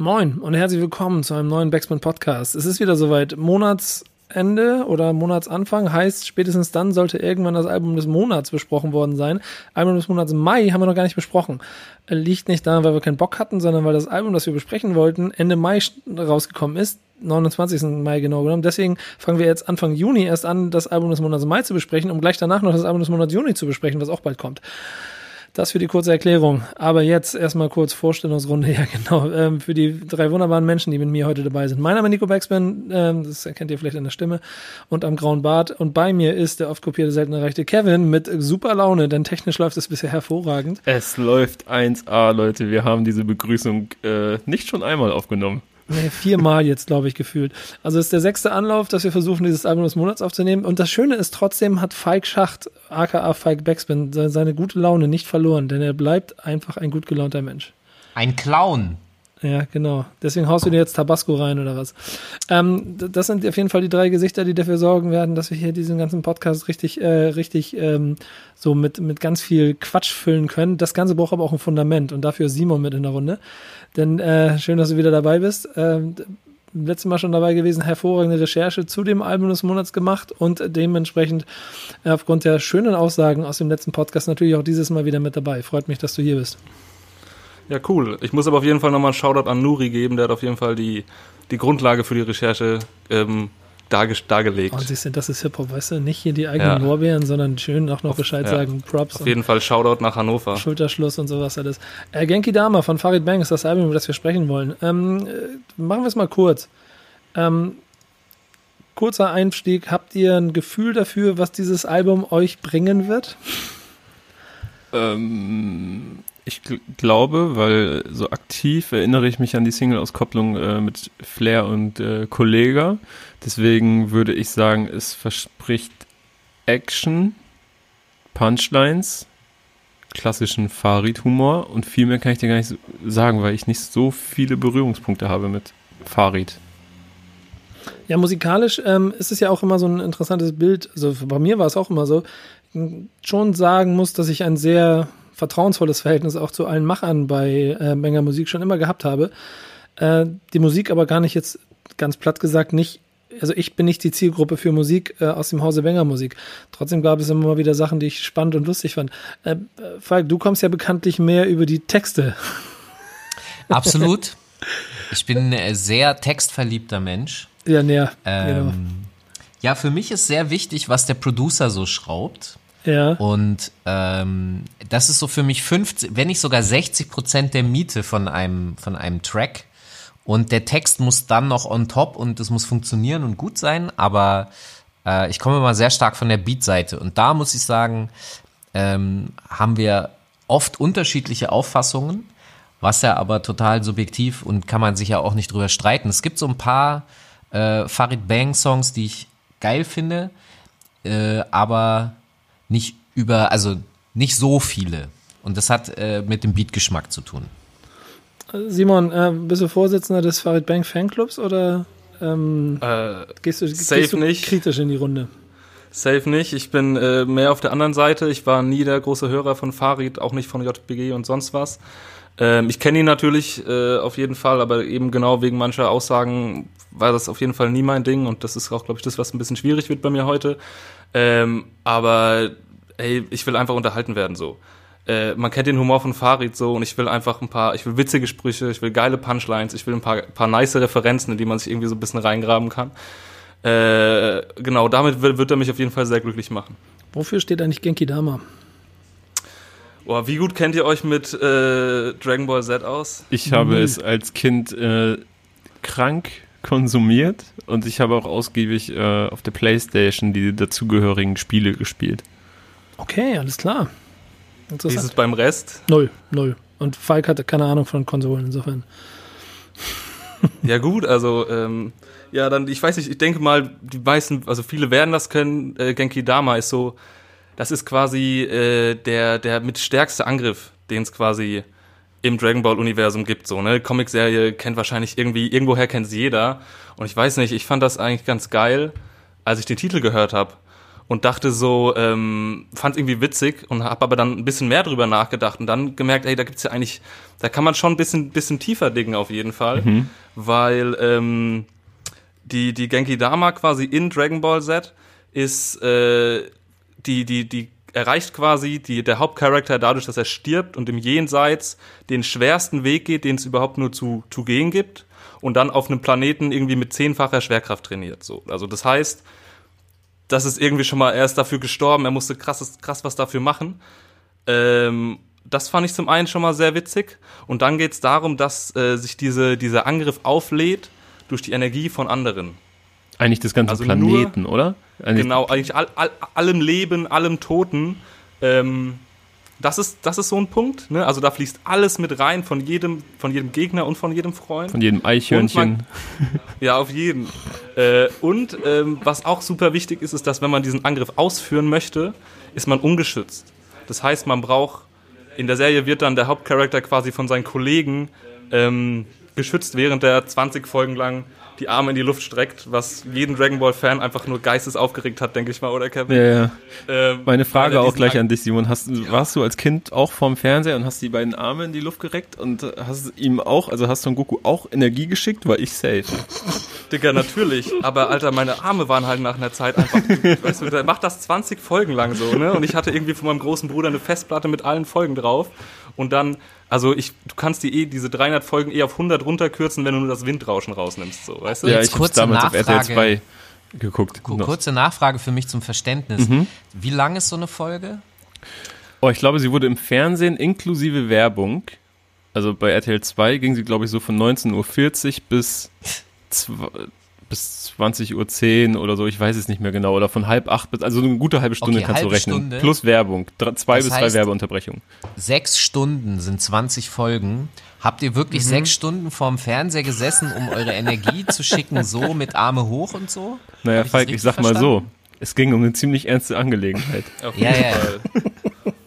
Moin und herzlich willkommen zu einem neuen Backspin Podcast. Es ist wieder soweit. Monatsende oder Monatsanfang heißt, spätestens dann sollte irgendwann das Album des Monats besprochen worden sein. Album des Monats Mai haben wir noch gar nicht besprochen. Liegt nicht daran, weil wir keinen Bock hatten, sondern weil das Album, das wir besprechen wollten, Ende Mai rausgekommen ist. 29. Mai genau genommen. Deswegen fangen wir jetzt Anfang Juni erst an, das Album des Monats Mai zu besprechen, um gleich danach noch das Album des Monats Juni zu besprechen, was auch bald kommt. Das für die kurze Erklärung. Aber jetzt erstmal kurz Vorstellungsrunde. Ja, genau. Ähm, für die drei wunderbaren Menschen, die mit mir heute dabei sind. Mein Name ist Nico Backspin. Ähm, das erkennt ihr vielleicht an der Stimme und am grauen Bart. Und bei mir ist der oft kopierte, selten erreichte Kevin mit super Laune, denn technisch läuft es bisher hervorragend. Es läuft 1A, Leute. Wir haben diese Begrüßung äh, nicht schon einmal aufgenommen. Nee, viermal jetzt, glaube ich, gefühlt. Also es ist der sechste Anlauf, dass wir versuchen, dieses Album des Monats aufzunehmen. Und das Schöne ist, trotzdem hat Falk Schacht, aka Falk Backspin, seine gute Laune nicht verloren, denn er bleibt einfach ein gut gelaunter Mensch. Ein Clown. Ja, genau. Deswegen haust du dir jetzt Tabasco rein oder was. Ähm, das sind auf jeden Fall die drei Gesichter, die dafür sorgen werden, dass wir hier diesen ganzen Podcast richtig, äh, richtig ähm, so mit, mit ganz viel Quatsch füllen können. Das Ganze braucht aber auch ein Fundament und dafür ist Simon mit in der Runde. Denn äh, schön, dass du wieder dabei bist. Ähm, letztes Mal schon dabei gewesen, hervorragende Recherche zu dem Album des Monats gemacht und dementsprechend äh, aufgrund der schönen Aussagen aus dem letzten Podcast natürlich auch dieses Mal wieder mit dabei. Freut mich, dass du hier bist. Ja, cool. Ich muss aber auf jeden Fall nochmal einen Shoutout an Nuri geben, der hat auf jeden Fall die, die Grundlage für die Recherche ähm, darge dargelegt. Oh, siehst du, das ist Hip-Hop, weißt du? Nicht hier die eigenen ja. Lorbeeren, sondern schön auch noch Bescheid ja. sagen, Props. Auf jeden Fall Shoutout nach Hannover. Schulterschluss und sowas alles. Äh, Genki Dama von Farid Bang ist das Album, über das wir sprechen wollen. Ähm, äh, machen wir es mal kurz. Ähm, kurzer Einstieg. Habt ihr ein Gefühl dafür, was dieses Album euch bringen wird? Ähm, ich glaube, weil so aktiv erinnere ich mich an die Single-Auskopplung äh, mit Flair und äh, Kollega. Deswegen würde ich sagen, es verspricht Action, Punchlines, klassischen Farid-Humor und viel mehr kann ich dir gar nicht sagen, weil ich nicht so viele Berührungspunkte habe mit Farid. Ja, musikalisch ähm, ist es ja auch immer so ein interessantes Bild. Also bei mir war es auch immer so. Schon sagen muss, dass ich ein sehr vertrauensvolles Verhältnis auch zu allen Machern bei äh, Menger Musik schon immer gehabt habe. Äh, die Musik aber gar nicht jetzt ganz platt gesagt nicht also ich bin nicht die Zielgruppe für Musik äh, aus dem Hause Wenger Musik. Trotzdem gab es immer mal wieder Sachen, die ich spannend und lustig fand. Äh, Falk, du kommst ja bekanntlich mehr über die Texte. Absolut. Ich bin ein sehr textverliebter Mensch. Ja, näher. Ähm, genau. Ja, für mich ist sehr wichtig, was der Producer so schraubt. Ja. Und ähm, das ist so für mich 50, wenn nicht sogar 60 Prozent der Miete von einem, von einem Track. Und der Text muss dann noch on top und es muss funktionieren und gut sein, aber äh, ich komme immer sehr stark von der Beat-Seite. Und da muss ich sagen, ähm, haben wir oft unterschiedliche Auffassungen, was ja aber total subjektiv und kann man sich ja auch nicht drüber streiten. Es gibt so ein paar äh, Farid Bang Songs, die ich geil finde, äh, aber nicht über, also nicht so viele. Und das hat äh, mit dem Beatgeschmack zu tun. Simon, äh, bist du Vorsitzender des Farid Bank Fanclubs oder ähm, äh, gehst, du, gehst du kritisch in die Runde? Safe nicht. Ich bin äh, mehr auf der anderen Seite. Ich war nie der große Hörer von Farid, auch nicht von JPG und sonst was. Ähm, ich kenne ihn natürlich äh, auf jeden Fall, aber eben genau wegen mancher Aussagen war das auf jeden Fall nie mein Ding und das ist auch, glaube ich, das, was ein bisschen schwierig wird bei mir heute. Ähm, aber ey, ich will einfach unterhalten werden so. Äh, man kennt den Humor von Farid so und ich will einfach ein paar, ich will witzige Sprüche, ich will geile Punchlines, ich will ein paar, paar nice Referenzen, in die man sich irgendwie so ein bisschen reingraben kann. Äh, genau, damit wird, wird er mich auf jeden Fall sehr glücklich machen. Wofür steht eigentlich Genki Dama? Boah, wie gut kennt ihr euch mit äh, Dragon Ball Z aus? Ich habe mhm. es als Kind äh, krank konsumiert und ich habe auch ausgiebig äh, auf der Playstation die dazugehörigen Spiele gespielt. Okay, alles klar. Wie ist es beim Rest? Null, null. Und Falk hatte keine Ahnung von Konsolen, insofern. Ja, gut, also, ähm, ja, dann, ich weiß nicht, ich denke mal, die meisten, also viele werden das können. Äh, Genki Dama ist so das ist quasi äh, der, der mit stärkste Angriff, den es quasi im Dragon Ball Universum gibt. So, ne? Comicserie kennt wahrscheinlich irgendwie, irgendwoher kennt es jeder. Und ich weiß nicht, ich fand das eigentlich ganz geil, als ich den Titel gehört habe. Und dachte so, ähm, fand es irgendwie witzig und habe aber dann ein bisschen mehr drüber nachgedacht und dann gemerkt, ey, da gibt's ja eigentlich, da kann man schon ein bisschen, bisschen tiefer dicken auf jeden Fall, weil ähm, die, die Genki Dama quasi in Dragon Ball Z ist, äh, die, die, die erreicht quasi die, der Hauptcharakter dadurch, dass er stirbt und im Jenseits den schwersten Weg geht, den es überhaupt nur zu, zu gehen gibt und dann auf einem Planeten irgendwie mit zehnfacher Schwerkraft trainiert. So. Also das heißt, das ist irgendwie schon mal, er ist dafür gestorben, er musste krass, krass was dafür machen. Ähm, das fand ich zum einen schon mal sehr witzig. Und dann geht es darum, dass äh, sich diese, dieser Angriff auflädt durch die Energie von anderen. Eigentlich des ganzen Also Planeten, oder? Eigentlich- Genau, eigentlich all, all, allem Leben, allem Toten. Ähm, das ist, das ist so ein Punkt. Ne? Also da fließt alles mit rein von jedem, von jedem Gegner und von jedem Freund. Von jedem Eichhörnchen. Ja, auf jeden. Äh, und ähm, was auch super wichtig ist, ist, dass wenn man diesen Angriff ausführen möchte, ist man ungeschützt. Das heißt, man braucht, in der Serie wird dann der Hauptcharakter quasi von seinen Kollegen ähm, geschützt, während er 20 Folgen lang die Arme in die Luft streckt, was jeden Dragon Ball Fan einfach nur geistesaufgeregt hat, denke ich mal, oder Kevin? Ja, ja. Ähm, Meine Frage auch gleich an dich, Simon. Hast, Warst du als Kind auch vorm Fernseher und hast die beiden Arme in die Luft gereckt und hast ihm auch, also hast Son Goku auch Energie geschickt? War ich safe. Digga, natürlich. Aber Alter, meine Arme waren halt nach einer Zeit einfach. weißt du, der macht das 20 Folgen lang so, ne? Und ich hatte irgendwie von meinem großen Bruder eine Festplatte mit allen Folgen drauf. Und dann, also ich, du kannst die eh, diese 300 Folgen eh auf 100 runterkürzen, wenn du nur das Windrauschen rausnimmst, so, weißt du? Ja, ich kurze damals auf RTL Nachfrage. 2 geguckt. Ku- Noch. Kurze Nachfrage für mich zum Verständnis. Mhm. Wie lang ist so eine Folge? Oh, ich glaube, sie wurde im Fernsehen inklusive Werbung. Also bei RTL 2 ging sie, glaube ich, so von 19.40 Uhr bis, bis 20.10 Uhr oder so, ich weiß es nicht mehr genau. Oder von halb acht bis, also eine gute halbe Stunde Okay, kannst du halbe rechnen. Stunde. Plus Werbung. Dr- zwei Das bis drei heißt- Werbeunterbrechungen. Sechs Stunden sind 20 Folgen. Habt ihr wirklich Mhm. sechs Stunden vorm Fernseher gesessen, um eure Energie zu schicken, so mit Arme hoch und so? Naja, ich Falk, ich sag mal verstanden? so. Es ging um eine ziemlich ernste Angelegenheit. Auf Ja, jeden ja. Fall.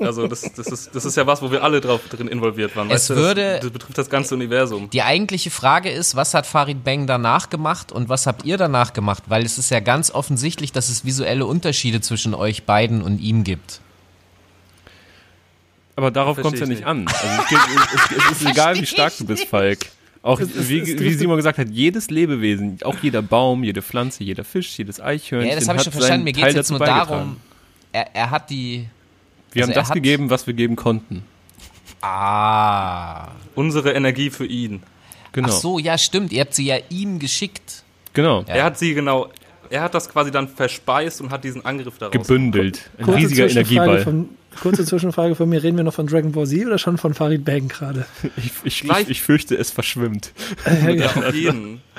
Also das, das, ist, das ist ja was, wo wir alle drauf drin involviert waren. Es weißt du, würde- das, das betrifft das ganze Universum. Die eigentliche Frage ist, was hat Farid Bang danach gemacht und was habt ihr danach gemacht? Weil es ist ja ganz offensichtlich, dass es visuelle Unterschiede zwischen euch beiden und ihm gibt. Aber darauf kommt es ja ich nicht an. Also es, geht, es, es ist egal, wie stark du bist, Falk. Auch wie, wie Simon gesagt hat, jedes Lebewesen, auch jeder Baum, jede Pflanze, jeder Fisch, jedes Eichhörnchen. Ja, das habe ich hat schon verstanden. seinen Mir geht Teil es jetzt dazu nur beigetragen. darum, er, er hat die. Wir also haben das gegeben, was wir geben konnten. Ah. Unsere Energie für ihn. Genau. Ach so, ja, stimmt. Ihr habt sie ja ihm geschickt. Genau. Ja. Er hat sie genau, er hat das quasi dann verspeist und hat diesen Angriff daraus. Gebündelt. Ein Kurze riesiger Energieball. Von, kurze Zwischenfrage von mir. Reden wir noch von Dragon Ball Z oder schon von Farid Bang gerade? Ich, ich, ich, ich fürchte, es verschwimmt. Ja, auf jeden.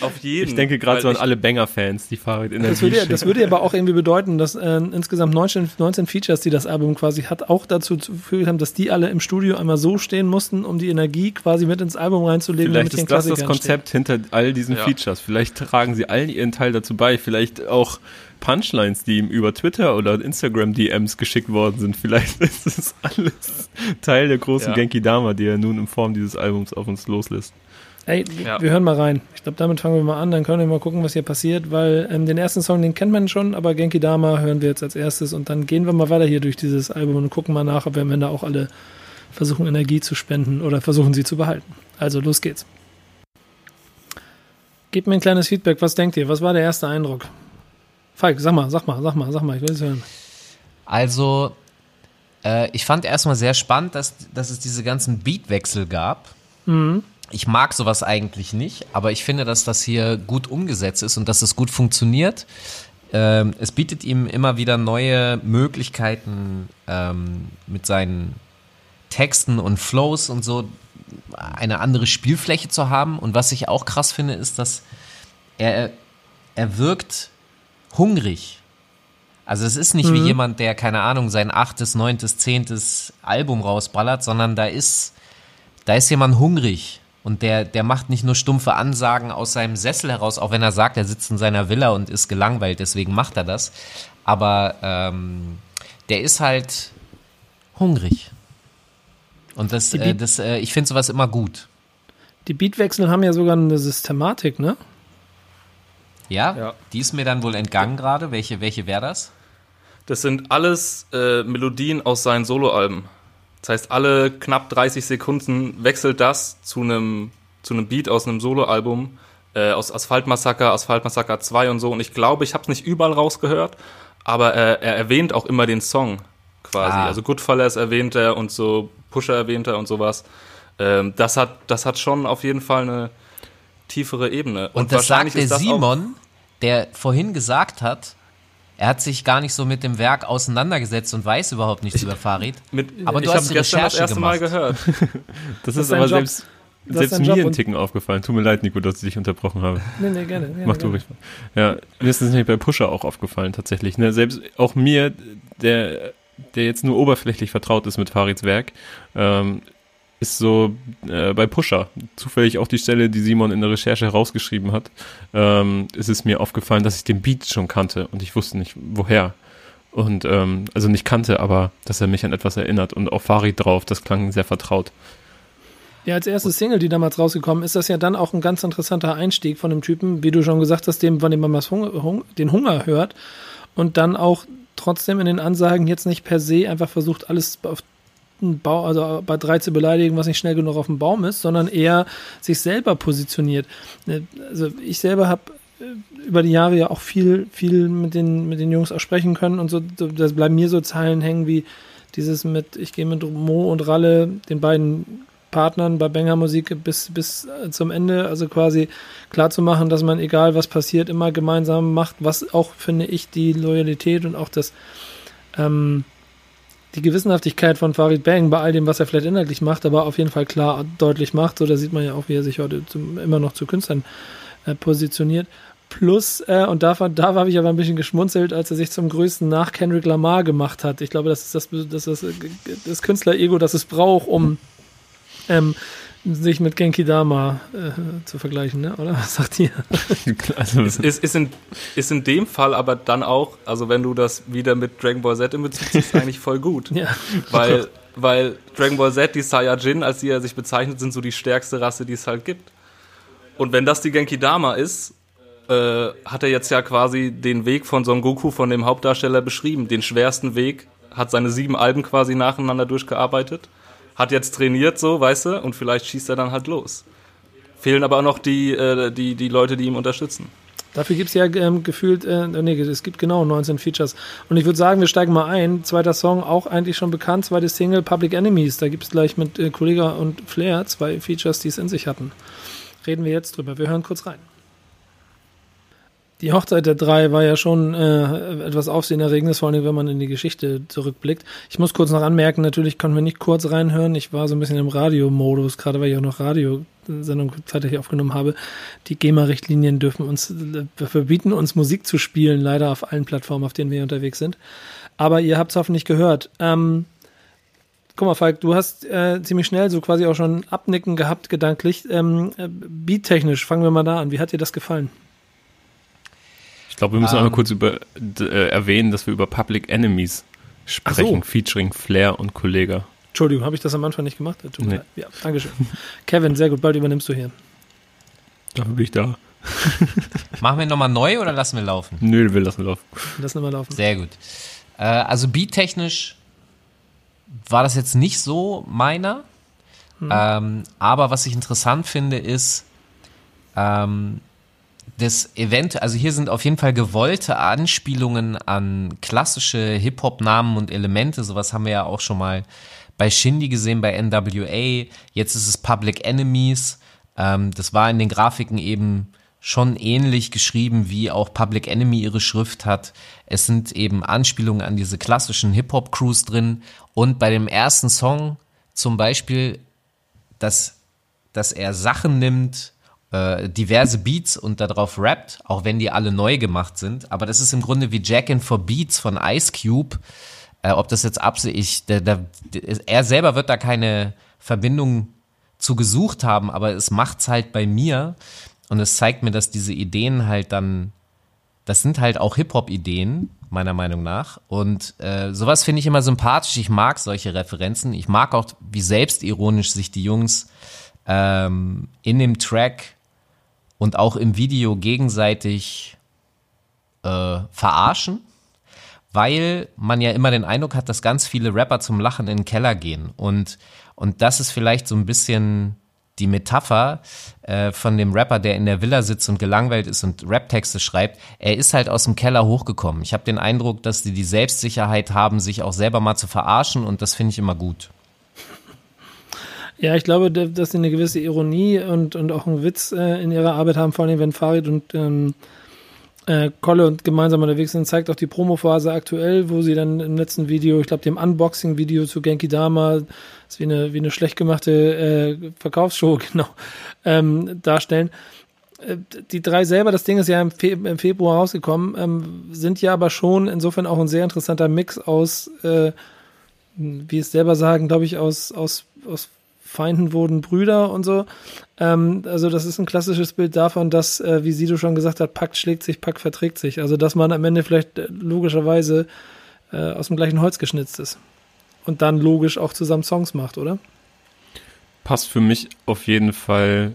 Auf jeden. Ich denke gerade so an alle Banger-Fans, die Fahrrad-Energie Das würde, ja, das würde ja aber auch irgendwie bedeuten, dass äh, insgesamt 19, 19 Features, die das Album quasi hat, auch dazu geführt haben, dass die alle im Studio einmal so stehen mussten, um die Energie quasi mit ins Album reinzulegen. Vielleicht damit ist den das das Konzept hinter all diesen Ja. Features. Vielleicht tragen sie allen ihren Teil dazu bei. Vielleicht auch Punchlines, die ihm über Twitter oder Instagram-DMs geschickt worden sind. Vielleicht ist es alles Teil der großen Ja. Genki Dama, die er nun in Form dieses Albums auf uns loslässt. Ey, Ja. wir hören mal rein. Ich glaube, damit fangen wir mal an, dann können wir mal gucken, was hier passiert, weil ähm, den ersten Song, den kennt man schon, aber Genki Dama hören wir jetzt als erstes und dann gehen wir mal weiter hier durch dieses Album und gucken mal nach, ob wir am Ende auch alle versuchen, Energie zu spenden oder versuchen, sie zu behalten. Also, los geht's. Gebt mir ein kleines Feedback, was denkt ihr? Was war der erste Eindruck? Falk, sag mal, sag mal, sag mal, sag mal, ich will es hören. Also, äh, ich fand erstmal sehr spannend, dass, dass es diese ganzen Beatwechsel gab. Ich mag sowas eigentlich nicht, aber ich finde, dass das hier gut umgesetzt ist und dass es gut funktioniert. Ähm, es bietet ihm immer wieder neue Möglichkeiten ähm, mit seinen Texten und Flows und so eine andere Spielfläche zu haben. Und was ich auch krass finde, ist, dass er, er wirkt hungrig. Also es ist nicht wie jemand, der, keine Ahnung, sein achtes, neuntes, zehntes Album rausballert, sondern da ist, da ist jemand hungrig. Und der, der macht nicht nur stumpfe Ansagen aus seinem Sessel heraus, auch wenn er sagt, er sitzt in seiner Villa und ist gelangweilt, deswegen macht er das. Aber ähm, der ist halt hungrig. Und das, äh, das äh, ich finde sowas immer gut. Die Beatwechsel haben ja sogar eine Systematik, ne? Ja? Ja. Die ist mir dann wohl entgangen gerade. Welche, welche wäre das? Das sind alles äh, Melodien aus seinen Soloalben. Das heißt, alle knapp 30 Sekunden wechselt das zu einem zu einem Beat aus einem Soloalbum äh, aus Asphaltmassaker, Asphaltmassaker 2 und so. Und ich glaube, ich habe es nicht überall rausgehört, aber äh, er erwähnt auch immer den Song quasi. Ah. Also Goodfellas erwähnt er und so Pusher erwähnt er und sowas. Ähm, das hat das hat schon auf jeden Fall eine tiefere Ebene. Und, das sagt der Simon, der vorhin gesagt hat, er hat sich gar nicht so mit dem Werk auseinandergesetzt und weiß überhaupt nichts über Farid. Mit, Aber du ich hast habe die gestern das Recherche erste Mal gemacht. gehört. Das, ist ist aber Job. selbst, Das selbst mir ein Ticken aufgefallen. Tut mir leid, Nico, dass ich dich unterbrochen habe. Nee, nee, gerne. gerne Mach du ruhig. Ja, mir ist das nämlich bei Pusher auch aufgefallen, tatsächlich. Ne? Selbst auch mir, der, der jetzt nur oberflächlich vertraut ist mit Farids Werk, ähm, ist so äh, bei Pusher, zufällig auch die Stelle, die Simon in der Recherche herausgeschrieben hat, ähm, ist es mir aufgefallen, dass ich den Beat schon kannte und ich wusste nicht, woher. Und ähm, also nicht kannte, aber dass er mich an etwas erinnert und auf Farid drauf, das klang sehr vertraut. Ja, als erste Single, die damals rausgekommen ist, das ja dann auch ein ganz interessanter Einstieg von dem Typen, wie du schon gesagt hast, dem, von dem man was Hunger, Hung, den Hunger hört und dann auch trotzdem in den Ansagen jetzt nicht per se einfach versucht, alles auf den Bau, also bei drei zu beleidigen, was nicht schnell genug auf dem Baum ist, sondern eher sich selber positioniert. Äh, Also ich selber habe über die Jahre ja auch viel, viel mit den, mit den Jungs auch sprechen können und so, da bleiben mir so Zeilen hängen wie dieses mit, ich gehe mit Mo und Ralle, den beiden Partnern bei Banger Musik bis, bis äh, zum Ende, also quasi klar zu machen, dass man, egal was passiert, immer gemeinsam macht, was auch, finde ich, die Loyalität und auch das, ähm, die Gewissenhaftigkeit von Farid Bang bei all dem, was er vielleicht inhaltlich macht, aber auf jeden Fall klar deutlich macht. So, da sieht man ja auch, wie er sich heute zum, immer noch zu Künstlern äh, positioniert. Plus, äh, und da, da habe ich aber ein bisschen geschmunzelt, als er sich zum größten nach Kendrick Lamar gemacht hat. Ich glaube, das ist das, das, das, das Künstler-Ego, das es braucht, um ähm, sich mit Genki Dama äh, zu vergleichen, ne? oder? Was sagt ihr? also, Ist, ist, in, ist in dem Fall aber dann auch, also wenn du das wieder mit Dragon Ball Z in Bezug ziehst, eigentlich voll gut. Ja, Weil, weil Dragon Ball Z, die Saiyajin, als die er sich bezeichnet, sind so die stärkste Rasse, die es halt gibt. Und wenn das die Genki Dama ist, äh, hat er jetzt ja quasi den Weg von Son Goku, von dem Hauptdarsteller, beschrieben. Den schwersten Weg, hat seine sieben Alben quasi nacheinander durchgearbeitet, hat jetzt trainiert, so, weißt du, und vielleicht schießt er dann halt los. Fehlen aber auch noch die, äh, die, die Leute, die ihm unterstützen. Dafür gibt es ja ähm, gefühlt, äh, nee, es gibt genau 19 Features. Und ich würde sagen, wir steigen mal ein. Zweiter Song, auch eigentlich schon bekannt, zweite Single, Public Enemies. Da gibt es gleich mit äh, Kollega und Flair zwei Features, die es in sich hatten. Reden wir jetzt drüber. Wir hören kurz rein. Die Hochzeit der drei war ja schon äh, etwas aufsehenerregendes, vor allem wenn man in die Geschichte zurückblickt. Ich muss kurz noch anmerken, natürlich konnten wir nicht kurz reinhören. Ich war so ein bisschen im Radiomodus, gerade weil ich auch noch Radiosendung zeitlich aufgenommen habe. Die GEMA-Richtlinien dürfen uns äh, verbieten, uns Musik zu spielen, leider auf allen Plattformen, auf denen wir unterwegs sind. Aber ihr habt es hoffentlich gehört. Ähm, Guck mal, Falk, du hast äh, ziemlich schnell so quasi auch schon Abnicken gehabt, gedanklich. Ähm, äh, Beattechnisch, fangen wir mal da an. Wie hat dir das gefallen? Ich glaube, wir müssen Ähm. einmal kurz über, äh, erwähnen, dass wir über Public Enemies sprechen, so. featuring Flair und Kollega. Entschuldigung, habe ich das am Anfang nicht gemacht? Tut mir Nee. Ja, Dankeschön. Kevin, sehr gut, bald übernimmst du hier. Dafür bin ich da. Machen wir nochmal neu oder lassen wir laufen? Nö, wir lassen laufen. Lass mal laufen. Sehr gut. Äh, also beattechnisch war das jetzt nicht so meiner. Ähm, aber was ich interessant finde, ist, ähm, das Event, also hier sind auf jeden Fall gewollte Anspielungen an klassische Hip-Hop-Namen und Elemente. Sowas haben wir ja auch schon mal bei Shindy gesehen, bei NWA. Jetzt ist es Public Enemies. Ähm, das war in den Grafiken eben schon ähnlich geschrieben, wie auch Public Enemy ihre Schrift hat. Es sind eben Anspielungen an diese klassischen Hip-Hop-Crews drin. Und bei dem ersten Song zum Beispiel, dass, dass er Sachen nimmt, äh, diverse Beats und darauf rappt, auch wenn die alle neu gemacht sind. Aber das ist im Grunde wie Jackin' for Beats von Ice Cube. Äh, ob das jetzt absichtlich, der, der, er selber wird da keine Verbindung zu gesucht haben, aber es macht's halt bei mir und es zeigt mir, dass diese Ideen halt dann, das sind halt auch Hip-Hop-Ideen, meiner Meinung nach. Und äh, sowas finde ich immer sympathisch. Ich mag solche Referenzen. Ich mag auch, wie selbstironisch sich die Jungs ähm, in dem Track und auch im Video gegenseitig äh, verarschen. weil man ja immer den Eindruck hat, dass ganz viele Rapper zum Lachen in den Keller gehen. Und, und das ist vielleicht so ein bisschen die Metapher äh, von dem Rapper, der in der Villa sitzt und gelangweilt ist und Raptexte schreibt. Er ist halt aus dem Keller hochgekommen. Ich habe den Eindruck, dass die die Selbstsicherheit haben, sich auch selber mal zu verarschen und das finde ich immer gut. Ja, ich glaube, dass sie eine gewisse Ironie und, und auch einen Witz äh, in ihrer Arbeit haben, vor allem wenn Farid und ähm, äh, Kolle und gemeinsam unterwegs sind, zeigt auch die Promophase aktuell, wo sie dann im letzten Video, ich glaube dem Unboxing-Video zu Genki Dama, ist wie eine, wie eine schlecht gemachte äh, Verkaufsshow, genau, ähm, darstellen. Äh, die drei selber, das Ding ist ja im, Fe im Februar rausgekommen, ähm, sind ja aber schon insofern auch ein sehr interessanter Mix aus, äh, wie es selber sagen, glaube ich, aus, aus, aus Feinden wurden Brüder und so. Ähm, also das ist ein klassisches Bild davon, dass, äh, wie Sido schon gesagt hat, Pakt schlägt sich, Pakt verträgt sich. Also dass man am Ende vielleicht äh, logischerweise äh, aus dem gleichen Holz geschnitzt ist. Und dann logisch auch zusammen Songs macht, oder? Passt für mich auf jeden Fall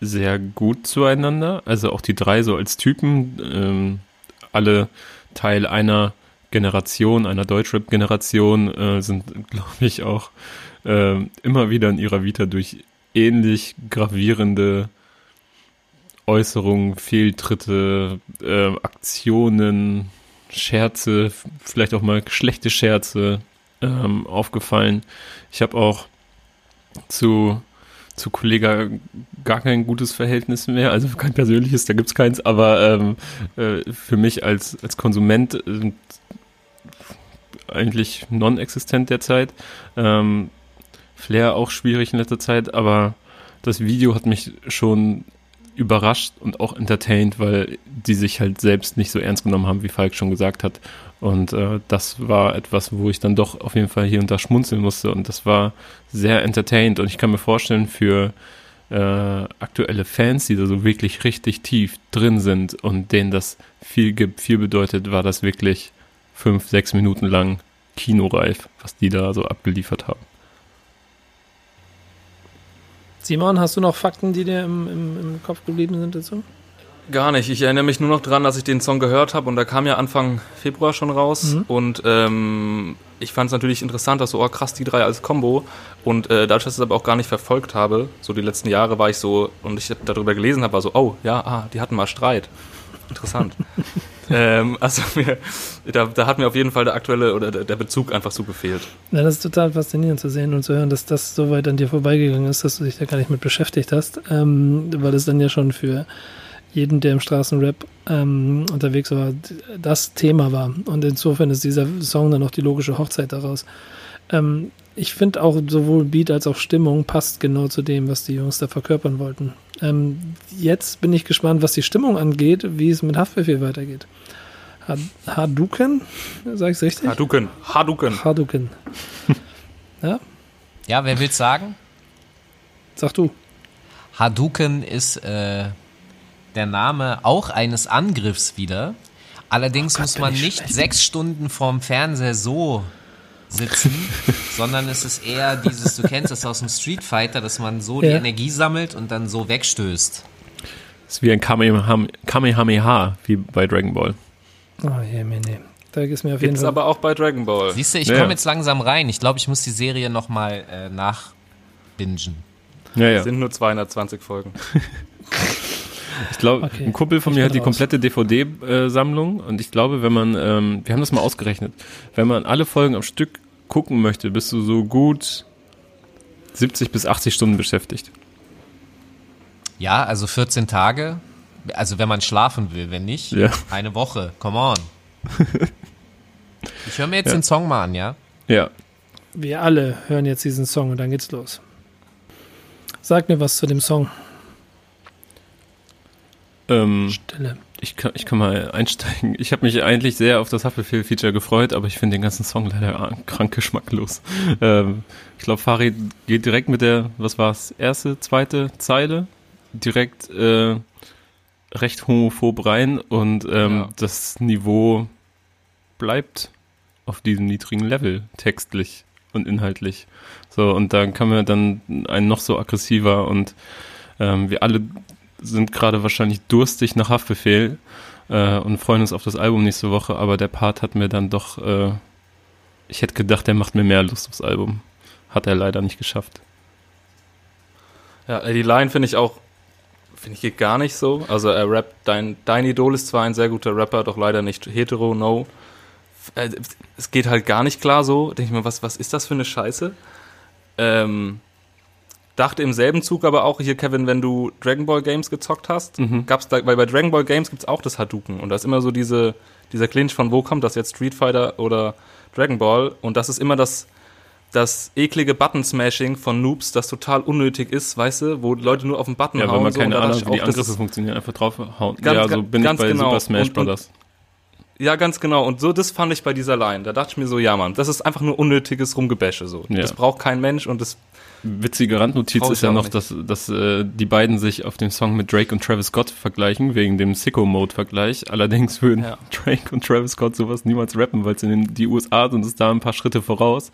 sehr gut zueinander. Also auch die drei so als Typen, ähm, alle Teil einer Generation, einer Deutschrap-Generation, äh, sind, glaube ich, auch äh, immer wieder in ihrer Vita durch ähnlich gravierende Äußerungen, Fehltritte, äh, Aktionen, Scherze, vielleicht auch mal schlechte Scherze ähm, aufgefallen. Ich habe auch zu, zu Kollega gar kein gutes Verhältnis mehr, also kein persönliches, da gibt es keins, aber ähm, äh, für mich als, als Konsument äh, eigentlich non-existent derzeit. Ähm, Flair auch schwierig in letzter Zeit, aber das Video hat mich schon überrascht und auch entertained, weil die sich halt selbst nicht so ernst genommen haben, wie Falk schon gesagt hat. Und äh, das war etwas, wo ich dann doch auf jeden Fall hier und da schmunzeln musste. Und das war sehr entertained. Und ich kann mir vorstellen, für äh, aktuelle Fans, die da so wirklich richtig tief drin sind und denen das viel gibt, viel bedeutet, war das wirklich fünf, sechs Minuten lang kinoreif, was die da so abgeliefert haben. Simon, hast du noch Fakten, die dir im, im, im Kopf geblieben sind dazu? Gar nicht. Ich erinnere mich nur noch dran, dass ich den Song gehört habe und da kam ja Anfang Februar schon raus. Mhm. Und ähm, ich fand es natürlich interessant, dass so, oh krass, die drei als Combo. Und äh, dadurch, dass ich es aber auch gar nicht verfolgt habe, so die letzten Jahre war ich so, und ich darüber gelesen habe, war so, oh ja, ah, die hatten mal Streit. Interessant. ähm, also mir, da, da, hat mir auf jeden Fall der aktuelle oder der, der Bezug einfach so gefehlt. Ja, das ist total faszinierend zu sehen und zu hören, dass das so weit an dir vorbeigegangen ist, dass du dich da gar nicht mit beschäftigt hast, ähm, weil es dann ja schon für jeden, der im Straßenrap ähm, unterwegs war, das Thema war. Und insofern ist dieser Song dann auch die logische Hochzeit daraus. Ähm, ich finde auch sowohl Beat als auch Stimmung passt genau zu dem, was die Jungs da verkörpern wollten. Ähm, jetzt bin ich gespannt, was die Stimmung angeht, wie es mit Haftbefehl weitergeht. Haduken? Sag ich richtig? Haduken. Haduken. Haduken. ja? Ja, wer will's sagen? Sag du. Haduken ist äh, der Name auch eines Angriffs wieder. Allerdings oh Gott, muss man nicht sechs Stunden vorm Fernseher so sitzen, sondern es ist eher dieses, du kennst das aus dem Street Fighter, dass man so ja. die Energie sammelt und dann so wegstößt. Das ist wie ein Kamehameha, wie bei Dragon Ball. Oh je, nee, nee. Da ist mir auf jeden Fall. aber auch bei Dragon Ball. Siehst du, ich ja. komme jetzt langsam rein. Ich glaube, ich muss die Serie nochmal äh, nachbingen. Ja, ja. sind nur 220 Folgen. Ich glaube, okay. ein Kumpel von ich mir hat die komplette DVD-Sammlung und ich glaube, wenn man, ähm, wir haben das mal ausgerechnet, wenn man alle Folgen am Stück gucken möchte, bist du so gut 70 bis 80 Stunden beschäftigt. Ja, also 14 Tage. Also wenn man schlafen will, wenn nicht, ja. eine Woche. Come on. ich höre mir jetzt ja. den Song mal an, ja? Ja. Wir alle hören jetzt diesen Song und dann geht's los. Sag mir was zu dem Song. Ähm, Stille. Ich kann, ich kann mal einsteigen. Ich habe mich eigentlich sehr auf das Haftbefehl-Feature gefreut, aber ich finde den ganzen Song leider krank geschmacklos. Ähm, ich glaube, Farid geht direkt mit der, was war es, erste, zweite Zeile direkt äh, recht homophob rein und ähm, ja. das Niveau bleibt auf diesem niedrigen Level, textlich und inhaltlich. So, und dann kann man dann ein noch so aggressiver und ähm, wir alle sind gerade wahrscheinlich durstig nach Haftbefehl äh, und freuen uns auf das Album nächste Woche, aber der Part hat mir dann doch, äh, ich hätte gedacht, der macht mir mehr Lust aufs Album. Hat er leider nicht geschafft. Ja, die Line finde ich auch, finde ich geht gar nicht so. Also er rappt, dein, dein Idol ist zwar ein sehr guter Rapper, doch leider nicht hetero, no. Äh, Es geht halt gar nicht klar so. Denke ich mir, was, was ist das für eine Scheiße? Ähm, dachte im selben Zug aber auch hier, Kevin, wenn du Dragon Ball Games gezockt hast, Mhm. gab's da, weil bei Dragon Ball Games gibt's auch das Hadouken und da ist immer so diese, dieser Clinch von wo kommt das jetzt, Street Fighter oder Dragon Ball und das ist immer das, das eklige Button-Smashing von Noobs, das total unnötig ist, weißt du, wo Leute nur auf den Button Ja, hauen. weil man so, keine da Ahnung wie die Angriffe funktionieren, einfach draufhauen. Ganz- ja, so bin ganz ich bei genau. Super Smash Bros. Ja, ganz genau. Und so, das fand ich bei dieser Line. Da dachte ich mir so, ja, Mann, das ist einfach nur unnötiges Rumgebäsche, so. Ja. Das braucht kein Mensch und das, Witzige Randnotiz ist ja noch, nicht. dass, dass äh, die beiden sich auf dem Song mit Drake und Travis Scott vergleichen, wegen dem Sicko-Mode-Vergleich. Allerdings würden Ja. Drake und Travis Scott sowas niemals rappen, weil es in den, die USA sind es da ein paar Schritte voraus.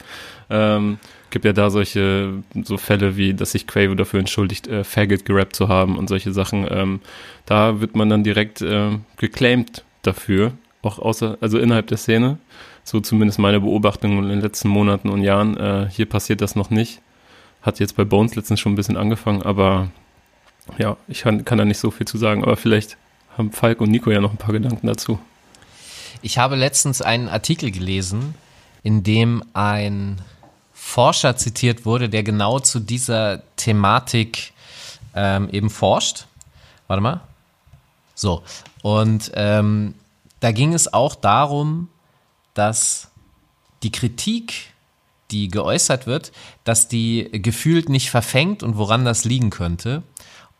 Ähm, gibt ja da solche so Fälle wie, dass sich Quavo dafür entschuldigt, äh, Faggot gerappt zu haben und solche Sachen. Ähm, da wird man dann direkt äh, geclaimed dafür, auch außer, also innerhalb der Szene. So zumindest meine Beobachtung in den letzten Monaten und Jahren. Äh, hier passiert das noch nicht. Hat jetzt bei Bones letztens schon ein bisschen angefangen, aber ja, ich kann, kann da nicht so viel zu sagen. Aber vielleicht haben Falk und Nico ja noch ein paar Gedanken dazu. Ich habe letztens einen Artikel gelesen, in dem ein Forscher zitiert wurde, der genau zu dieser Thematik ähm, eben forscht. Warte mal. So. Und ähm, da ging es auch darum, dass die Kritik, die geäußert wird, dass die gefühlt nicht verfängt und woran das liegen könnte.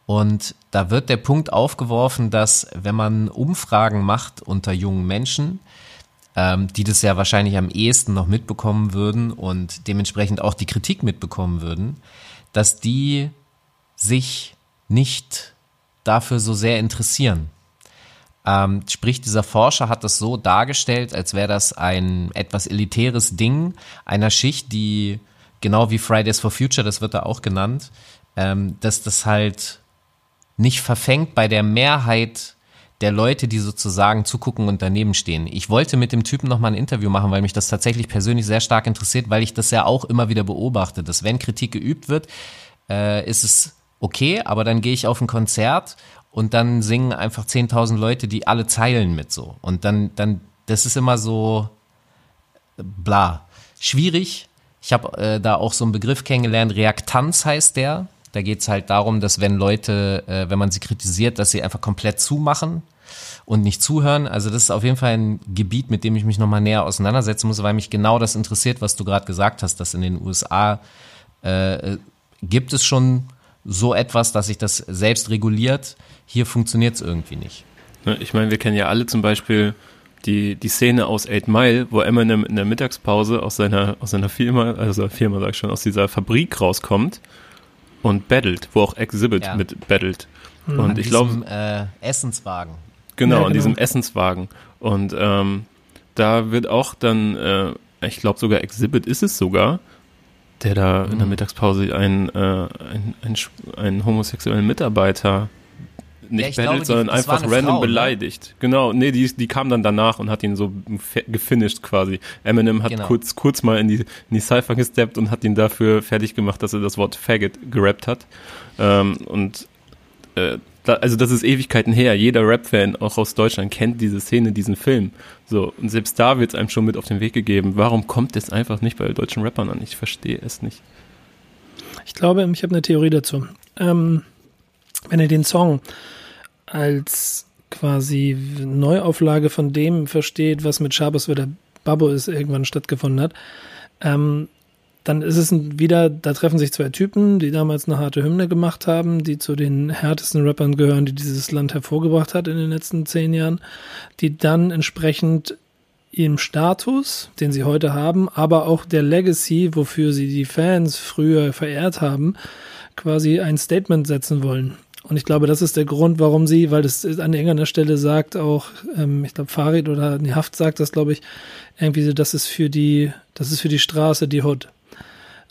Und da wird der Punkt aufgeworfen, dass wenn man Umfragen macht unter jungen Menschen, ähm, die das ja wahrscheinlich am ehesten noch mitbekommen würden und dementsprechend auch die Kritik mitbekommen würden, dass die sich nicht dafür so sehr interessieren. Ähm, sprich, dieser Forscher hat das so dargestellt, als wäre das ein etwas elitäres Ding einer Schicht, die genau wie Fridays for Future, das wird da auch genannt, ähm, dass das halt nicht verfängt bei der Mehrheit der Leute, die sozusagen zugucken und daneben stehen. Ich wollte mit dem Typen nochmal ein Interview machen, weil mich das tatsächlich persönlich sehr stark interessiert, weil ich das ja auch immer wieder beobachte, dass wenn Kritik geübt wird, äh, ist es okay, aber dann gehe ich auf ein Konzert und dann singen einfach 10.000 Leute, die alle Zeilen mit so. Und dann, dann, das ist immer so bla. Schwierig. Ich habe äh, da auch so einen Begriff kennengelernt, Reaktanz heißt der. Da geht's halt darum, dass wenn Leute, äh, wenn man sie kritisiert, dass sie einfach komplett zumachen und nicht zuhören. Also das ist auf jeden Fall ein Gebiet, mit dem ich mich nochmal näher auseinandersetzen muss, weil mich genau das interessiert, was du gerade gesagt hast, dass in den USA äh, gibt es schon so etwas, dass sich das selbst reguliert. Hier funktioniert es irgendwie nicht. Ne, Ich meine, wir kennen ja alle zum Beispiel die, die Szene aus Eight Mile, wo Eminem in der Mittagspause aus seiner, aus seiner Firma, also Firma sag ich schon, aus dieser Fabrik rauskommt und battelt, wo auch Exhibit Ja. mit battelt. Mhm. Und An ich glaube, diesem, äh, Essenswagen. Genau, Ja, an genau. diesem Essenswagen. Und ähm, da wird auch dann, äh, ich glaube sogar Exhibit ist es sogar, der da in der Mhm. Mittagspause einen, äh, einen, einen, einen homosexuellen Mitarbeiter nicht Ja, ich glaube, bettelt, die- sondern war einfach random Frau, ne? beleidigt. Genau, nee, die, die kam dann danach und hat ihn so gefinisht quasi. Eminem hat Genau. kurz, kurz mal in die, in die Cypher gesteppt und hat ihn dafür fertig gemacht, dass er das Wort Faggot gerappt hat. Ähm, und äh, da, also das ist Ewigkeiten her. Jeder Rap-Fan, auch aus Deutschland, kennt diese Szene, diesen Film. So, und selbst da wird es einem schon mit auf den Weg gegeben. Warum kommt es einfach nicht bei deutschen Rappern an? Ich verstehe es nicht. Ich glaube, ich habe eine Theorie dazu. Ähm, wenn ihr den Song als quasi Neuauflage von dem versteht, was mit Schabes oder Babbo ist, irgendwann stattgefunden hat, ähm, dann ist es wieder, da treffen sich zwei Typen, die damals eine harte Hymne gemacht haben, die zu den härtesten Rappern gehören, die dieses Land hervorgebracht hat in den letzten zehn Jahren, die dann entsprechend ihrem Status, den sie heute haben, aber auch der Legacy, wofür sie die Fans früher verehrt haben, quasi ein Statement setzen wollen. Und ich glaube, das ist der Grund, warum sie, weil das an irgendeiner Stelle sagt auch, ähm, ich glaube, Farid oder die Haft sagt das, glaube ich, irgendwie so, das ist für die, das ist für die Straße, die Hood.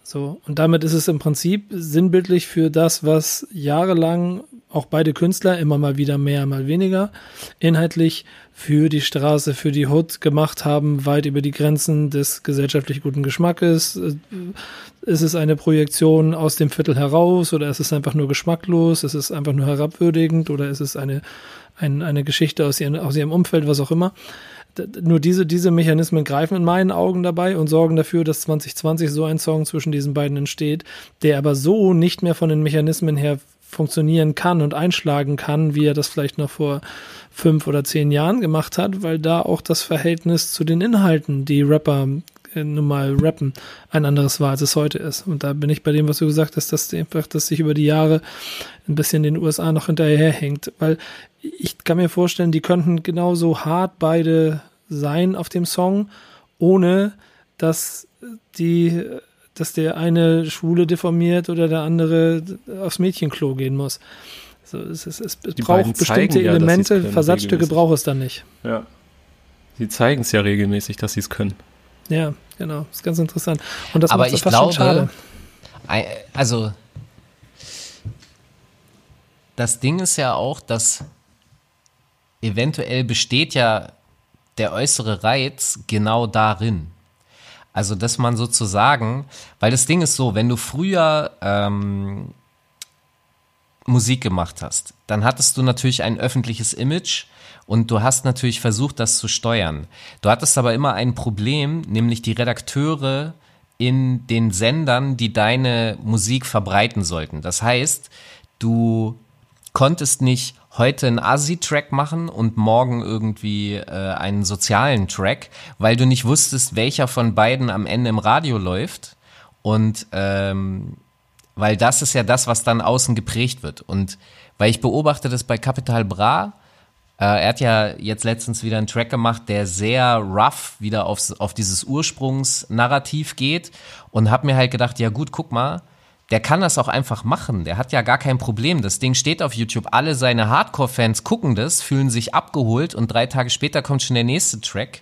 So, und damit ist es im Prinzip sinnbildlich für das, was jahrelang auch beide Künstler, immer mal wieder mehr, mal weniger, inhaltlich für die Straße, für die Hood gemacht haben, weit über die Grenzen des gesellschaftlich guten Geschmackes. Äh, ist es eine Projektion aus dem Viertel heraus oder ist es einfach nur geschmacklos? Ist es einfach nur herabwürdigend oder ist es eine, ein, eine Geschichte aus ihrem, aus ihrem Umfeld, was auch immer? nur diese, diese Mechanismen greifen in meinen Augen dabei und sorgen dafür, dass 2020 so ein Song zwischen diesen beiden entsteht, der aber so nicht mehr von den Mechanismen her funktionieren kann und einschlagen kann, wie er das vielleicht noch vor fünf oder zehn Jahren gemacht hat, weil da auch das Verhältnis zu den Inhalten, die Rapper äh, nun mal rappen, ein anderes war, als es heute ist. Und da bin ich bei dem, was du gesagt hast, dass einfach, dass sich über die Jahre ein bisschen den USA noch hinterherhängt, weil ich kann mir vorstellen, die könnten genauso hart beide sein auf dem Song, ohne dass die, dass der eine Schwule deformiert oder der andere aufs Mädchenklo gehen muss. So, es, es, es braucht bestimmte ja, Elemente, Versatzstücke braucht es dann nicht. Ja. Sie zeigen es ja regelmäßig, dass sie es können. Ja, genau. Das ist ganz interessant. Und das Aber ich fast glaube, schade. also das Ding ist ja auch, dass eventuell besteht ja der äußere Reiz genau darin. Also, dass man sozusagen, weil das Ding ist so, wenn du früher ähm, Musik gemacht hast, dann hattest du natürlich ein öffentliches Image und du hast natürlich versucht, das zu steuern. Du hattest aber immer ein Problem, nämlich die Redakteure in den Sendern, die deine Musik verbreiten sollten. Das heißt, du konntest nicht heute einen Asi-Track machen und morgen irgendwie äh, einen sozialen Track, weil du nicht wusstest, welcher von beiden am Ende im Radio läuft. Und ähm, weil das ist ja das, was dann außen geprägt wird. Und weil ich beobachte das bei Capital Bra, äh, er hat ja jetzt letztens wieder einen Track gemacht, der sehr rough wieder aufs, auf dieses Ursprungsnarrativ geht und hab mir halt gedacht, ja gut, guck mal, der kann das auch einfach machen. Der hat ja gar kein Problem. Das Ding steht auf YouTube. Alle seine Hardcore-Fans gucken das, fühlen sich abgeholt und drei Tage später kommt schon der nächste Track,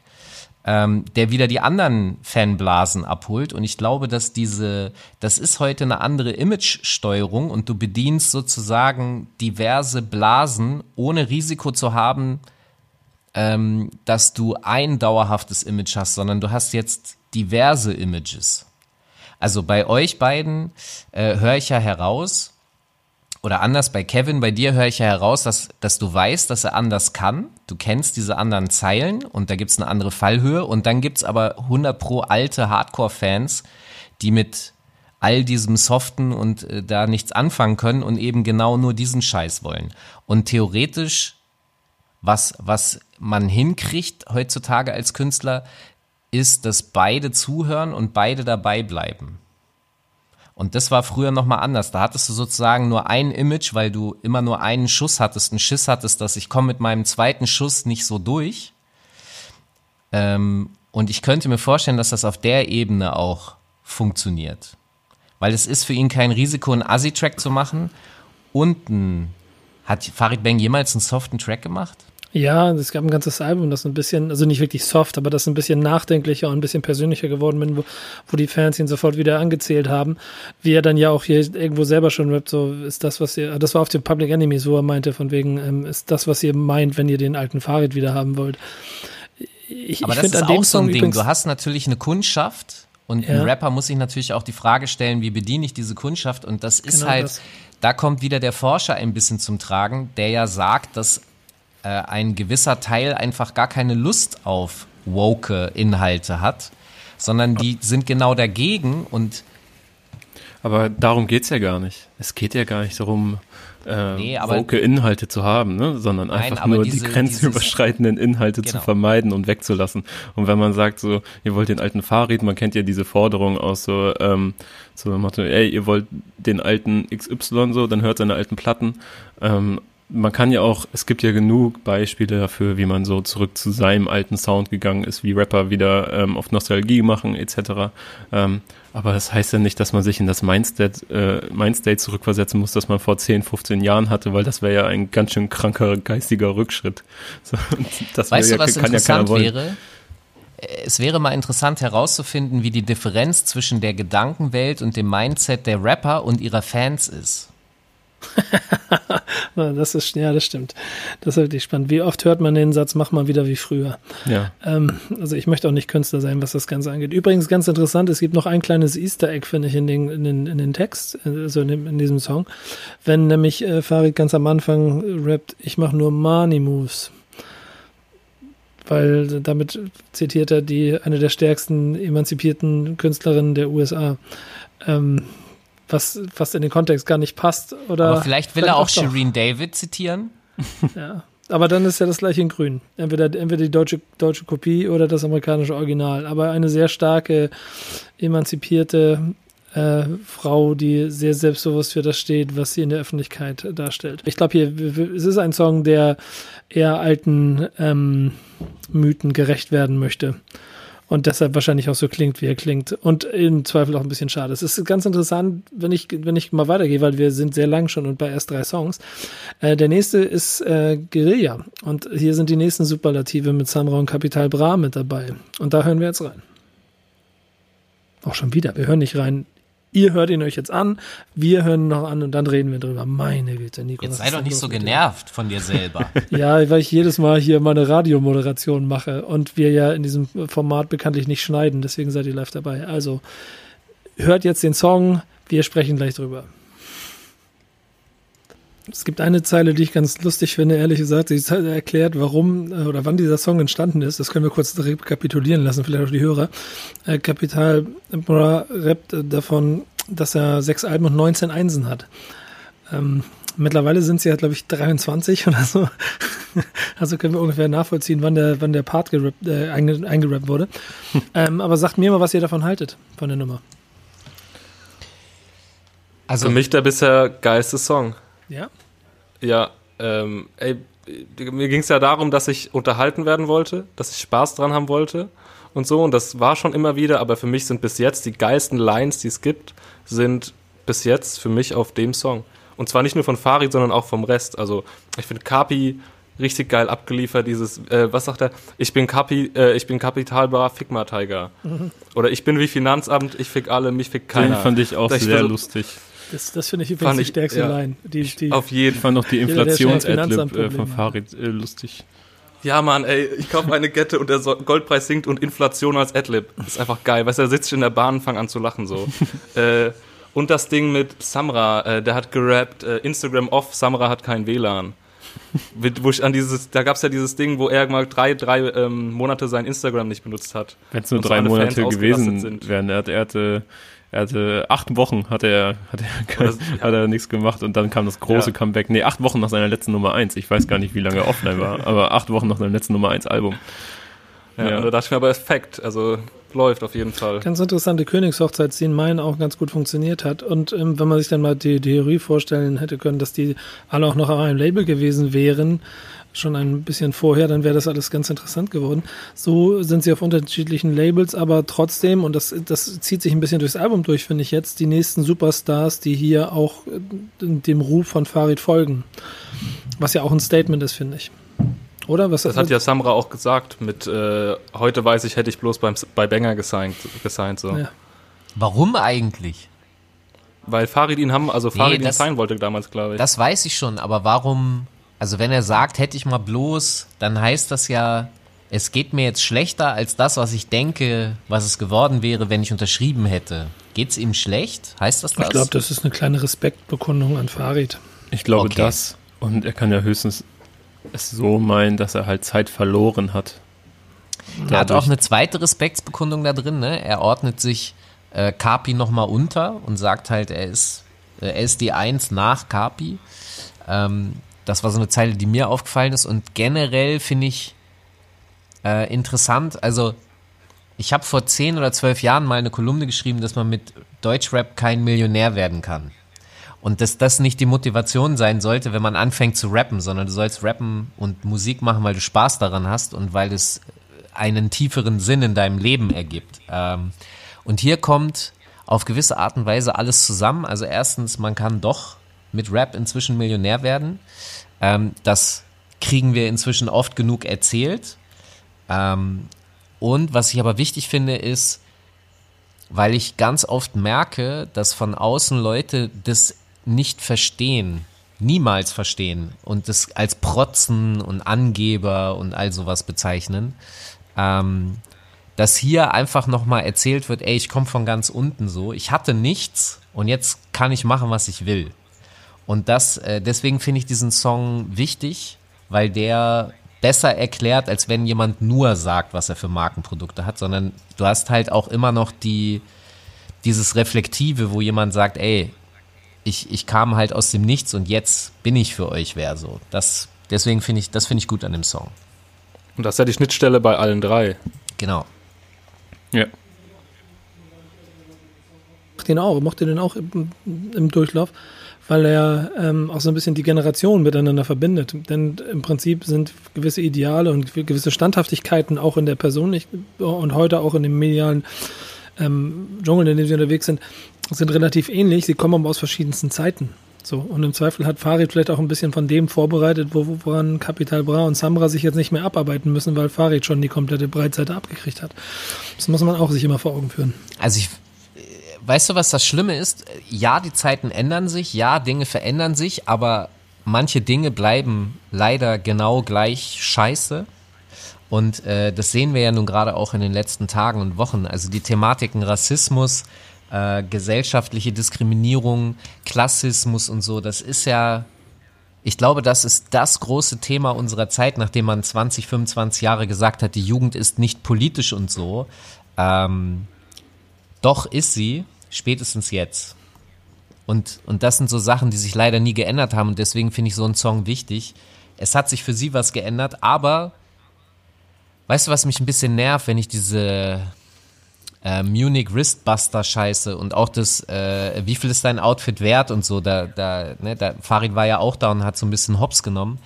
ähm, der wieder die anderen Fanblasen abholt. Und ich glaube, dass diese, das ist heute eine andere Image-Steuerung und du bedienst sozusagen diverse Blasen, ohne Risiko zu haben, ähm, dass du ein dauerhaftes Image hast, sondern du hast jetzt diverse Images. Also bei euch beiden äh, höre ich ja heraus, oder anders bei Kevin, bei dir höre ich ja heraus, dass, dass du weißt, dass er anders kann. Du kennst diese anderen Zeilen und da gibt es eine andere Fallhöhe. Und dann gibt es aber 100 pro alte Hardcore-Fans, die mit all diesem Soften und äh, da nichts anfangen können und eben genau nur diesen Scheiß wollen. Und theoretisch, was, was man hinkriegt heutzutage als Künstler, ist, dass beide zuhören und beide dabei bleiben. Und das war früher nochmal anders. Da hattest du sozusagen nur ein Image, weil du immer nur einen Schuss hattest, einen Schiss hattest, dass ich komme mit meinem zweiten Schuss nicht so durch. Ähm, und ich könnte mir vorstellen, dass das auf der Ebene auch funktioniert. Weil es ist für ihn kein Risiko, einen Assi-Track zu machen. Und hat Farid Bang jemals einen soften Track gemacht? Ja, es gab ein ganzes Album, das ein bisschen, also nicht wirklich soft, aber das ein bisschen nachdenklicher und ein bisschen persönlicher geworden bin, wo, wo die Fans ihn sofort wieder angezählt haben. Wie er dann ja auch hier irgendwo selber schon rappt, so ist das, was ihr, das war auf dem Public Enemies, wo er meinte, von wegen, ähm, ist das, was ihr meint, wenn ihr den alten Fahrrad wieder haben wollt. Ich, aber ich das ist auch so ein Ding. Du hast natürlich eine Kundschaft und ja. ein Rapper muss sich natürlich auch die Frage stellen, wie bediene ich diese Kundschaft? Und das ist genau halt, das. da kommt wieder der Forscher ein bisschen zum Tragen, der ja sagt, dass äh, ein gewisser Teil einfach gar keine Lust auf woke Inhalte hat, sondern die sind genau dagegen und aber darum geht es ja gar nicht. Es geht ja gar nicht darum, äh, nee, woke Inhalte zu haben, ne? sondern einfach nein, nur diese, die grenzüberschreitenden Inhalte genau. zu vermeiden und wegzulassen. Und wenn man sagt so, ihr wollt den alten Fahrrad, man kennt ja diese Forderung aus so, ähm, so Motto, ey, ihr wollt den alten XY so, dann hört seine alten Platten. Ähm, man kann ja auch, es gibt ja genug Beispiele dafür, wie man so zurück zu seinem alten Sound gegangen ist, wie Rapper wieder ähm, auf Nostalgie machen etc. Ähm, aber das heißt ja nicht, dass man sich in das Mindstate, äh, Mindstate zurückversetzen muss, das man vor 10, 15 Jahren hatte, weil das wäre ja ein ganz schön kranker geistiger Rückschritt. So, weißt du, ja, was interessant ja wäre? es wäre mal interessant herauszufinden, wie die Differenz zwischen der Gedankenwelt und dem Mindset der Rapper und ihrer Fans ist. das ist, ja, das stimmt. Das ist wirklich spannend. Wie oft hört man den Satz, mach mal wieder wie früher? Ja. Ähm, also ich möchte auch nicht Künstler sein, was das Ganze angeht. Übrigens ganz interessant, es gibt noch ein kleines Easter Egg, finde ich, in den, in den, in den Text, also in, dem, in diesem Song. Wenn nämlich äh, Farid ganz am Anfang rappt, ich mache nur Money Moves weil damit zitiert er die eine der stärksten emanzipierten Künstlerinnen der USA. Ähm, was, was in den Kontext gar nicht passt. Oder Aber vielleicht will er auch Shireen David zitieren. Ja. Aber dann ist ja das gleiche in Grün. Entweder, entweder die deutsche, deutsche Kopie oder das amerikanische Original. Aber eine sehr starke, emanzipierte äh, Frau, die sehr selbstbewusst für das steht, was sie in der Öffentlichkeit darstellt. Ich glaube, hier es ist ein Song, der eher alten ähm, Mythen gerecht werden möchte und deshalb wahrscheinlich auch so klingt, wie er klingt. Und im Zweifel auch ein bisschen schade. Es ist ganz interessant, wenn ich, wenn ich mal weitergehe, weil wir sind sehr lang schon und bei erst drei Songs. Äh, der nächste ist äh, Guerilla. Und hier sind die nächsten Superlative mit Samra und Kapital Bra mit dabei. Und da hören wir jetzt rein. Auch schon wieder. Wir hören nicht rein Ihr hört ihn euch jetzt an, wir hören ihn noch an und dann reden wir drüber. Meine Güte, Nico. Jetzt sei doch nicht so genervt von dir selber. ja, weil ich jedes Mal hier meine Radiomoderation mache und wir ja in diesem Format bekanntlich nicht schneiden, deswegen seid ihr live dabei. Also hört jetzt den Song, wir sprechen gleich drüber. Es gibt eine Zeile, die ich ganz lustig finde, ehrlich gesagt. Sie erklärt, warum äh, oder wann dieser Song entstanden ist. Das können wir kurz rekapitulieren lassen, vielleicht auch die Hörer. Äh, Kapital Bra rappt davon, dass er sechs Alben und 19 Einsen hat. Ähm, mittlerweile sind sie ja, glaube ich, 23 oder so. also können wir ungefähr nachvollziehen, wann der, wann der Part gerappt, äh, eingerappt wurde. ähm, aber sagt mir mal, was ihr davon haltet, von der Nummer. Also Für mich der bisher geilste Song. Ja? Ja, ähm, ey, mir ging es ja darum, dass ich unterhalten werden wollte, dass ich Spaß dran haben wollte und so. Und das war schon immer wieder, aber für mich sind bis jetzt die geilsten Lines, die es gibt, sind bis jetzt für mich auf dem Song. Und zwar nicht nur von Farid, sondern auch vom Rest. Also ich finde Kapi richtig geil abgeliefert, dieses, äh, was sagt er? Ich bin Kapi, äh, ich bin Kapitalbar Figma Tiger. Mhm. Oder ich bin wie Finanzamt, ich fick alle, mich fick keiner. Den fand ich auch sehr lustig. Das, das finde ich übrigens fand die stärkste ja, Line. Die, die, auf jeden Fall noch die Inflations-Adlib äh, von Farid äh, lustig. Ja, Mann, ey, ich kaufe eine Kette und der Goldpreis sinkt und Inflation als Adlib. Das ist einfach geil. Weißt du, er sitzt in der Bahn und fängt an zu lachen so. äh, und das Ding mit Samra, äh, der hat gerappt, äh, Instagram off, Samra hat kein WLAN. wo ich an dieses, da gab's ja dieses Ding, wo er mal drei, drei ähm, Monate sein Instagram nicht benutzt hat. Wenn es nur drei Monate gewesen wären, er, er hatte er hatte acht Wochen hat er, hat er, kein, ja. hat er nichts gemacht und dann kam das große ja. Comeback. Nee, acht Wochen nach seiner letzten Nummer eins. Ich weiß gar nicht, wie lange er offline war, aber acht Wochen nach seinem letzten Nummer eins Album. Ja, ja. da dachte ich mir aber Effekt, also läuft auf jeden Fall. Ganz interessante Königshochzeit, die in Main auch ganz gut funktioniert hat. Und ähm, wenn man sich dann mal die Theorie vorstellen hätte können, dass die alle auch noch auf einem Label gewesen wären, schon ein bisschen vorher, dann wäre das alles ganz interessant geworden. So sind sie auf unterschiedlichen Labels, aber trotzdem, und das, das zieht sich ein bisschen durchs Album durch, finde ich jetzt, die nächsten Superstars, die hier auch äh, dem Ruf von Farid folgen. Was ja auch ein Statement ist, finde ich. Oder? Was das hat ja Samra auch gesagt mit äh, heute weiß ich, hätte ich bloß beim, bei Banger gesigned, gesigned so. Ja. Warum eigentlich? Weil Farid ihn haben, also Farid nee, ihn sein wollte damals, glaube ich. Das weiß ich schon, aber warum also wenn er sagt, hätte ich mal bloß, dann heißt das ja, es geht mir jetzt schlechter als das, was ich denke, was es geworden wäre, wenn ich unterschrieben hätte. Geht es ihm schlecht? Heißt das das? Ich glaube, das ist eine kleine Respektbekundung an Farid. Ich glaube okay. das. Und er kann ja höchstens es so meinen, dass er halt Zeit verloren hat. Dadurch. Er hat auch eine zweite Respektsbekundung da drin. Ne? Er ordnet sich äh, Kapi nochmal unter und sagt halt, er ist, äh, er ist die Eins nach Kapi. Ähm, das war so eine Zeile, die mir aufgefallen ist. Und generell finde ich äh, interessant, also ich habe vor zehn oder zwölf Jahren mal eine Kolumne geschrieben, dass man mit Deutschrap kein Millionär werden kann. Und dass das nicht die Motivation sein sollte, wenn man anfängt zu rappen, sondern du sollst rappen und Musik machen, weil du Spaß daran hast und weil es einen tieferen Sinn in deinem Leben ergibt. Ähm, und hier kommt auf gewisse Art und Weise alles zusammen. Also erstens, man kann doch mit Rap inzwischen Millionär werden. Ähm, das kriegen wir inzwischen oft genug erzählt. Ähm, Und was ich aber wichtig finde, ist, weil ich ganz oft merke, dass von außen Leute das nicht verstehen, niemals verstehen und das als Protzen und Angeber und all sowas bezeichnen, ähm, dass hier einfach nochmal erzählt wird, ey, ich komme von ganz unten so, ich hatte nichts und jetzt kann ich machen, was ich will. Und das, äh, deswegen finde ich diesen Song wichtig, weil der besser erklärt, als wenn jemand nur sagt, was er für Markenprodukte hat, sondern du hast halt auch immer noch die, dieses Reflektive, wo jemand sagt, ey, ich, ich kam halt aus dem Nichts und jetzt bin ich für euch wer so. Das, deswegen finde ich, das finde ich gut an dem Song. Und das ist ja die Schnittstelle bei allen drei. Genau. Ja. mochte den auch, mochte den auch im, im Durchlauf, weil er ähm, auch so ein bisschen die Generation miteinander verbindet. Denn im Prinzip sind gewisse Ideale und gewisse Standhaftigkeiten auch in der Person nicht, und heute auch in dem medialen ähm, Dschungel, in dem sie unterwegs sind, sind relativ ähnlich. Sie kommen aber aus verschiedensten Zeiten. So, und im Zweifel hat Farid vielleicht auch ein bisschen von dem vorbereitet, wo, woran Capital Bra und Samra sich jetzt nicht mehr abarbeiten müssen, weil Farid schon die komplette Breitseite abgekriegt hat. Das muss man auch sich immer vor Augen führen. Also ich, weißt du, was das Schlimme ist? Ja, die Zeiten ändern sich, ja, Dinge verändern sich, aber manche Dinge bleiben leider genau gleich scheiße. Und äh, das sehen wir ja nun gerade auch in den letzten Tagen und Wochen. Also die Thematiken Rassismus, äh, gesellschaftliche Diskriminierung, Klassismus und so, das ist ja, ich glaube, das ist das große Thema unserer Zeit, nachdem man 20, 25 Jahre gesagt hat, die Jugend ist nicht politisch und so. Ähm, doch ist sie, spätestens jetzt. Und, und das sind so Sachen, die sich leider nie geändert haben und deswegen finde ich so einen Song wichtig. Es hat sich für sie was geändert, aber weißt du, was mich ein bisschen nervt, wenn ich diese äh, Munich Wristbuster Scheiße und auch das, äh, wie viel ist dein Outfit wert und so, da, da, ne, da, Farid war ja auch da und hat so ein bisschen Hops genommen.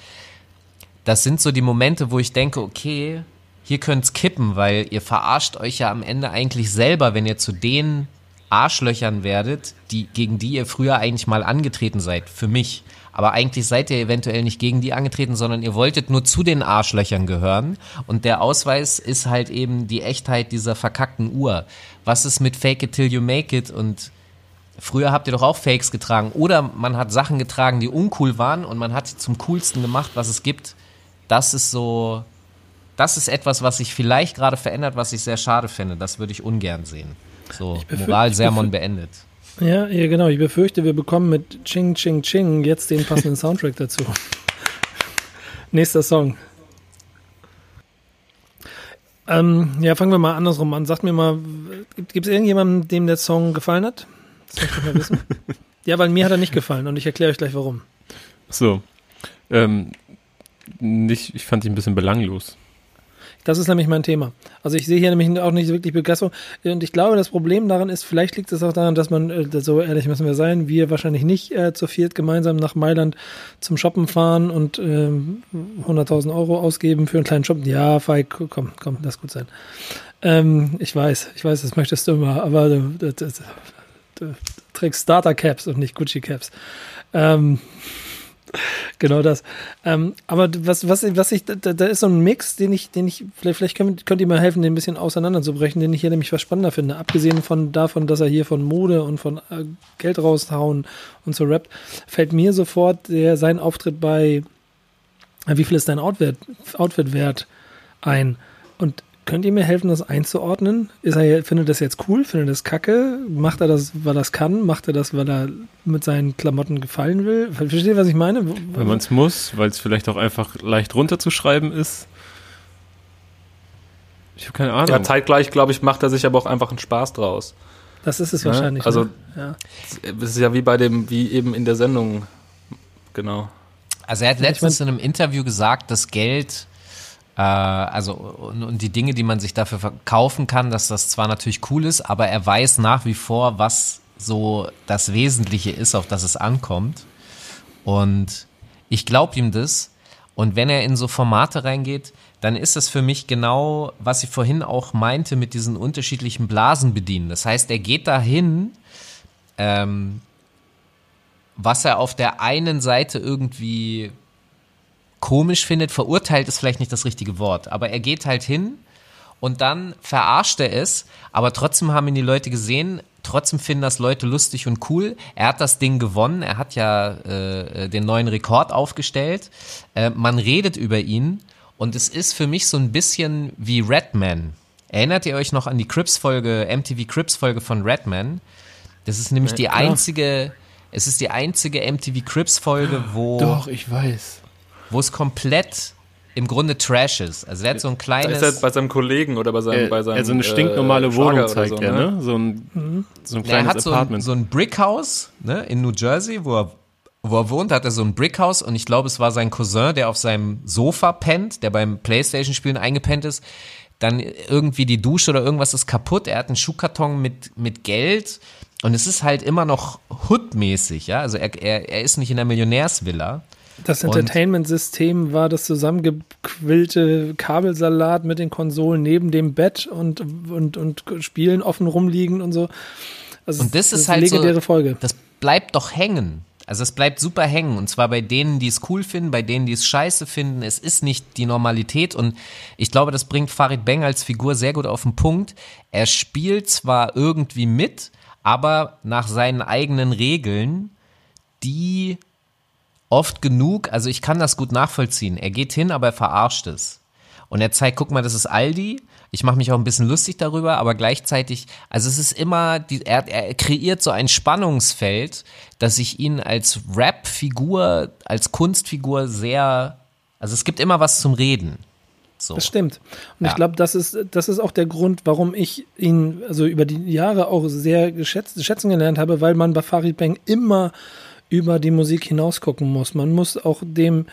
Das sind so die Momente, wo ich denke, okay, hier könnt's kippen, weil ihr verarscht euch ja am Ende eigentlich selber, wenn ihr zu den Arschlöchern werdet, die, gegen die ihr früher eigentlich mal angetreten seid, für mich. Aber eigentlich seid ihr eventuell nicht gegen die angetreten, sondern ihr wolltet nur zu den Arschlöchern gehören. Und der Ausweis ist halt eben die Echtheit dieser verkackten Uhr. Was ist mit Fake it till you make it? Und früher habt ihr doch auch Fakes getragen. Oder man hat Sachen getragen, die uncool waren und man hat sie zum coolsten gemacht, was es gibt. Das ist so, das ist etwas, was sich vielleicht gerade verändert, was ich sehr schade finde. Das würde ich ungern sehen. So, Moralsermon beendet. Ja, ja, genau. Ich befürchte, wir bekommen mit Ching Ching Ching jetzt den passenden Soundtrack dazu. Nächster Song. Ähm, ja, fangen wir mal andersrum an. Sagt mir mal, gibt es irgendjemanden, dem der Song gefallen hat? Das möchte ich mal wissen. ja, weil mir hat er nicht gefallen und ich erkläre euch gleich warum. So. Ähm, nicht, ich fand ihn ein bisschen belanglos. Das ist nämlich mein Thema. Also ich sehe hier nämlich auch nicht wirklich Begeisterung. Und ich glaube, das Problem daran ist, vielleicht liegt es auch daran, dass man, äh, so ehrlich müssen wir sein, wir wahrscheinlich nicht äh, zu viert gemeinsam nach Mailand zum Shoppen fahren und ähm, 100.000 Euro ausgeben für einen kleinen Shop. Ja, Falk, komm, komm, lass gut sein. Ähm, ich weiß, ich weiß, das möchtest du immer, aber du, du, du, du trägst Starter Caps und nicht Gucci Caps. Ähm, Genau das. Ähm, aber was, was, was ich, da, da ist so ein Mix, den ich, den ich, vielleicht, vielleicht könnt, könnt ihr mir helfen, den ein bisschen auseinanderzubrechen, den ich hier nämlich was spannender finde. Abgesehen von davon, dass er hier von Mode und von äh, Geld raushauen und so rappt, fällt mir sofort der, sein Auftritt bei äh, Wie viel ist dein Outfit, Outfit wert ein? Und könnt ihr mir helfen, das einzuordnen? Ist er, findet das jetzt cool? Findet er das kacke? Macht er das, weil er es kann? Macht er das, weil er mit seinen Klamotten gefallen will? Versteht ihr, was ich meine? Wenn man es muss, weil es vielleicht auch einfach leicht runterzuschreiben ist. Ich habe keine Ahnung. Ja, zeitgleich, glaube ich, macht er sich aber auch einfach einen Spaß draus. Das ist es Ne? wahrscheinlich. Also- ne? ja. Es ist ja wie bei dem, wie eben in der Sendung. Genau. Also er hat Ja, letztens in einem Interview gesagt, dass Geld, also und, und die Dinge, die man sich dafür verkaufen kann, dass das zwar natürlich cool ist, aber er weiß nach wie vor, was so das Wesentliche ist, auf das es ankommt. Und ich glaube ihm das. Und wenn er in so Formate reingeht, dann ist das für mich genau, was ich vorhin auch meinte mit diesen unterschiedlichen Blasen bedienen. Das heißt, er geht dahin, ähm, was er auf der einen Seite irgendwie komisch findet, verurteilt ist vielleicht nicht das richtige Wort, aber er geht halt hin und dann verarscht er es, aber trotzdem haben ihn die Leute gesehen, trotzdem finden das Leute lustig und cool. Er hat das Ding gewonnen, er hat ja äh, den neuen Rekord aufgestellt. Äh, man redet über ihn und es ist für mich so ein bisschen wie Redman. Erinnert ihr euch noch an die Crips-Folge, MTV Crips-Folge von Redman? Das ist nämlich die einzige, es ist die einzige MTV Crips-Folge, wo, Doch, ich weiß. Wo es komplett im Grunde Trash ist. Also er hat so ein Da kleines. ist er bei seinem Kollegen oder bei seinem, Er, bei seinem er so eine stinknormale äh, Wohnung zeigt so, er, ne? So ein, so ein er kleines hat so ein, Apartment. so ein Brickhouse ne, in New Jersey, wo er, wo er wohnt, hat er so ein Brickhouse und ich glaube, es war sein Cousin, der auf seinem Sofa pennt, der beim Playstation-Spielen eingepennt ist. Dann irgendwie die Dusche oder irgendwas ist kaputt. Er hat einen Schuhkarton mit, mit Geld und es ist halt immer noch Hood-mäßig, ja. Also er, er, er ist nicht in der Millionärsvilla. Das Entertainment-System war das zusammengequillte Kabelsalat mit den Konsolen neben dem Bett und, und, und Spielen offen rumliegen und so. Also Und das ist eine halt so- legendäre Folge. Das bleibt doch hängen. Also es bleibt super hängen. Und zwar bei denen, die es cool finden, bei denen, die es scheiße finden. Es ist nicht die Normalität. Und ich glaube, das bringt Farid Bang als Figur sehr gut auf den Punkt. Er spielt zwar irgendwie mit, aber nach seinen eigenen Regeln, die oft genug, also ich kann das gut nachvollziehen. Er geht hin, aber er verarscht es. Und er zeigt, guck mal, das ist Aldi. Ich mache mich auch ein bisschen lustig darüber, aber gleichzeitig, also es ist immer, die, er, er kreiert so ein Spannungsfeld, dass ich ihn als Rap-Figur, als Kunstfigur sehr, also es gibt immer was zum Reden. So. Das stimmt. Und Ja. ich glaube, das ist, das ist auch der Grund, warum ich ihn also über die Jahre auch sehr geschätzt, schätzen gelernt habe, weil man bei Farid Bang immer über die Musik hinaus gucken muss. Man muss auch dem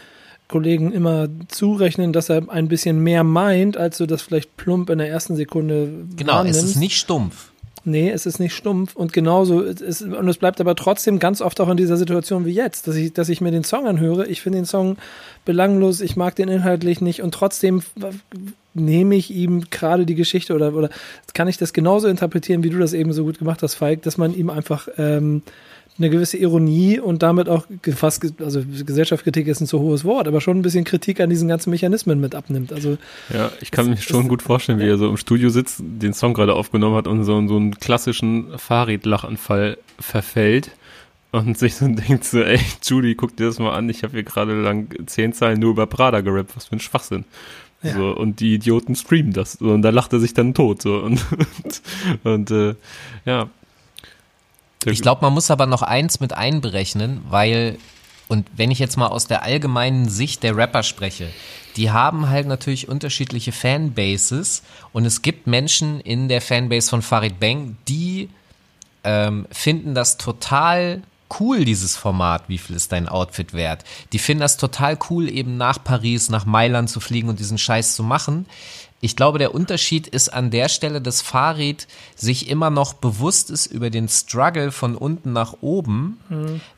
Kollegen immer zurechnen, dass er ein bisschen mehr meint, als du das vielleicht plump in der ersten Sekunde Genau, wahrnimmst. es ist nicht stumpf. Nee, es ist nicht stumpf und genauso es ist, und es bleibt aber trotzdem ganz oft auch in dieser Situation wie jetzt, dass ich, dass ich mir den Song anhöre. Ich finde den Song belanglos, ich mag den inhaltlich nicht und trotzdem nehme ich ihm gerade die Geschichte oder, oder kann ich das genauso interpretieren, wie du das eben so gut gemacht hast, Falk, dass man ihm einfach ähm, eine gewisse Ironie und damit auch fast, also Gesellschaftskritik ist ein zu hohes Wort, aber schon ein bisschen Kritik an diesen ganzen Mechanismen mit abnimmt. Also Ja, ich kann Es- mir schon es- gut vorstellen, wie er so im Studio sitzt, den Song gerade aufgenommen hat und so, so einen klassischen Fahrradlachanfall verfällt und sich so denkt so, ey, Judy, guck dir das mal an, ich habe hier gerade lang zehn Zeilen nur über Prada gerappt, was für ein Schwachsinn. Ja. So, und die Idioten streamen das. So, und da lacht er sich dann tot. So, und, und, und äh, ja. Ich glaube, man muss aber noch eins mit einberechnen, weil, und wenn ich jetzt mal aus der allgemeinen Sicht der Rapper spreche, die haben halt natürlich unterschiedliche Fanbases und es gibt Menschen in der Fanbase von Farid Bang, die ähm, finden das total cool, dieses Format, wie viel ist dein Outfit wert. Die finden das total cool, eben nach Paris, nach Mailand zu fliegen und diesen Scheiß zu machen. Ich glaube, der Unterschied ist an der Stelle, dass Farid sich immer noch bewusst ist über den Struggle von unten nach oben,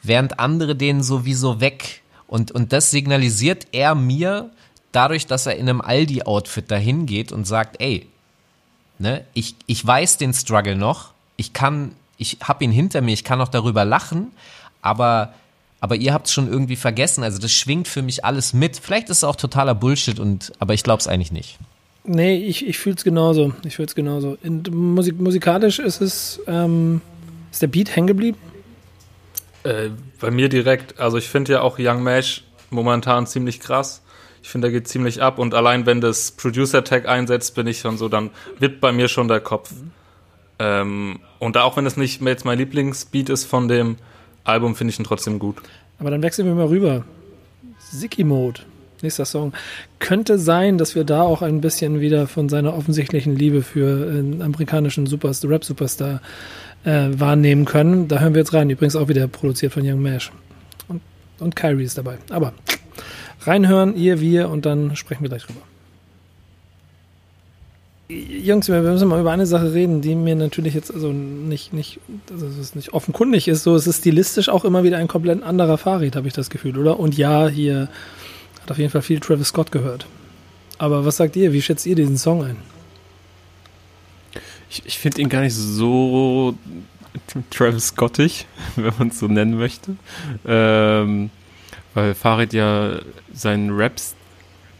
während andere den sowieso weg. Und, und das signalisiert er mir dadurch, dass er in einem Aldi-Outfit dahin geht und sagt, ey, ne, ich, ich weiß den Struggle noch, ich kann, ich hab ihn hinter mir, ich kann auch darüber lachen, aber, aber ihr habt es schon irgendwie vergessen, also das schwingt für mich alles mit. Vielleicht ist es auch totaler Bullshit und, aber ich glaube es eigentlich nicht. Nee, ich, ich fühle es genauso. Ich fühle es genauso. In, Musik, musikalisch ist es, ähm, ist der Beat hängen geblieben? Äh, bei mir direkt. Also ich finde ja auch Young Mesh momentan ziemlich krass. Ich finde, der geht ziemlich ab und allein wenn das Producer Tag einsetzt, bin ich schon so, dann wippt bei mir schon der Kopf. Ähm, und auch wenn es nicht jetzt mein Lieblingsbeat ist von dem Album, finde ich ihn trotzdem gut. Aber dann wechseln wir mal rüber. Siki Mode, nächster Song. Könnte sein, dass wir da auch ein bisschen wieder von seiner offensichtlichen Liebe für einen amerikanischen Superstar, Rap-Superstar äh, wahrnehmen können. Da hören wir jetzt rein. Übrigens auch wieder produziert von Young Mash. Und, und Kyrie ist dabei. Aber reinhören, ihr, wir und dann sprechen wir gleich drüber. Jungs, wir müssen mal über eine Sache reden, die mir natürlich jetzt also nicht, nicht, also es ist nicht offenkundig ist. So, es ist stilistisch auch immer wieder ein komplett anderer Fahrrad, habe ich das Gefühl, oder? Und ja, hier hat auf jeden Fall viel Travis Scott gehört. Aber was sagt ihr? Wie schätzt ihr diesen Song ein? Ich, ich finde ihn gar nicht so Travis Scottig, wenn man es so nennen möchte. Ähm, weil Farid ja seinen Raps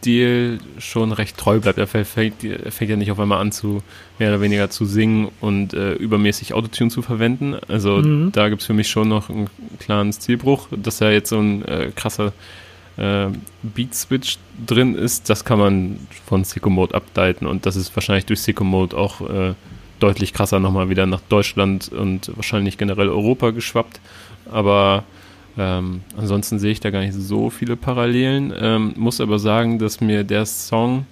Stil schon recht treu bleibt. Er fängt, er fängt ja nicht auf einmal an zu mehr oder weniger zu singen und äh, übermäßig Autotune zu verwenden. Also mhm. da gibt es für mich schon noch einen klaren Stilbruch, dass er jetzt so ein äh, krasser äh, Beat-Switch drin ist, das kann man von Sicko Mode ableiten und das ist wahrscheinlich durch Sicko Mode auch äh, deutlich krasser nochmal wieder nach Deutschland und wahrscheinlich generell Europa geschwappt. Aber ähm, ansonsten sehe ich da gar nicht so viele Parallelen. Ähm, muss aber sagen, dass mir der Song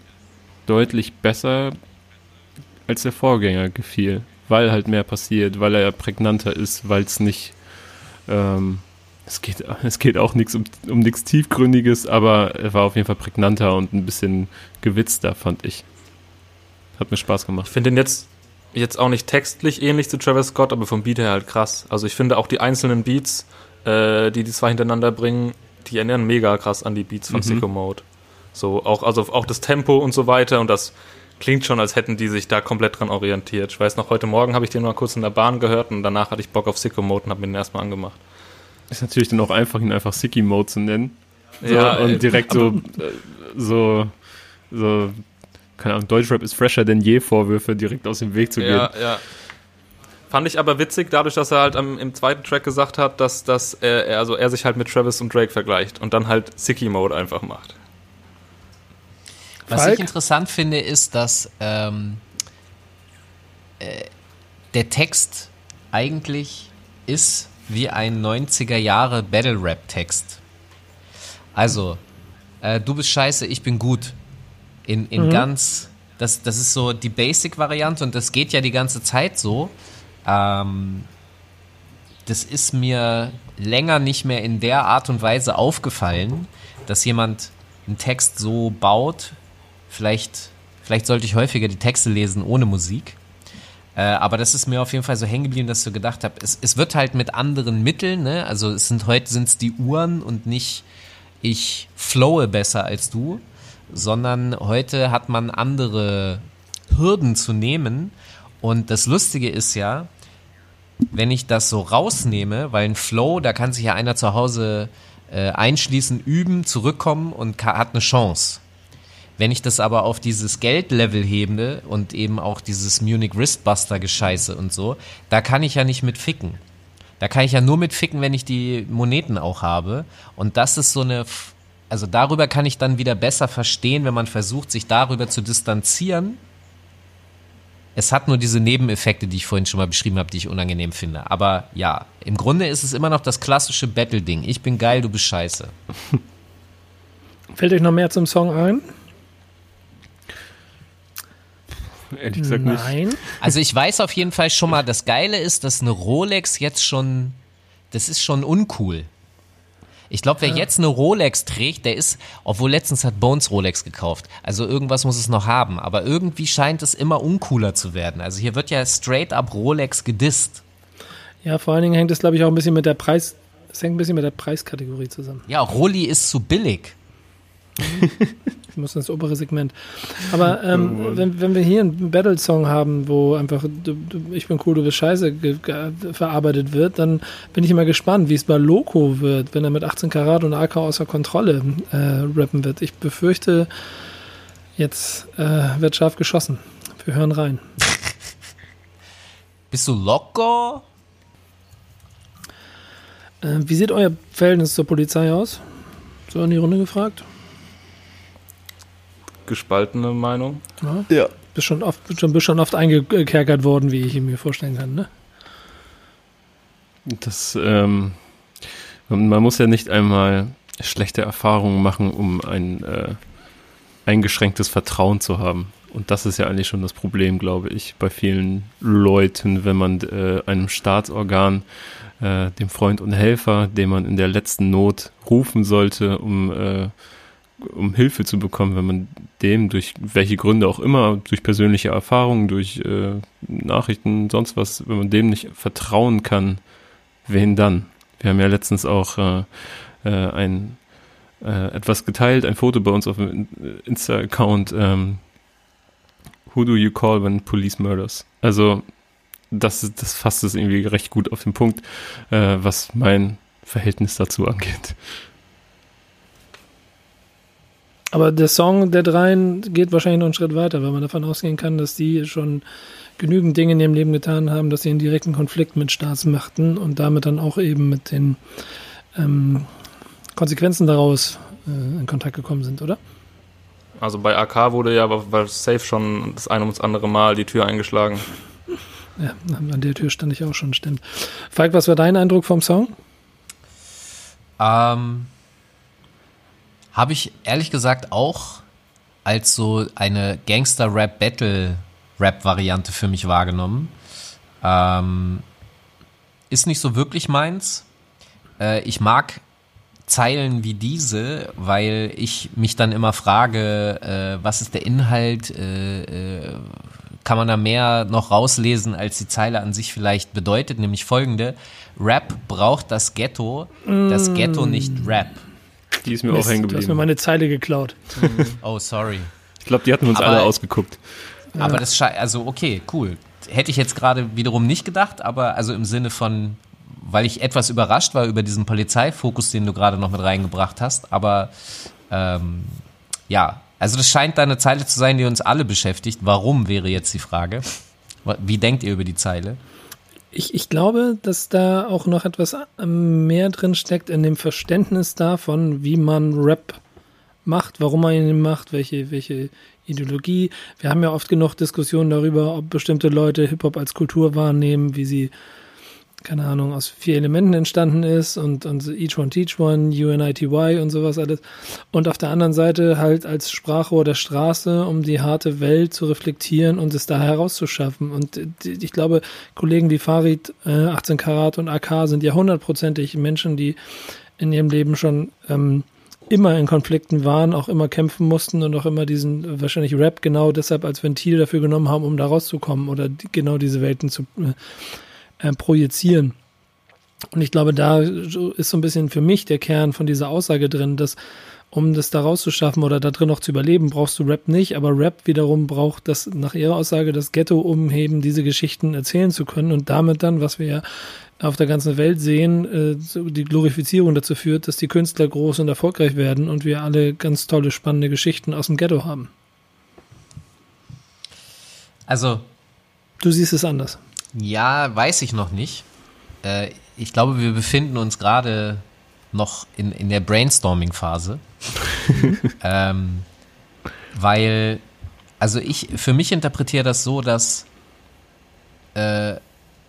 deutlich besser als der Vorgänger gefiel, weil halt mehr passiert, weil er prägnanter ist, weil es nicht ähm, es geht, es geht auch nichts um, um nichts Tiefgründiges, aber er war auf jeden Fall prägnanter und ein bisschen gewitzter, fand ich. Hat mir Spaß gemacht. Ich finde den jetzt, jetzt auch nicht textlich ähnlich zu Travis Scott, aber vom Beat her halt krass. Also ich finde auch die einzelnen Beats, äh, die die zwei hintereinander bringen, die erinnern mega krass an die Beats von mhm. Sicko Mode. So, auch, also auch das Tempo und so weiter und das klingt schon, als hätten die sich da komplett dran orientiert. Ich weiß noch, heute Morgen habe ich den mal kurz in der Bahn gehört und danach hatte ich Bock auf Sicko Mode und habe mir den erstmal angemacht. Ist natürlich dann auch einfach, ihn einfach Sicky Mode zu nennen. So, ja, und direkt so, äh, so, so, keine Ahnung, Deutschrap ist fresher denn je Vorwürfe direkt aus dem Weg zu gehen. Ja, ja. Fand ich aber witzig, dadurch, dass er halt am, im zweiten Track gesagt hat, dass, dass er, also er sich halt mit Travis und Drake vergleicht und dann halt Sicky Mode einfach macht. Was Falk? ich interessant finde, ist, dass ähm, äh, der Text eigentlich ist wie ein 90er Jahre Battle Rap Text. Also, äh, du bist scheiße, ich bin gut. In, in mhm. ganz, das, das ist so die Basic-Variante und das geht ja die ganze Zeit so. Ähm, das ist mir länger nicht mehr in der Art und Weise aufgefallen, dass jemand einen Text so baut. Vielleicht, vielleicht sollte ich häufiger die Texte lesen ohne Musik. Äh, aber das ist mir auf jeden Fall so hängen geblieben, dass ich so gedacht habe, es, es wird halt mit anderen Mitteln, ne? Also es sind heute sind es die Uhren und nicht ich flowe besser als du, sondern heute hat man andere Hürden zu nehmen. Und das Lustige ist ja, wenn ich das so rausnehme, weil ein Flow, da kann sich ja einer zu Hause äh, einschließen, üben, zurückkommen und hat eine Chance. Wenn ich das aber auf dieses Geldlevel hebe und eben auch dieses Munich Wristbuster Gescheiße und so, da kann ich ja nicht mit ficken. Da kann ich ja nur mit ficken, wenn ich die Moneten auch habe. Und das ist so eine, also darüber kann ich dann wieder besser verstehen, wenn man versucht, sich darüber zu distanzieren. Es hat nur diese Nebeneffekte, die ich vorhin schon mal beschrieben habe, die ich unangenehm finde. Aber ja, im Grunde ist es immer noch das klassische Battle-Ding. Ich bin geil, du bist scheiße. Fällt euch noch mehr zum Song ein? Ehrlich gesagt nicht. Nein. Also ich weiß auf jeden Fall schon mal, das Geile ist, dass eine Rolex jetzt schon, das ist schon uncool. Ich glaube, wer ja. jetzt eine Rolex trägt, der ist, obwohl letztens hat Bones Rolex gekauft. Also irgendwas muss es noch haben. Aber irgendwie scheint es immer uncooler zu werden. Also hier wird ja straight up Rolex gedisst. Ja, vor allen Dingen hängt es, glaube ich, auch ein bisschen mit der Preis, es hängt ein bisschen mit der Preiskategorie zusammen. Ja, Roli ist zu billig. Ich muss ins obere Segment. Aber ähm, wenn, wenn wir hier einen Battle-Song haben, wo einfach du, du, ich bin cool, du bist scheiße verarbeitet wird, dann bin ich immer gespannt, wie es bei Loco wird, wenn er mit 18 Karat und AK außer Kontrolle äh, rappen wird. Ich befürchte, jetzt äh, wird scharf geschossen. Wir hören rein. Bist du locker? Äh, wie sieht euer Verhältnis zur Polizei aus? So in die Runde gefragt gespaltene Meinung. Ja. ja. Bist schon oft, schon, bist schon oft eingekerkert worden, wie ich mir vorstellen kann, ne? Das, ähm, man muss ja nicht einmal schlechte Erfahrungen machen, um ein äh, eingeschränktes Vertrauen zu haben. Und das ist ja eigentlich schon das Problem, glaube ich, bei vielen Leuten, wenn man äh, einem Staatsorgan, äh, dem Freund und Helfer, den man in der letzten Not rufen sollte, um äh, um Hilfe zu bekommen, wenn man dem durch welche Gründe auch immer, durch persönliche Erfahrungen, durch äh, Nachrichten, sonst was, wenn man dem nicht vertrauen kann, wen dann? Wir haben ja letztens auch äh, äh, ein äh, etwas geteilt, ein Foto bei uns auf dem Insta-Account. Ähm, Who do you call when police murders? Also das, das fasst es irgendwie recht gut auf den Punkt, äh, was mein Verhältnis dazu angeht. Aber der Song der dreien geht wahrscheinlich noch einen Schritt weiter, weil man davon ausgehen kann, dass die schon genügend Dinge in ihrem Leben getan haben, dass sie in direkten Konflikt mit Staatsmachten und damit dann auch eben mit den ähm, Konsequenzen daraus äh, in Kontakt gekommen sind, oder? Also bei AK wurde ja war safe schon das ein ums andere Mal die Tür eingeschlagen. Ja, an der Tür stand ich auch schon, stimmt. Falk, was war dein Eindruck vom Song? Ähm, Habe ich ehrlich gesagt auch als so eine Gangster-Rap-Battle-Rap-Variante für mich wahrgenommen. Ähm, ist nicht so wirklich meins. Äh, ich mag Zeilen wie diese, weil ich mich dann immer frage, äh, was ist der Inhalt? Äh, äh, kann man da mehr noch rauslesen, als die Zeile an sich vielleicht bedeutet, nämlich folgende. Rap braucht das Ghetto, das Ghetto nicht Rap. Die ist mir auch Mist, hängen du hast mir geblieben. meine Zeile geklaut. Oh, sorry. Ich glaube, die hatten wir uns Aber- alle ausgeguckt. Aber das schei- also okay, cool. Hätte ich jetzt gerade wiederum nicht gedacht, aber also im Sinne von, weil ich etwas überrascht war über diesen Polizeifokus, den du gerade noch mit reingebracht hast, aber ähm, ja, also das scheint da eine Zeile zu sein, die uns alle beschäftigt. Warum wäre jetzt die Frage? Wie denkt ihr über die Zeile? Ich, ich glaube, dass da auch noch etwas ähm, mehr drin steckt in dem Verständnis davon, wie man Rap macht, warum man ihn macht, welche, welche Ideologie. Wir haben ja oft genug Diskussionen darüber, ob bestimmte Leute Hip-Hop als Kultur wahrnehmen, wie sie, keine Ahnung, aus vier Elementen entstanden ist und, und Each One Teach One, UNITY und sowas alles. Und auf der anderen Seite halt als Sprachrohr der Straße, um die harte Welt zu reflektieren und es da herauszuschaffen. Und äh, ich glaube, Kollegen wie Farid, äh, 18 Karat und AK sind ja hundertprozentig Menschen, die in ihrem Leben schon ähm, immer in Konflikten waren, auch immer kämpfen mussten und auch immer diesen äh, wahrscheinlich Rap genau deshalb als Ventil dafür genommen haben, um da rauszukommen oder die, genau diese Welten zu äh, äh, projizieren. Und ich glaube, da ist so ein bisschen für mich der Kern von dieser Aussage drin, dass um das da rauszuschaffen oder da drin noch zu überleben, brauchst du Rap nicht, aber Rap wiederum braucht das nach ihrer Aussage das Ghetto, um eben diese Geschichten erzählen zu können und damit dann, was wir ja auf der ganzen Welt sehen, äh, die Glorifizierung dazu führt, dass die Künstler groß und erfolgreich werden und wir alle ganz tolle, spannende Geschichten aus dem Ghetto haben. Also Du siehst es anders. Ja, weiß ich noch nicht. Äh, ich glaube, wir befinden uns gerade noch in, in der Brainstorming-Phase. ähm, weil, also ich, für mich interpretiere das so, dass, äh,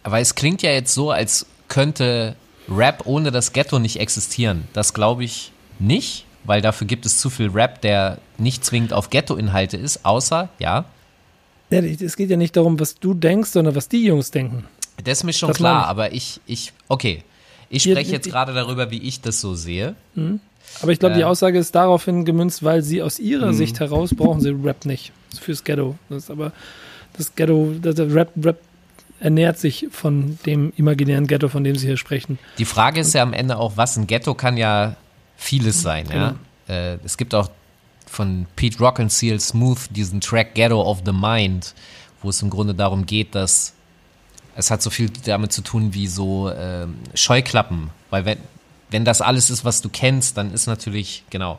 weil es klingt ja jetzt so, als könnte Rap ohne das Ghetto nicht existieren. Das glaube ich nicht, weil dafür gibt es zu viel Rap, der nicht zwingend auf Ghetto-Inhalte ist, außer, ja, Ja, es geht ja nicht darum, was du denkst, sondern was die Jungs denken. Das ist mir schon Das klar, aber ich, ich, okay. Ich spreche jetzt gerade darüber, wie ich das so sehe. Aber ich glaube, die Äh. Aussage ist daraufhin gemünzt, weil sie aus ihrer Sicht heraus brauchen sie Rap nicht fürs Ghetto. Das ist aber das Ghetto, das der Rap, Rap ernährt sich von dem imaginären Ghetto, von dem sie hier sprechen. Die Frage ist ja am Ende auch, was ein Ghetto kann ja vieles sein, ja. Äh, es gibt auch von Pete Rock and Seal Smooth diesen Track Ghetto of the Mind, wo es im Grunde darum geht, dass es hat so viel damit zu tun wie so ähm, Scheuklappen, weil wenn, wenn das alles ist, was du kennst, dann ist natürlich, genau.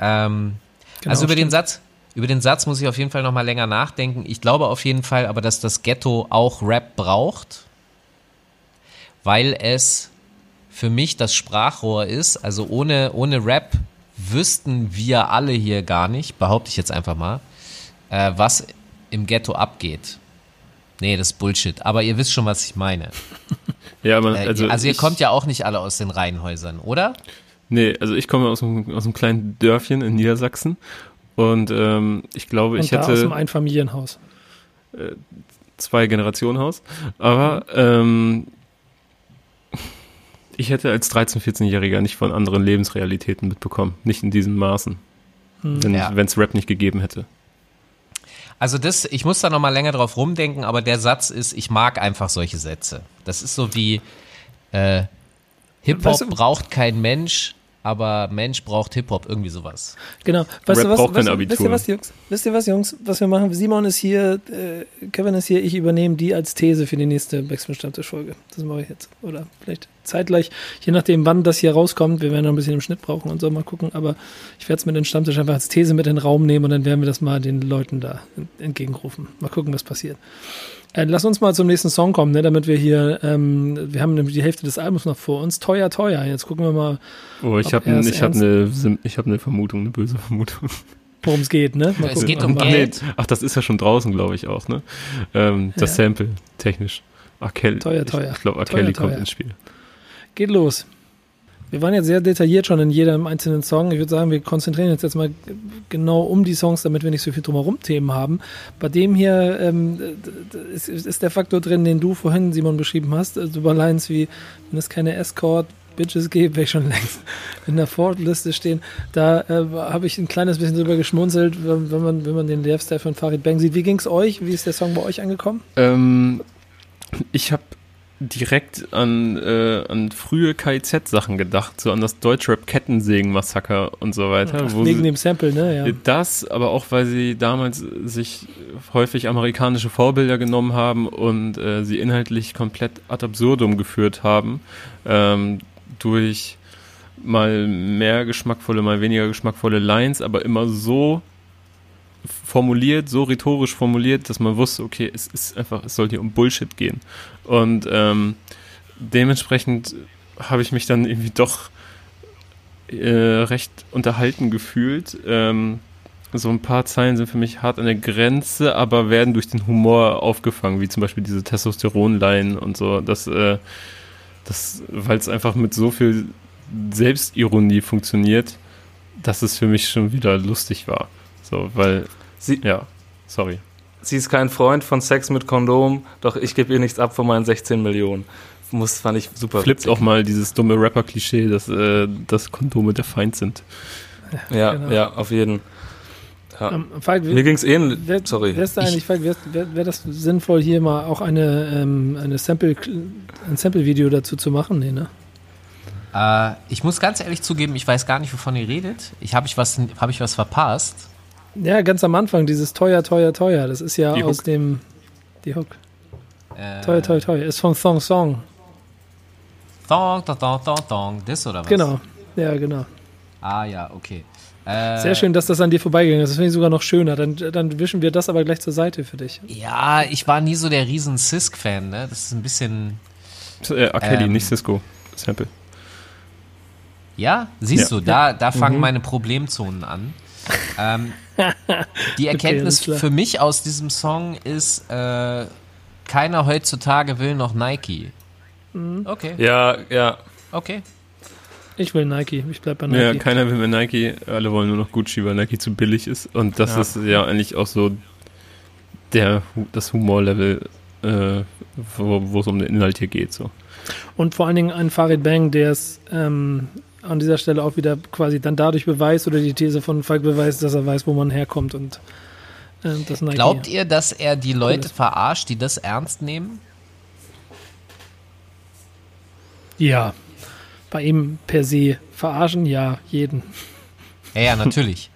Ähm, Genau, also über den stimmt. Satz, über den Satz muss ich auf jeden Fall noch mal länger nachdenken. Ich glaube auf jeden Fall aber, dass das Ghetto auch Rap braucht, weil es für mich das Sprachrohr ist. Also ohne, ohne Rap wüssten wir alle hier gar nicht, behaupte ich jetzt einfach mal, äh, was im Ghetto abgeht. Nee, das ist Bullshit. Aber ihr wisst schon, was ich meine. Ja, aber Äh, also, also, ihr ich, kommt ja auch nicht alle aus den Reihenhäusern, oder? Nee, also ich komme aus einem, aus einem kleinen Dörfchen in Niedersachsen und ähm, ich glaube, Und ich da aus hätte dem Einfamilienhaus. zwei Generationenhaus, aber ähm, ich hätte als 13-, 14-Jähriger nicht von anderen Lebensrealitäten mitbekommen, nicht in diesen Maßen, wenn Ja. es Rap nicht gegeben hätte. Also das, ich muss da noch mal länger drauf rumdenken, aber der Satz ist, ich mag einfach solche Sätze. Das ist so wie äh, Hip-Hop Weißt du- braucht kein Mensch, aber Mensch braucht Hip-Hop, irgendwie sowas. Genau. Weißt Rap du was, braucht weißt, kein du- wisst Abitur. ihr was, Jungs? Wisst ihr was, Jungs? Was wir machen? Simon ist hier, äh, Kevin ist hier, ich übernehme die als These für die nächste Backspin Stammtisch-Folge. Das mache ich jetzt. Oder vielleicht zeitgleich, je nachdem, wann das hier rauskommt. Wir werden noch ein bisschen im Schnitt brauchen und so mal gucken. Aber ich werde es mit den Stammtisch einfach als These mit in den Raum nehmen und dann werden wir das mal den Leuten da en- entgegenrufen. Mal gucken, was passiert. Äh, lass uns mal zum nächsten Song kommen, ne, damit wir hier, ähm, wir haben nämlich die Hälfte des Albums noch vor uns. Teuer, teuer. Jetzt gucken wir mal, Oh, ich habe ich hab eine ich hab eine Vermutung, eine böse Vermutung. worum es geht, ne? Mal Es gucken. geht um Ach, Geld. Ach, das ist ja schon draußen, glaube ich auch, ne? Ähm, das Ja. Sample, technisch. R. Kelly. Teuer, teuer. Ich, ich glaube, Kelly kommt teuer. ins Spiel. Geht los. Wir waren jetzt sehr detailliert schon in jedem einzelnen Song. Ich würde sagen, wir konzentrieren uns jetzt mal genau um die Songs, damit wir nicht so viel drumherum Themen haben. Bei dem hier ähm, ist, ist der Faktor drin, den du vorhin, Simon, beschrieben hast. Also über Lines wie, wenn es keine Escort Bitches gibt, ich schon längst in der Ford-Liste stehen. Da äh, habe ich ein kleines bisschen drüber geschmunzelt, wenn, man, wenn man den Lifestyle von Farid Bang sieht. Wie ging's euch? Wie ist der Song bei euch angekommen? Ähm, ich habe direkt an, äh, an frühe KIZ-Sachen gedacht, so an das Deutschrap-Kettensägen-Massaker und so weiter. Ach, wo wegen sie, dem Sample, ne? Ja. Das, aber auch weil sie damals sich häufig amerikanische Vorbilder genommen haben und äh, sie inhaltlich komplett ad absurdum geführt haben, ähm, durch mal mehr geschmackvolle, mal weniger geschmackvolle Lines, aber immer so formuliert, so rhetorisch formuliert, dass man wusste, okay, es ist einfach, es soll hier um Bullshit gehen. Und ähm, dementsprechend habe ich mich dann irgendwie doch äh, recht unterhalten gefühlt. Ähm, so ein paar Zeilen sind für mich hart an der Grenze, aber werden durch den Humor aufgefangen, wie zum Beispiel diese Testosteron-Line und so. Das, äh, das, weil es einfach mit so viel Selbstironie funktioniert, dass es für mich schon wieder lustig war. So, weil, Sie, ja, sorry. sie ist kein Freund von Sex mit Kondom, doch ich gebe ihr nichts ab von meinen 16 Millionen. Muss, fand ich super. Flippt witzig. auch mal dieses dumme Rapper-Klischee, dass, äh, dass Kondome der Feind sind. Ja, Genau. ja, auf jeden. Ja. Ähm, Falk, Mir ging's ähnlich. Wer, Sorry. Wäre es da eigentlich, wäre wär, wär das sinnvoll, hier mal auch eine, ähm, eine Sample, ein Sample-Video dazu zu machen? Nee, ne? Äh, ich muss ganz ehrlich zugeben, ich weiß gar nicht, wovon ihr redet. Ich habe ich was, habe ich was verpasst? Ja, ganz am Anfang, dieses teuer, teuer, teuer. Das ist ja Die aus Hook. dem. Die Hook. Äh, Teuer, teuer, teuer. Ist von Thong Song. Dong, dong, dong, dong, dong. Das oder was? Genau. Ja, genau. Ah ja, okay. Äh, Sehr schön, dass das an dir vorbeigegangen ist. Das finde ich sogar noch schöner. Dann, dann wischen wir das aber gleich zur Seite für dich. Ja, ich war nie so der riesen Sisk-Fan, ne? Das ist ein bisschen. Äh, R. Kelly, Ähm. nicht Cisco. Sample. Ja, siehst Ja. du, da, da fangen Mhm. meine Problemzonen an. ähm, die Erkenntnis klar. für mich aus diesem Song ist, äh, keiner heutzutage will noch Nike. Mhm. Okay, Ja, ja. okay. Ich will Nike. Ich bleib bei Nike. Ja, keiner will mehr Nike, alle wollen nur noch Gucci, weil Nike zu billig ist. Und das Ja. ist ja eigentlich auch so der, das Humorlevel, äh, wo wo es um den Inhalt hier geht. So. Und vor allen Dingen ein Farid Bang, der es ähm, an dieser Stelle auch wieder quasi dann dadurch beweist oder die These von Falk beweist, dass er weiß, wo man herkommt und ähm, das Nike. Glaubt ihr, dass er die Leute ist. verarscht, die das ernst nehmen? Ja. Bei ihm per se verarschen, ja, jeden. Ja, ja, natürlich.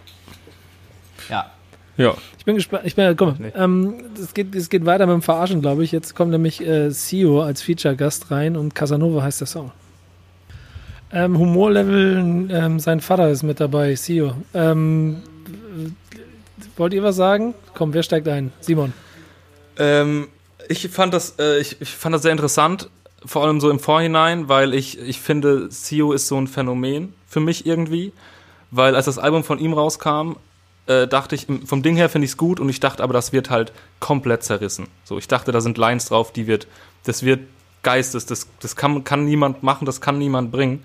ja. Ja, Ich bin gespannt. Ich bin, Nee. ähm, es geht, es geht weiter mit dem Verarschen, glaube ich. Jetzt kommt nämlich äh, Sio als Feature-Gast rein und Casanova heißt der Song. Ähm, Humorlevel, ähm, sein Vater ist mit dabei, Sio. Ähm, wollt ihr was sagen? Komm, wer steigt ein? Simon. Ähm, ich fand das, äh, ich, ich fand das sehr interessant, vor allem so im Vorhinein, weil ich, ich finde, Sio ist so ein Phänomen für mich irgendwie, weil als das Album von ihm rauskam, äh, dachte ich, vom Ding her finde ich es gut und ich dachte aber, das wird halt komplett zerrissen. So, ich dachte, da sind Lines drauf, die wird, das wird Geistes, das, das kann, kann niemand machen, das kann niemand bringen.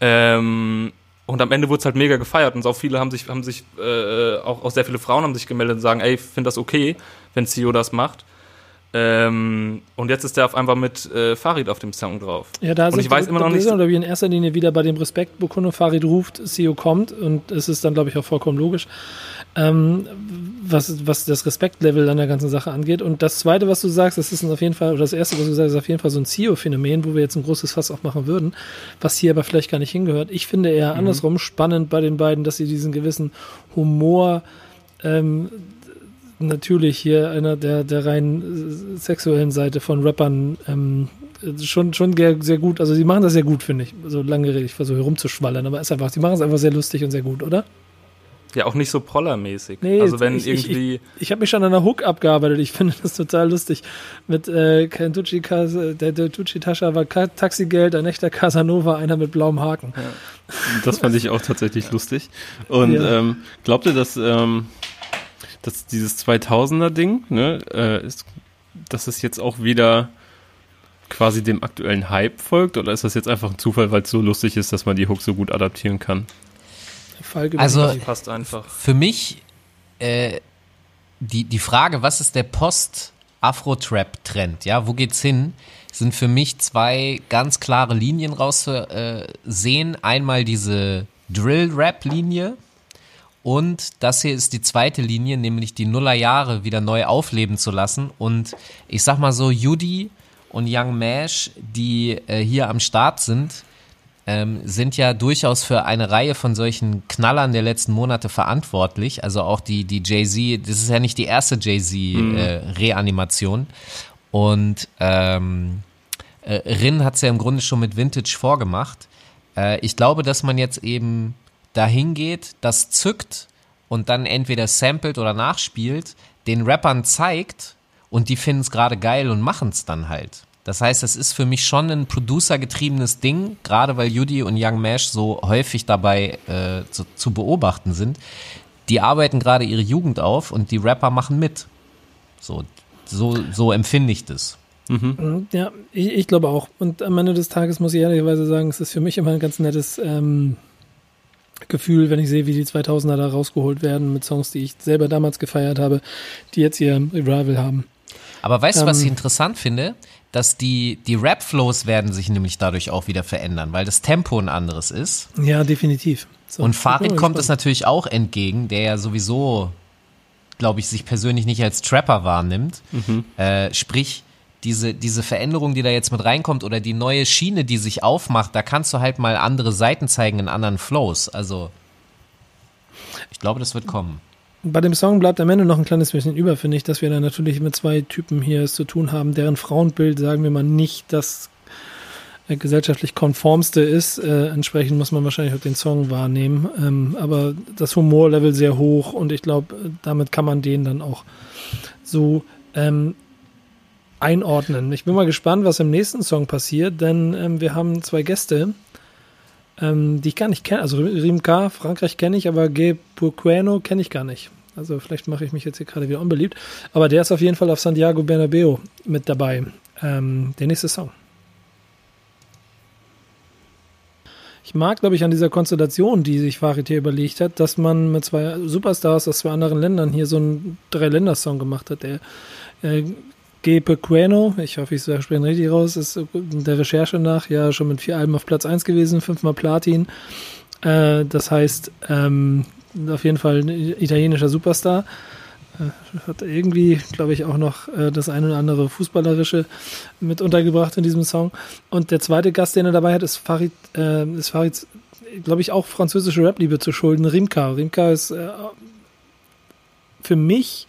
Ähm, und am Ende wurde es halt mega gefeiert und auch viele haben sich, haben sich, äh, auch, auch sehr viele Frauen haben sich gemeldet und sagen, ey, ich finde das okay, wenn Sio das macht. Ähm, und jetzt ist der auf einmal mit äh, Farid auf dem Song drauf. Ja, da Und ich weiß immer noch nicht Oder wie in erster Linie wieder bei dem Respektbekundung, Farid ruft, Sio kommt und es ist dann, glaube ich, auch vollkommen logisch. Ähm, was, was das Respektlevel an der ganzen Sache angeht. Und das Zweite, was du sagst, das ist auf jeden Fall, oder das Erste, was du sagst, ist auf jeden Fall so ein CEO-Phänomen, wo wir jetzt ein großes Fass aufmachen würden, was hier aber vielleicht gar nicht hingehört. Ich finde eher Mhm. andersrum spannend bei den beiden, dass sie diesen gewissen Humor ähm, natürlich hier einer der, der rein sexuellen Seite von Rappern ähm, schon, schon sehr, sehr gut. Also, sie machen das sehr gut, finde ich. So lange rede ich versuche herumzuschwallern, aber ist einfach, sie machen es einfach sehr lustig und sehr gut, oder? Ja, auch nicht so prollermäßig. Nee, also wenn ich- ich- irgendwie. Ich habe mich schon an der Hook abgearbeitet. Ich finde das total lustig. Mit äh, kein Tucci, Kas- der, der Tucci-Tascha war Ka Taxigeld, ein echter Casanova, einer mit blauem Haken. Das fand ich auch tatsächlich lustig. Und Ja. ähm, glaubt ihr, dass, ähm, dass dieses 2000er-Ding, ne, äh, ist, dass es jetzt auch wieder quasi dem aktuellen Hype folgt? Oder ist das jetzt einfach ein Zufall, weil es so lustig ist, dass man die Hook so gut adaptieren kann? Falk Also- passt einfach. Für mich äh, die, die Frage, was ist der Post-Afro-Trap-Trend? Ja, wo geht's hin? Sind für mich zwei ganz klare Linien rauszusehen. Einmal diese Drill-Rap-Linie und das hier ist die zweite Linie, nämlich die Nullerjahre wieder neu aufleben zu lassen. Und ich sag mal so, Judy und Young Mash, die äh, hier am Start sind, ähm, sind ja durchaus für eine Reihe von solchen Knallern der letzten Monate verantwortlich. Also auch die, die Jay-Z, das ist ja nicht die erste Jay-Z-Reanimation. Und ähm, äh, Rin hat es ja im Grunde schon mit Vintage vorgemacht. Äh, ich glaube, dass man jetzt eben dahin geht, das zückt und dann entweder samplet oder nachspielt, den Rappern zeigt und die finden es gerade geil und machen es dann halt. Das heißt, es ist für mich schon ein producergetriebenes Ding, gerade weil Judy und Young Mash so häufig dabei äh, zu, zu beobachten sind. Die arbeiten gerade ihre Jugend auf und die Rapper machen mit. So, so, so empfinde ich das. Ja, ich, ich glaube auch. Und am Ende des Tages muss ich ehrlicherweise sagen, es ist für mich immer ein ganz nettes ähm, Gefühl, wenn ich sehe, wie die 2000er da rausgeholt werden mit Songs, die ich selber damals gefeiert habe, die jetzt ihr Revival haben. Aber weißt du, was Ähm. ich interessant finde? Dass die, die Rap-Flows werden sich nämlich dadurch auch wieder verändern, weil das Tempo ein anderes ist. Ja, definitiv. So, Und Farid kommt es natürlich auch entgegen, der ja sowieso, glaube ich, sich persönlich nicht als Trapper wahrnimmt. Äh, sprich, diese, diese Veränderung, die da jetzt mit reinkommt oder die neue Schiene, die sich aufmacht, da kannst du halt mal andere Seiten zeigen in anderen Flows. Also, ich glaube, das wird kommen. Bei dem Song bleibt am Ende noch ein kleines bisschen über, finde ich, dass wir da natürlich mit zwei Typen hier es zu tun haben, deren Frauenbild, sagen wir mal, nicht das äh, gesellschaftlich konformste ist. Äh, entsprechend muss man wahrscheinlich auch den Song wahrnehmen. Ähm, aber das Humorlevel sehr hoch und ich glaube, äh, damit kann man den dann auch so ähm, einordnen. Ich bin mal gespannt, was im nächsten Song passiert, denn ähm, wir haben zwei Gäste, ähm, die ich gar nicht kenne. Also Rimka, Frankreich kenne ich, aber Ge Burqueno kenne ich gar nicht. Also vielleicht mache ich mich jetzt hier gerade wieder unbeliebt. Aber der ist auf jeden Fall auf Santiago Bernabeo mit dabei. Ähm, der nächste Song. Ich mag, glaube ich, an dieser Konstellation, die sich Farid hier überlegt hat, dass man mit zwei Superstars aus zwei anderen Ländern hier so einen Drei-Länder-Song gemacht hat. Der äh, Ge Pequeno, ich hoffe, ich spreche ihn richtig raus, ist der Recherche nach ja schon mit vier Alben auf Platz 1 gewesen, fünfmal Platin. Äh, das heißt, ähm, auf jeden Fall ein italienischer Superstar. Äh, hat irgendwie, glaube ich, auch noch äh, das eine oder andere Fußballerische mit untergebracht in diesem Song. Und der zweite Gast, den er dabei hat, ist Farid, äh, ist Farids, glaube ich, auch französische Rap-Liebe zu schulden, Rimka. Rimka ist äh, für mich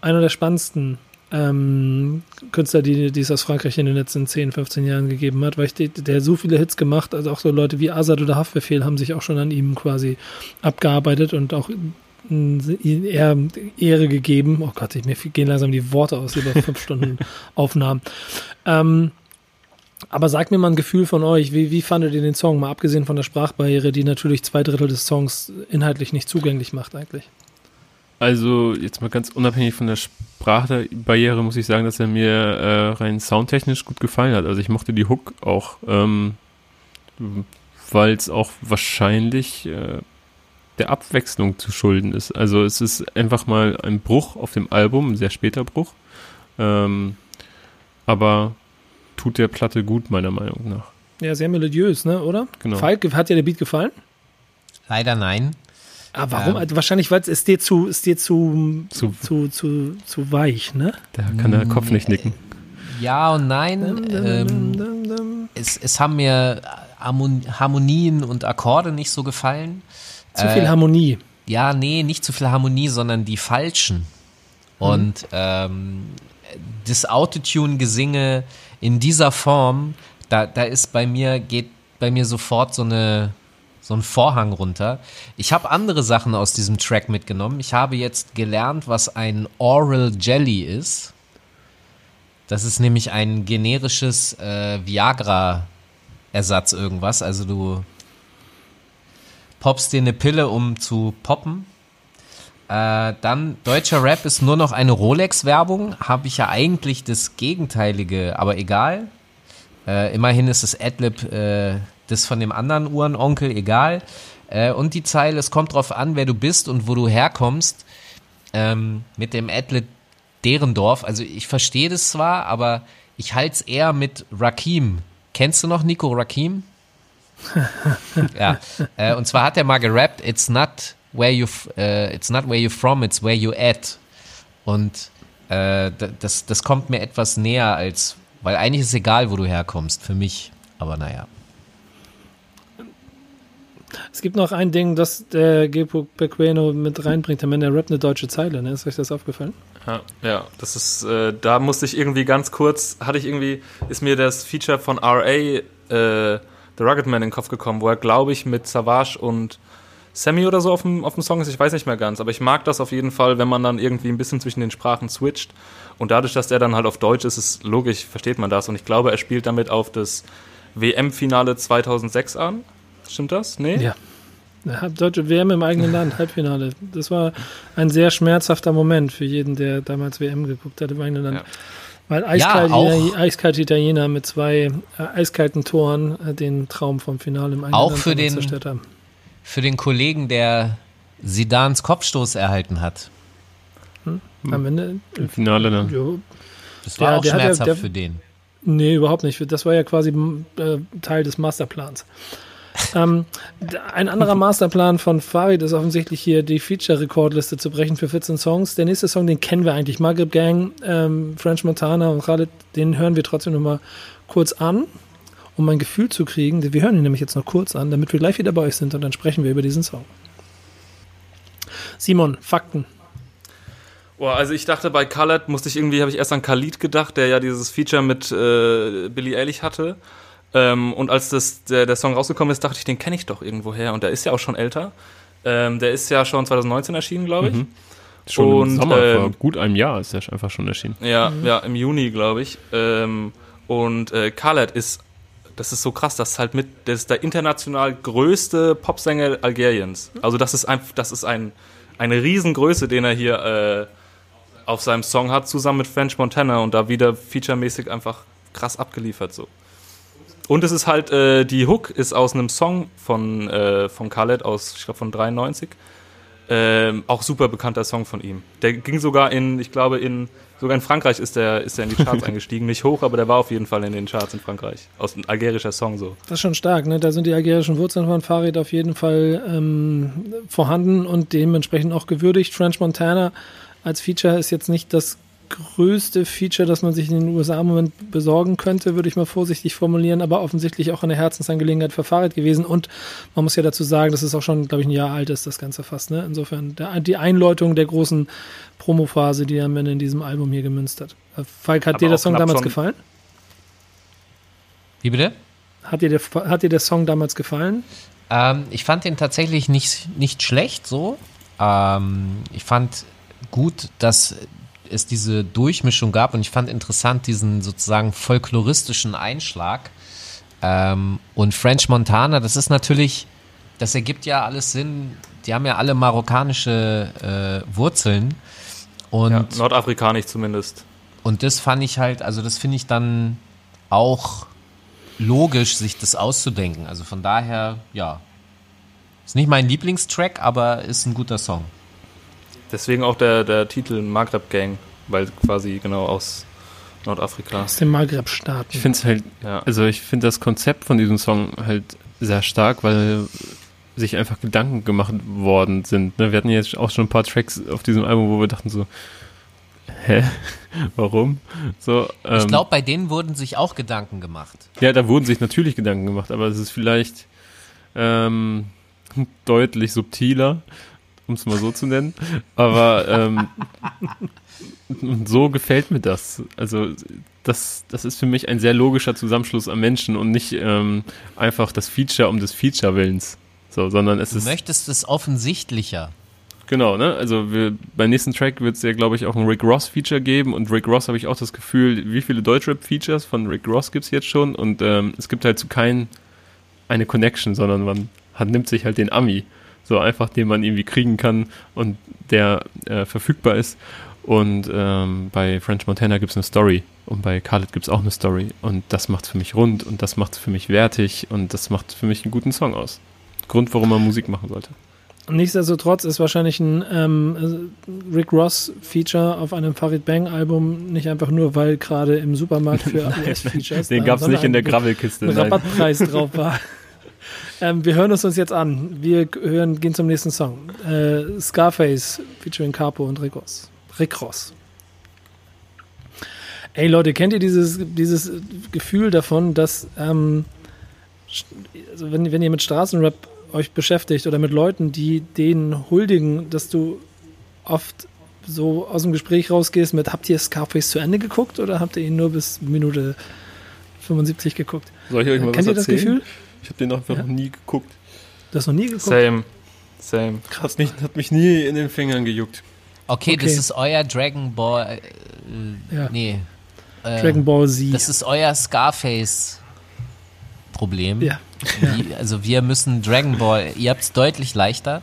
einer der spannendsten ähm, Künstler, die, die es aus Frankreich in den letzten 10, 15 Jahren gegeben hat, weil ich, der, so viele Hits gemacht, also auch so Leute wie Azad oder Haftbefehl haben sich auch schon an ihm quasi abgearbeitet und auch eher Ehre gegeben. Oh Gott, ich, mir gehen langsam die Worte aus über fünf Stunden Aufnahmen. Ähm, aber sagt mir mal ein Gefühl von euch, wie, wie fandet ihr den Song, mal abgesehen von der Sprachbarriere, die natürlich zwei Drittel des Songs inhaltlich nicht zugänglich macht eigentlich? Also jetzt mal ganz unabhängig von der Sprachbarriere muss ich sagen, dass er mir äh, rein soundtechnisch gut gefallen hat. Also ich mochte die Hook auch, ähm, weil es auch wahrscheinlich äh, der Abwechslung zu schulden ist. Also es ist einfach mal ein Bruch auf dem Album, ein sehr später Bruch. Ähm, aber tut der Platte gut, meiner Meinung nach. Ja, sehr melodiös, ne, oder? Genau. Falk, hat dir der Beat gefallen? Leider nein. Ah, warum? Ähm. Wahrscheinlich, weil es ist dir zu, ist dir zu, Zu- zu, zu, zu weich, ne? Da kann der Kopf nicht nicken. Ja und nein. Ähm, es, es haben mir Harmon- Harmonien und Akkorde nicht so gefallen. Zu viel Harmonie. Ja, nee, nicht zu viel Harmonie, sondern die falschen. Und ähm, das Autotune-Gesinge in dieser Form, da, da ist bei mir, geht bei mir sofort so eine so ein Vorhang runter. Ich habe andere Sachen aus diesem Track mitgenommen. Ich habe jetzt gelernt, was ein Oral Jelly ist. Das ist nämlich ein generisches äh, Viagra-Ersatz irgendwas. Also du poppst dir eine Pille, um zu poppen. Äh, dann deutscher Rap ist nur noch eine Rolex-Werbung. Habe ich ja eigentlich das Gegenteilige, aber egal. Äh, immerhin ist es Adlib äh, das von dem anderen Uhrenonkel, egal. Äh, und die Zeile, es kommt drauf an, wer du bist und wo du herkommst. Ähm, mit dem Adlib Derendorf. Also ich verstehe das zwar, aber ich halte es eher mit Rakim. Kennst du noch Nico Rakim? ja. Äh, und zwar hat er mal gerappt, it's not where you äh, it's not where you from, it's where you at. Und äh, das, das kommt mir etwas näher als, weil eigentlich ist es egal, wo du herkommst, für mich. Aber naja. Es gibt noch ein Ding, das der Gepo Pequeno mit reinbringt. Am Ende rappt eine deutsche Zeile, ne? Ist euch das aufgefallen? Ja, ja, das ist, äh, da musste ich irgendwie ganz kurz, hatte ich irgendwie, ist mir das Feature von RA, äh, The Rugged Man in den Kopf gekommen, wo er, glaube ich, mit Savage und Sammy oder so auf dem, auf dem Song ist, ich weiß nicht mehr ganz, aber ich mag das auf jeden Fall, wenn man dann irgendwie ein bisschen zwischen den Sprachen switcht. Und dadurch, dass der dann halt auf Deutsch ist, ist logisch, versteht man das. Und ich glaube, er spielt damit auf das WM-Finale 2006 an. Stimmt das? Nee? Ja. Ja, Deutsche WM im eigenen Land, Halbfinale. Das war ein sehr schmerzhafter Moment für jeden, der damals WM geguckt hat im eigenen Land. Ja. Weil eiskalt, auch. eiskalte Italiener mit zwei äh, eiskalten Toren äh, den Traum vom Finale im eigenen Auch Land für den- zerstört haben. Für den Kollegen, der Sidans Kopfstoß erhalten hat. Am Ende, Im Finale dann. jo, Das war Der- auch der ja- schmerzhaft der- für den. Nee, überhaupt nicht. Das war ja quasi äh, Teil des Masterplans. Ähm, ein anderer Masterplan von Farid ist offensichtlich hier die Feature-Rekordliste zu brechen für 14 Songs. Der nächste Song, den kennen wir eigentlich. Maghreb Gang, ähm, French Montana und Khaled, den hören wir trotzdem noch mal kurz an, um ein Gefühl zu kriegen. Wir hören ihn nämlich jetzt noch kurz an, damit wir gleich wieder bei euch sind und dann sprechen wir über diesen Song. Simon, Fakten. Boah, also ich dachte bei Khaled musste ich irgendwie, habe ich erst an Khalid gedacht, der ja dieses Feature mit äh, Billy Ehrlich hatte. Ähm, und als das, der, der Song rausgekommen ist, dachte ich, den kenne ich doch irgendwoher. Und der ist ja auch schon älter. Ähm, der ist ja schon 2019 erschienen, glaube ich. Mhm. Schon Und, im Sommer, ähm, vor gut einem Jahr ist der einfach schon erschienen. Ja, ja, im Juni, glaube ich. Ähm, und äh, Khaled ist, das ist so krass, das ist halt mit, das ist der international größte Popsänger Algeriens. Also das ist einfach, das ist ein, eine Riesengröße, den er hier äh, auf seinem Song hat, zusammen mit French Montana und da wieder featuremäßig einfach krass abgeliefert so. Und es ist halt, äh, die Hook ist aus einem Song von, äh, von Khaled aus, ich glaube von 93. Ähm, auch super bekannter Song von ihm. Der ging sogar in, ich glaube, in sogar in Frankreich ist der, ist der in die Charts eingestiegen. Nicht hoch, aber der war auf jeden Fall in den Charts in Frankreich. Aus ein algerischer Song so. Das ist schon stark, ne? Da sind die algerischen Wurzeln von Farid auf jeden Fall ähm, vorhanden und dementsprechend auch gewürdigt. French Montana als Feature ist jetzt nicht das größte Feature, das man sich in den USA im Moment besorgen könnte, würde ich mal vorsichtig formulieren, aber offensichtlich auch eine Herzensangelegenheit für Farid gewesen. Und man muss ja dazu sagen, dass es auch schon, glaube ich, ein Jahr alt ist, das Ganze fast. Ne? Insofern der, die Einläutung der großen Promophase, die am Ende in diesem Album hier gemünzt hat. Äh, Falk, hat Aber dir der Song damals gefallen? Wie bitte? Hat dir, der, hat dir der Song damals gefallen? Ähm, ich fand den tatsächlich nicht, nicht schlecht so. Ähm, ich fand gut, dass es diese Durchmischung gab und ich fand interessant diesen sozusagen folkloristischen Einschlag. Ähm, und French Montana, das ist natürlich, das ergibt ja alles Sinn. Die haben ja alle marokkanische äh, Wurzeln. Und Ja, nordafrikanisch zumindest. und das fand ich halt, also das finde ich dann auch logisch, sich das auszudenken. Also von daher, ja. Ist nicht mein Lieblingstrack, aber ist ein guter Song. Deswegen auch der, der Titel Maghreb Gang, weil quasi genau aus Nordafrika. Aus dem Maghreb-Staaten. Ich finde es halt, Ja. also ich finde das Konzept von diesem Song halt sehr stark, weil sich einfach Gedanken gemacht worden sind. Ne? Wir hatten jetzt auch schon ein paar Tracks auf diesem Album, wo wir dachten so, hä, warum? So, ähm, Ich glaube, bei denen wurden sich auch Gedanken gemacht. ja, da wurden sich natürlich Gedanken gemacht, aber es ist vielleicht ähm, deutlich subtiler, um es mal so zu nennen. Aber ähm, so gefällt mir das. Also das, das ist für mich ein sehr logischer Zusammenschluss an Menschen und nicht ähm, einfach das Feature um des Feature Willens. So, sondern es Du ist möchtest es offensichtlicher. Genau, ne? Also wir, beim nächsten Track wird es ja, glaube ich, auch ein Rick Ross-Feature geben und Rick Ross habe ich auch das Gefühl, wie viele Deutschrap-Features von Rick Ross gibt es jetzt schon und ähm, es gibt halt zu keinen eine Connection, sondern man hat, nimmt sich halt den Ami, so einfach, den man irgendwie kriegen kann und der äh, verfügbar ist. Und ähm, bei French Montana gibt es eine Story und bei Khaled gibt es auch eine Story und das macht es für mich rund und das macht es für mich wertig und das macht für mich einen guten Song aus. Grund, warum man Musik machen sollte. Nichtsdestotrotz ist wahrscheinlich ein ähm, Rick Ross Feature auf einem Farid Bang Album nicht einfach nur, weil gerade im Supermarkt für US-Features Den gab es nicht in der Gravelkiste. Rabattpreis drauf war. Ähm, wir hören es uns jetzt an. Wir hören, gehen zum nächsten Song. Äh, Scarface featuring Capo und Rick Ross. Rick Ross. Ey Leute, kennt ihr dieses, dieses Gefühl davon, dass ähm, also wenn, wenn ihr mit Straßenrap euch beschäftigt oder mit Leuten, die denen huldigen, dass du oft so aus dem Gespräch rausgehst mit, habt ihr Scarface zu Ende geguckt oder habt ihr ihn nur bis Minute 75 geguckt? Soll ich euch mal Kennt was ihr das erzählen? Gefühl? Ich habe den einfach Ja. noch nie geguckt. Du hast noch nie geguckt? Same. Same. Hat, nicht, hat mich nie in den Fingern gejuckt. Okay, Okay. das ist euer Dragon Ball. Äh, Ja. Nee. Äh, Dragon Ball Z. Das ist euer Scarface-Problem. ja, Die- Also wir müssen Dragon Ball, ihr habt es deutlich leichter.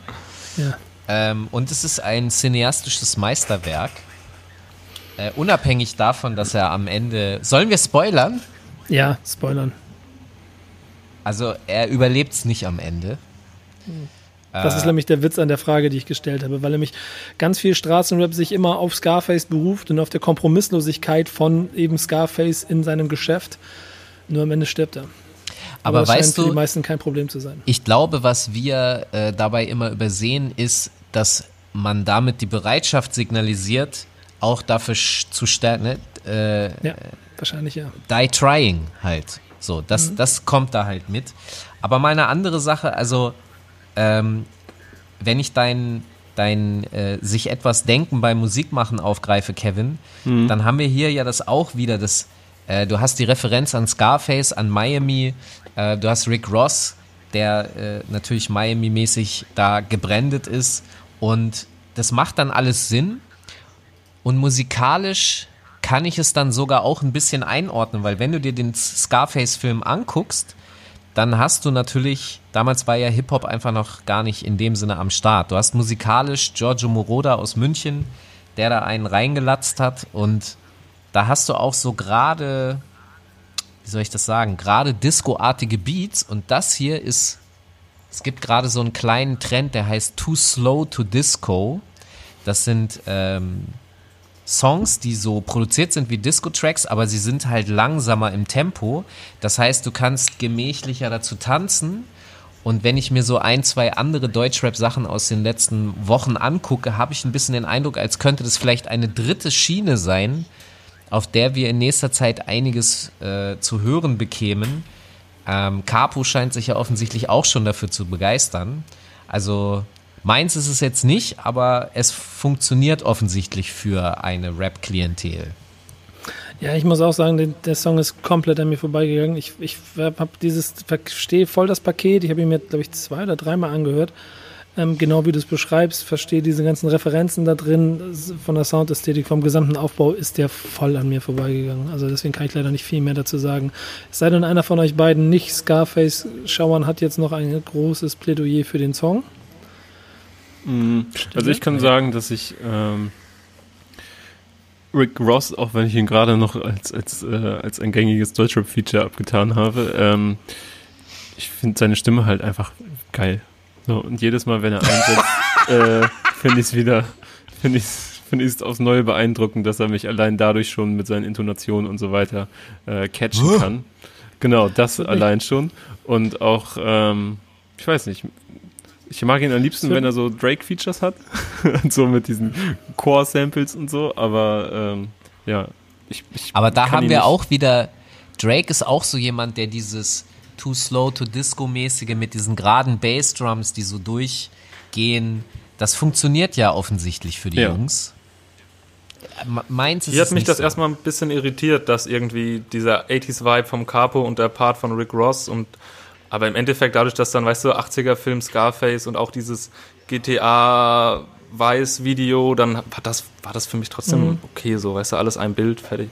ja. Ähm, und es ist ein cineastisches Meisterwerk. Äh, unabhängig davon, dass er am Ende. Sollen wir spoilern? Ja, spoilern. Also er überlebt es nicht am Ende. Das Äh, ist nämlich der Witz an der Frage, die ich gestellt habe, weil nämlich ganz viel Straßenrap sich immer auf Scarface beruft und auf der Kompromisslosigkeit von eben Scarface in seinem Geschäft. Nur am Ende stirbt er. Aber das scheint weißt für die du, meisten kein Problem zu sein. ich glaube, was wir äh, dabei immer übersehen, ist, dass man damit die Bereitschaft signalisiert, auch dafür zu stärken, ne? äh, Ja, wahrscheinlich ja. die trying halt. So, das, das kommt da halt mit. Aber mal eine andere Sache, also ähm, wenn ich dein, dein äh, sich etwas denken beim Musikmachen aufgreife, Kevin, dann haben wir hier ja das auch wieder, das, äh, du hast die Referenz an Scarface, an Miami, äh, du hast Rick Ross, der äh, natürlich Miami-mäßig da gebrandet ist. Und das macht dann alles Sinn. Und musikalisch kann ich es dann sogar auch ein bisschen einordnen, weil wenn du dir den Scarface-Film anguckst, dann hast du natürlich, damals war ja Hip-Hop einfach noch gar nicht in dem Sinne am Start. Du hast musikalisch Giorgio Moroder aus München, der da einen reingelatzt hat und da hast du auch so gerade, wie soll ich das sagen, gerade Disco-artige Beats und das hier ist, es gibt gerade so einen kleinen Trend, der heißt Too Slow to Disco. Das sind ähm, Songs, die so produziert sind wie Disco-Tracks, aber sie sind halt langsamer im Tempo. Das heißt, du kannst gemächlicher dazu tanzen. Und wenn ich mir so ein, zwei andere Deutschrap-Sachen aus den letzten Wochen angucke, habe ich ein bisschen den Eindruck, als könnte das vielleicht eine dritte Schiene sein, auf der wir in nächster Zeit einiges äh, zu hören bekämen. Ähm, Capo scheint sich ja offensichtlich auch schon dafür zu begeistern. Also meins ist es jetzt nicht, aber es funktioniert offensichtlich für eine Rap-Klientel. Ja, ich muss auch sagen, der, Song ist komplett an mir vorbeigegangen. Ich, ich habe dieses, verstehe voll das Paket. Ich habe ihn mir, glaube ich, zwei oder dreimal angehört. Ähm, genau wie du es beschreibst, verstehe diese ganzen Referenzen da drin von der Soundästhetik, vom gesamten Aufbau ist der voll an mir vorbeigegangen. Also deswegen kann ich leider nicht viel mehr dazu sagen. Es sei denn, einer von euch beiden nicht Scarface-Schauern hat jetzt noch ein großes Plädoyer für den Song. Also ich kann sagen, dass ich ähm, Rick Ross, auch wenn ich ihn gerade noch als, als, äh, als ein gängiges Deutschrap-Feature abgetan habe, ähm, ich finde seine Stimme halt einfach geil. So, und jedes Mal, wenn er einsetzt, äh, finde ich es wieder, finde ich finde ich es aufs Neue beeindruckend, dass er mich allein dadurch schon mit seinen Intonationen und so weiter äh, catchen kann. Genau, das allein schon. Und auch, ähm, ich weiß nicht, Ich mag ihn am liebsten, wenn er so Drake-Features hat. und so mit diesen Core-Samples und so, aber ähm, ja. Ich, ich Aber da haben wir nicht- auch wieder, Drake ist auch so jemand, der dieses Too Slow to Disco-mäßige mit diesen geraden Bassdrums, die so durchgehen, das funktioniert ja offensichtlich für die Ja. Jungs. Meins ist Hier hat mich das so. erstmal ein bisschen irritiert, dass irgendwie dieser 80s-Vibe vom Capo und der Part von Rick Ross und aber im Endeffekt dadurch, dass dann, weißt du, 80er-Film Scarface und auch dieses GTA Weiß-Video, dann war das, war das für mich trotzdem okay so, weißt du, alles ein Bild, fertig.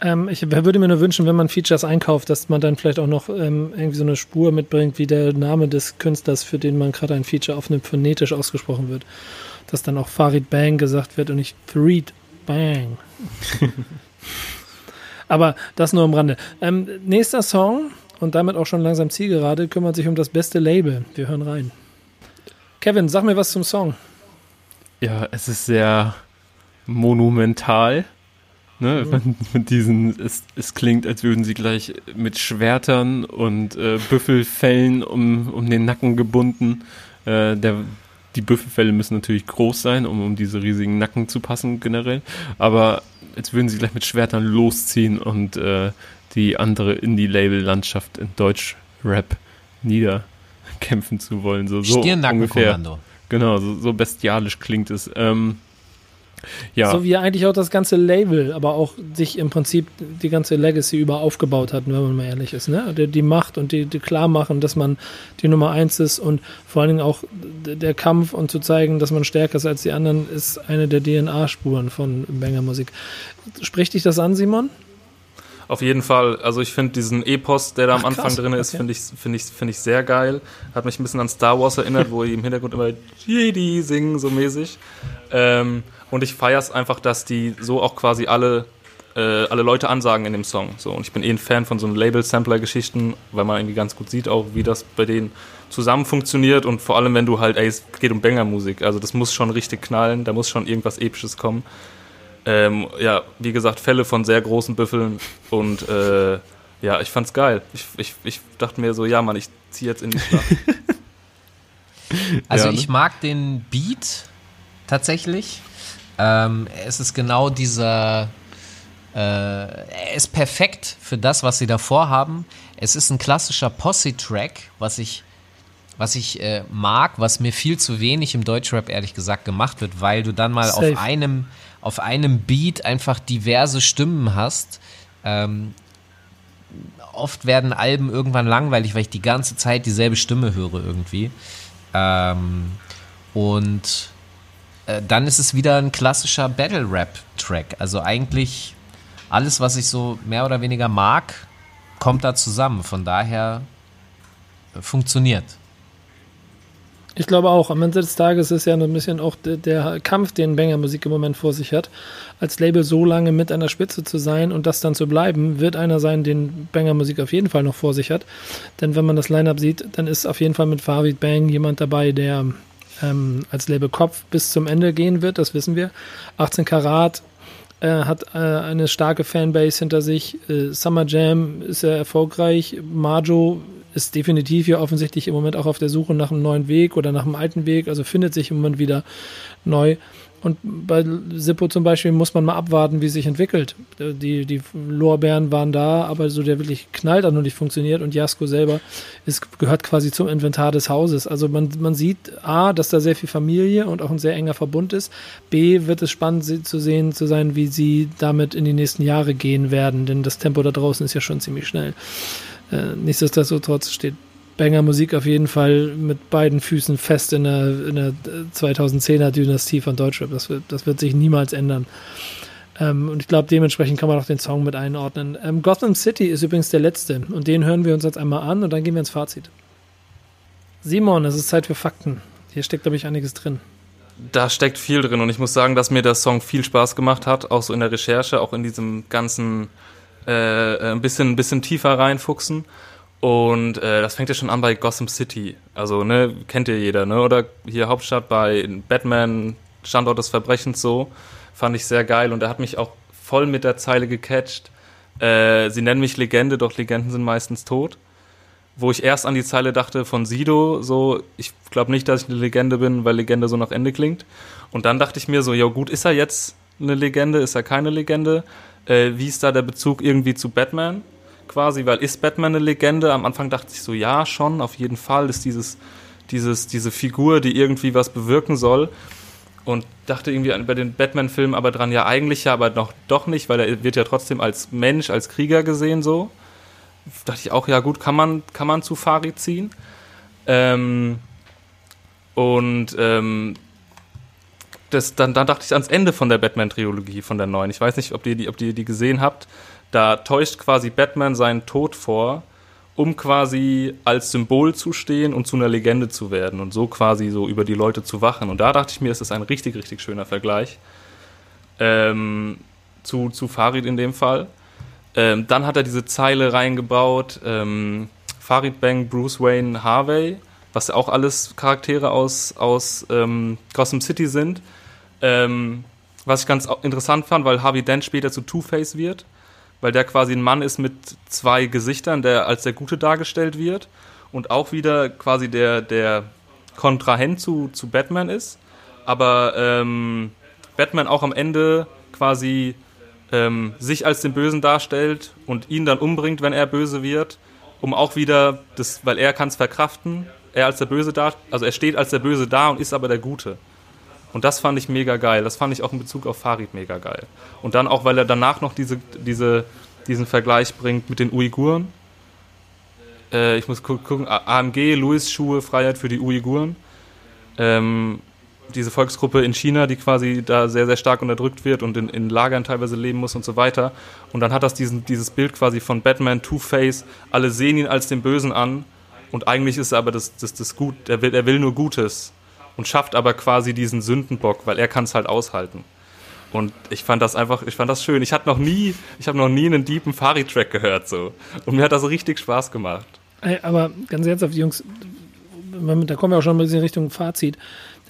Ähm, ich würde mir nur wünschen, wenn man Features einkauft, dass man dann vielleicht auch noch ähm, irgendwie so eine Spur mitbringt, wie der Name des Künstlers, für den man gerade ein Feature aufnimmt, phonetisch ausgesprochen wird. Dass dann auch Farid Bang gesagt wird und nicht Farid Bang. Aber das nur am Rande. Ähm, nächster Song und damit auch schon langsam Zielgerade kümmert sich um das beste Label. Wir hören rein. Kevin, sag mir was zum Song. Ja, es ist sehr monumental. Ne? Mit, mit diesen, es, es klingt, als würden sie gleich mit Schwertern und äh, Büffelfellen um, um den Nacken gebunden. Äh, der, die Büffelfelle müssen natürlich groß sein, um um diese riesigen Nacken zu passen generell. Aber als würden sie gleich mit Schwertern losziehen und äh, die andere Indie-Label-Landschaft in Deutsch-Rap niederkämpfen zu wollen. So, so ungefähr. Stirnnackenkommando. Genau, so, so bestialisch klingt es. Ähm, ja, So wie eigentlich auch das ganze Label, aber auch sich im Prinzip die ganze Legacy über aufgebaut hat, wenn man mal ehrlich ist. Ne? Die, die Macht und die, die klar machen, dass man die Nummer eins ist und vor allen Dingen auch der Kampf und zu zeigen, dass man stärker ist als die anderen, ist eine der DNA-Spuren von Banger Musik. Spricht dich das an, Simon? Auf jeden Fall. Also ich finde diesen Epos, der da am Ach, Anfang krass. drin ist, Okay. finde ich, finde ich, finde ich sehr geil. Hat mich ein bisschen an Star Wars erinnert, wo die im Hintergrund immer Jedi singen, so mäßig. Ähm, und ich feiere es einfach, dass die so auch quasi alle, äh, alle Leute ansagen in dem Song. So, und ich bin eh ein Fan von so Label-Sampler-Geschichten, weil man irgendwie ganz gut sieht auch, wie das bei denen zusammen funktioniert und vor allem, wenn du halt, ey, es geht um Banger-Musik. Also das muss schon richtig knallen, da muss schon irgendwas Episches kommen. Ähm, ja, wie gesagt, Fälle von sehr großen Büffeln und äh, ja, ich fand's geil. Ich, ich, ich dachte mir so, ja Mann, ich ziehe jetzt in die Schlacht. Also Ja, ne? ich mag den Beat tatsächlich. Ähm, es ist genau dieser, äh, er ist perfekt für das, was sie davor haben. Es ist ein klassischer Posse-Track, was ich, was ich äh, mag, was mir viel zu wenig im Deutschrap ehrlich gesagt gemacht wird, weil du dann mal Safe. auf einem, auf einem Beat einfach diverse Stimmen hast. Ähm, oft werden Alben irgendwann langweilig, weil ich die ganze Zeit dieselbe Stimme höre irgendwie. Ähm, und äh, dann ist es wieder ein klassischer Battle-Rap-Track. Also eigentlich alles, was ich so mehr oder weniger mag, kommt da zusammen. Von daher äh, funktioniert. Ich glaube auch, am Ende des Tages ist ja ein bisschen auch der, Kampf, den Banger Musik im Moment vor sich hat. Als Label so lange mit an der Spitze zu sein und das dann zu bleiben, wird einer sein, den Banger Musik auf jeden Fall noch vor sich hat. Denn wenn man das Line-Up sieht, dann ist auf jeden Fall mit Farid Bang jemand dabei, der ähm, als Label Kopf bis zum Ende gehen wird, das wissen wir. 18 Karat äh, hat äh, eine starke Fanbase hinter sich. Äh, Summer Jam ist sehr erfolgreich. Marjo ist definitiv ja offensichtlich im Moment auch auf der Suche nach einem neuen Weg oder nach einem alten Weg, also findet sich im Moment wieder neu. Und bei Sippo zum Beispiel muss man mal abwarten, wie es sich entwickelt. Die, die Lorbeeren waren da, aber so der wirklich knallt hat noch nicht funktioniert und Jasko selber ist, gehört quasi zum Inventar des Hauses. Also man, man sieht A, dass da sehr viel Familie und auch ein sehr enger Verbund ist. B, wird es spannend zu sehen zu sein, wie sie damit in die nächsten Jahre gehen werden, denn das Tempo da draußen ist ja schon ziemlich schnell. Äh, nichtsdestotrotz steht Banger Musik auf jeden Fall mit beiden Füßen fest in der, in der 2010er Dynastie von Deutschrap. Das wird, das wird sich niemals ändern. Ähm, und ich glaube, dementsprechend kann man auch den Song mit einordnen. Ähm, Gotham City ist übrigens der letzte und den hören wir uns jetzt einmal an und dann gehen wir ins Fazit. Simon, es ist Zeit für Fakten. Hier steckt, glaube ich, einiges drin. Da steckt viel drin und ich muss sagen, dass mir der Song viel Spaß gemacht hat, auch so in der Recherche, auch in diesem ganzen äh, ein bisschen, ein bisschen tiefer reinfuchsen. Und äh, das fängt ja schon an bei Gotham City. Also, ne, kennt ihr jeder, ne? Oder hier Hauptstadt bei Batman, Standort des Verbrechens so. Fand ich sehr geil und er hat mich auch voll mit der Zeile gecatcht. Äh, sie nennen mich Legende, doch Legenden sind meistens tot. wo ich erst an die Zeile dachte von Sido, so, ich glaube nicht, dass ich eine Legende bin, weil Legende so nach Ende klingt. Und dann dachte ich mir so, ja gut, ist er jetzt eine Legende, ist er keine Legende? Äh, wie ist da der Bezug irgendwie zu Batman? Quasi, weil ist Batman eine Legende? Am Anfang dachte ich so, ja, schon, auf jeden Fall ist dieses, dieses, diese Figur, die irgendwie was bewirken soll. Und dachte irgendwie bei den Batman-Filmen aber dran, ja, eigentlich ja, aber noch doch nicht, weil er wird ja trotzdem als Mensch, als Krieger gesehen so dachte ich auch, ja gut, kann man, kann man zu Farid ziehen. Ähm, und ähm, das, dann, dann dachte ich ans Ende von der Batman-Trilogie, von der neuen. Ich weiß nicht, ob ihr die, ob ihr die gesehen habt. Da täuscht quasi Batman seinen Tod vor, um quasi als Symbol zu stehen und zu einer Legende zu werden und so quasi so über die Leute zu wachen. Und da dachte ich mir, es ist ein richtig, richtig schöner Vergleich. Ähm, zu, zu Farid in dem Fall. Ähm, dann hat er diese Zeile reingebaut, ähm, Farid Bang, Bruce Wayne, Harvey, was auch alles Charaktere aus, aus ähm, Gotham City sind. Ähm, was ich ganz interessant fand, weil Harvey Dent später zu Two-Face wird, weil der quasi ein Mann ist mit zwei Gesichtern, der als der Gute dargestellt wird und auch wieder quasi der, der Kontrahent zu, zu Batman ist, aber ähm, Batman auch am Ende quasi ähm, sich als den Bösen darstellt und ihn dann umbringt, wenn er böse wird, um auch wieder, das, weil er kann es verkraften, er als der Böse da, also er steht als der Böse da und ist aber der Gute. Und das fand ich mega geil. Das fand ich auch in Bezug auf Farid mega geil. Und dann auch, weil er danach noch diese, diese, diesen Vergleich bringt mit den Uiguren. Äh, ich muss gucken, AMG, Louis Schuhe, Freiheit für die Uiguren. Ähm, diese Volksgruppe in China, die quasi da sehr, sehr stark unterdrückt wird und in, in Lagern teilweise leben muss und so weiter. Und dann hat das diesen, dieses Bild quasi von Batman, Two-Face, alle sehen ihn als den Bösen an und eigentlich ist er aber das, das, das Gut, er will, er will nur Gutes und schafft aber quasi diesen Sündenbock, weil er kann es halt aushalten. Und ich fand das einfach, ich fand das schön. Ich hatte noch nie, ich habe noch nie einen deepen Fari-Track gehört so. Und mir hat das richtig Spaß gemacht. Ey, aber ganz ernsthaft, Jungs, da kommen wir auch schon ein bisschen Richtung Fazit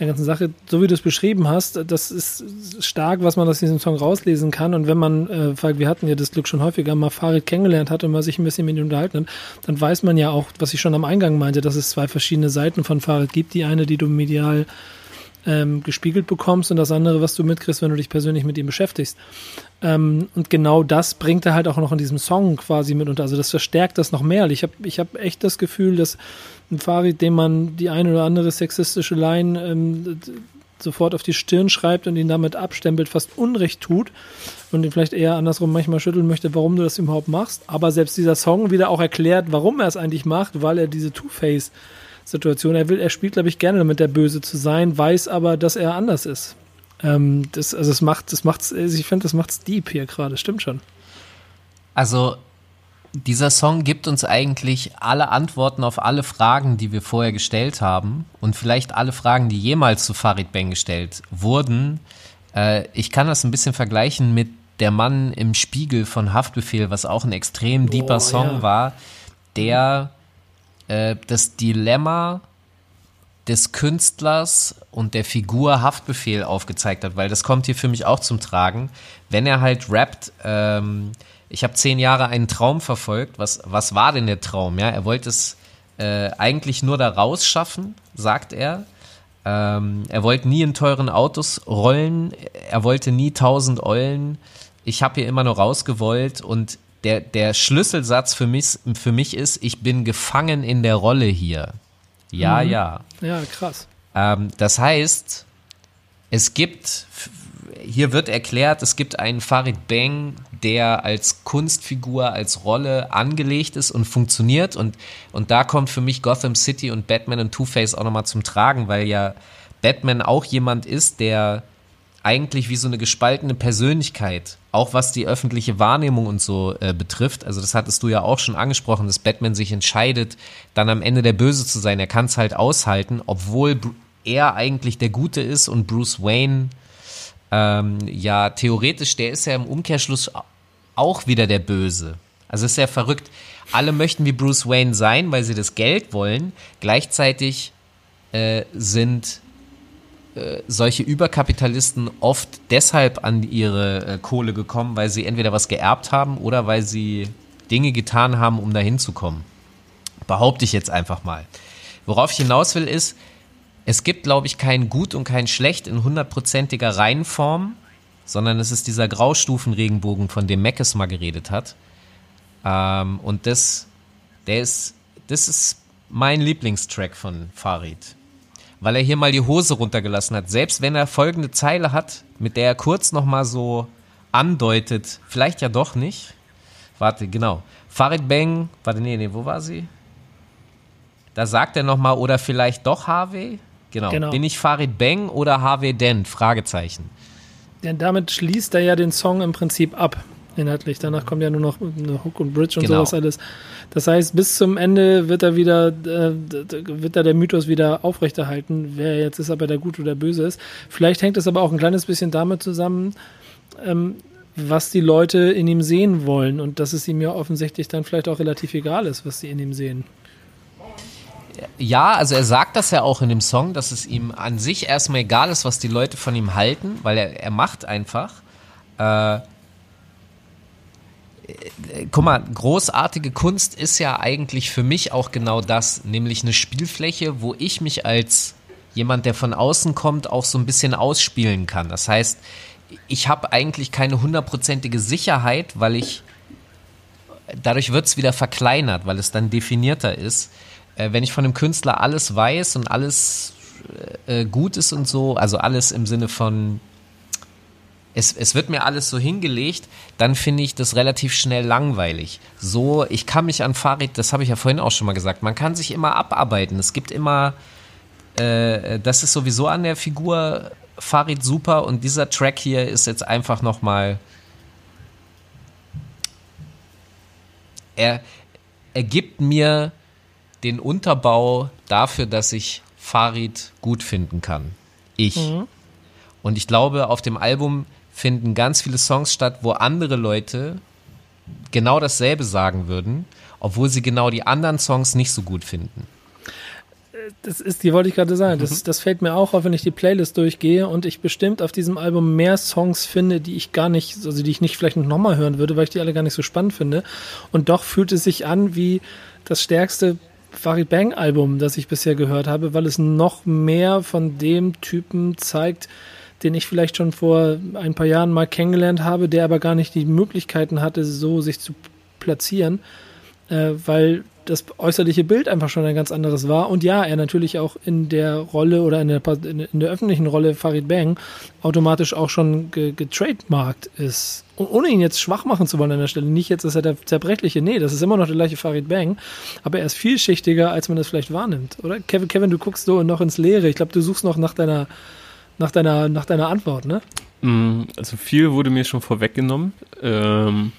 der ganzen Sache, so wie du es beschrieben hast, das ist stark, was man aus diesem Song rauslesen kann. Und wenn man, äh, wir hatten ja das Glück schon häufiger mal Farid kennengelernt hat und man sich ein bisschen mit ihm unterhalten hat, dann weiß man ja auch, was ich schon am Eingang meinte, dass es zwei verschiedene Seiten von Farid gibt. Die eine, die du medial ähm, gespiegelt bekommst und das andere, was du mitkriegst, wenn du dich persönlich mit ihm beschäftigst. Ähm, und genau das bringt er halt auch noch in diesem Song quasi mit unter. Also das verstärkt das noch mehr. Ich habe ich hab echt das Gefühl, dass ein Farid, dem man die eine oder andere sexistische Line ähm, sofort auf die Stirn schreibt und ihn damit abstempelt, fast Unrecht tut und ihn vielleicht eher andersrum manchmal schütteln möchte, warum du das überhaupt machst. Aber selbst dieser Song wieder auch erklärt, warum er es eigentlich macht, weil er diese Two-Face-Situation, er will, er spielt, glaube ich, gerne damit, der Böse zu sein, weiß aber, dass er anders ist. Ähm, das, also es macht, das macht's, ich finde, das macht's deep hier gerade, stimmt schon. Also dieser Song gibt uns eigentlich alle Antworten auf alle Fragen, die wir vorher gestellt haben und vielleicht alle Fragen, die jemals zu Farid Bang gestellt wurden. Äh, ich kann das ein bisschen vergleichen mit Der Mann im Spiegel von Haftbefehl, was auch ein extrem deeper oh, Song ja. war, der äh, das Dilemma des Künstlers und der Figur Haftbefehl aufgezeigt hat, weil das kommt hier für mich auch zum Tragen. Wenn er halt rappt, ähm, ich habe zehn Jahre einen Traum verfolgt. Was, was war denn der Traum? Ja, er wollte es äh, eigentlich nur da rausschaffen, sagt er. Ähm, er wollte nie in teuren Autos rollen. Er wollte nie tausend Eulen. Ich habe hier immer nur rausgewollt und der, der Schlüsselsatz für mich, für mich ist, ich bin gefangen in der Rolle hier. Ja, mhm. ja. Ja, krass. Ähm, das heißt, es gibt hier wird erklärt, es gibt einen Farid Bang, der als Kunstfigur, als Rolle angelegt ist und funktioniert. Und, und da kommt für mich Gotham City und Batman und Two-Face auch nochmal zum Tragen, weil ja Batman auch jemand ist, der eigentlich wie so eine gespaltene Persönlichkeit, auch was die öffentliche Wahrnehmung und so äh, betrifft. Also das hattest du ja auch schon angesprochen, dass Batman sich entscheidet, dann am Ende der Böse zu sein. Er kann es halt aushalten, obwohl er eigentlich der Gute ist und Bruce Wayne ähm, ja theoretisch, der ist ja im Umkehrschluss auch wieder der Böse. Also ist ja verrückt. Alle möchten wie Bruce Wayne sein, weil sie das Geld wollen. Gleichzeitig äh, sind äh, solche Überkapitalisten oft deshalb an ihre äh, Kohle gekommen, weil sie entweder was geerbt haben oder weil sie Dinge getan haben, um dahin zu kommen. Behaupte ich jetzt einfach mal. Worauf ich hinaus will ist, es gibt, glaube ich, kein Gut und kein Schlecht in hundertprozentiger Reihenform, sondern es ist dieser Graustufenregenbogen, von dem Meckes mal geredet hat. Ähm, und das, der ist, das ist mein Lieblingstrack von Farid. Weil er hier mal die Hose runtergelassen hat. Selbst wenn er folgende Zeile hat, mit der er kurz nochmal so andeutet, vielleicht ja doch nicht. Warte, genau. Farid Bang, warte, nee, nee, wo war sie? Da sagt er nochmal, oder vielleicht doch HW? Genau. Genau. Bin ich Farid Bang oder HW Dent? Fragezeichen. Denn damit schließt er ja den Song im Prinzip ab, inhaltlich. Danach kommt ja nur noch eine Hook und Bridge und Genau. sowas alles. Das heißt, bis zum Ende wird er wieder, äh, wird da der Mythos wieder aufrechterhalten, wer jetzt ist, ob er der Gut oder Böse ist. Vielleicht hängt es aber auch ein kleines bisschen damit zusammen, ähm, was die Leute in ihm sehen wollen und dass es ihm ja offensichtlich dann vielleicht auch relativ egal ist, was sie in ihm sehen. Ja, also er sagt das ja auch in dem Song, dass es ihm an sich erstmal egal ist, was die Leute von ihm halten, weil er, er macht einfach. Äh, äh, guck mal, großartige Kunst ist ja eigentlich für mich auch genau das, nämlich eine Spielfläche, wo ich mich als jemand, der von außen kommt, auch so ein bisschen ausspielen kann. Das heißt, ich habe eigentlich keine hundertprozentige Sicherheit, weil ich dadurch wird es wieder verkleinert, weil es dann definierter ist. Äh, wenn ich von dem Künstler alles weiß und alles äh, gut ist und so, also alles im Sinne von es, es wird mir alles so hingelegt, dann finde ich das relativ schnell langweilig. So, ich kann mich an Farid, das habe ich ja vorhin auch schon mal gesagt, man kann sich immer abarbeiten. Es gibt immer, äh, das ist sowieso an der Figur Farid super und dieser Track hier ist jetzt einfach nochmal, er, er gibt mir den Unterbau dafür, dass ich Farid gut finden kann. Ich. Und ich glaube, auf dem Album finden ganz viele Songs statt, wo andere Leute genau dasselbe sagen würden, obwohl sie genau die anderen Songs nicht so gut finden. Das ist, die wollte ich gerade sagen. Das, das fällt mir auch auf, wenn ich die Playlist durchgehe und ich bestimmt auf diesem Album mehr Songs finde, die ich gar nicht, also die ich nicht vielleicht noch nochmal hören würde, weil ich die alle gar nicht so spannend finde. Und doch fühlt es sich an wie das stärkste Farid Bang Album, das ich bisher gehört habe, weil es noch mehr von dem Typen zeigt, den ich vielleicht schon vor ein paar Jahren mal kennengelernt habe, der aber gar nicht die Möglichkeiten hatte, so sich zu platzieren, äh, weil das äußerliche Bild einfach schon ein ganz anderes war. Und ja, er natürlich auch in der Rolle oder in der, in der öffentlichen Rolle Farid Bang automatisch auch schon ge getrademarkt ist. Und ohne ihn jetzt schwach machen zu wollen an der Stelle. Nicht jetzt ist er der Zerbrechliche. Nee, das ist immer noch der gleiche Farid Bang. Aber er ist vielschichtiger, als man das vielleicht wahrnimmt. Oder? Kevin, Kevin du guckst so noch ins Leere. Ich glaube, du suchst noch nach deiner, nach deiner, nach deiner Antwort, ne? Mm, Also viel wurde mir schon vorweggenommen. Ähm,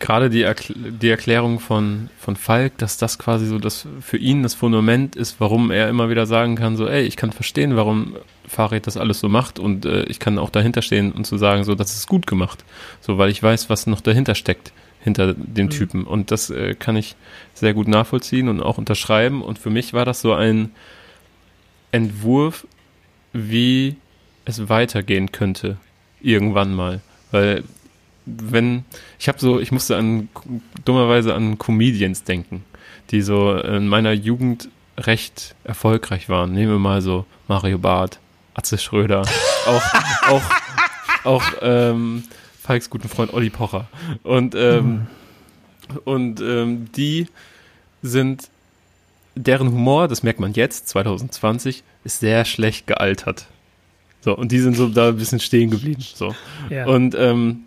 Gerade die, Erkl die Erklärung von, von Falk, dass das quasi so das für ihn das Fundament ist, warum er immer wieder sagen kann, so, ey, ich kann verstehen, warum Farid das alles so macht und äh, ich kann auch dahinter stehen und zu sagen, so, das ist gut gemacht. So, weil ich weiß, was noch dahinter steckt, hinter dem Mhm. Typen. Und das äh, kann ich sehr gut nachvollziehen und auch unterschreiben. Und für mich war das so ein Entwurf, wie es weitergehen könnte. Irgendwann mal. Weil, wenn, ich habe so, ich musste an, dummerweise an Comedians denken, die so in meiner Jugend recht erfolgreich waren. Nehmen wir mal so Mario Barth, Atze Schröder, auch, auch, auch, ähm, Falks guten Freund Olli Pocher. Und, ähm, und ähm, die sind, deren Humor, das merkt man jetzt, 2020, ist sehr schlecht gealtert. So, und die sind so da ein bisschen stehen geblieben. So. Ja. Und ähm,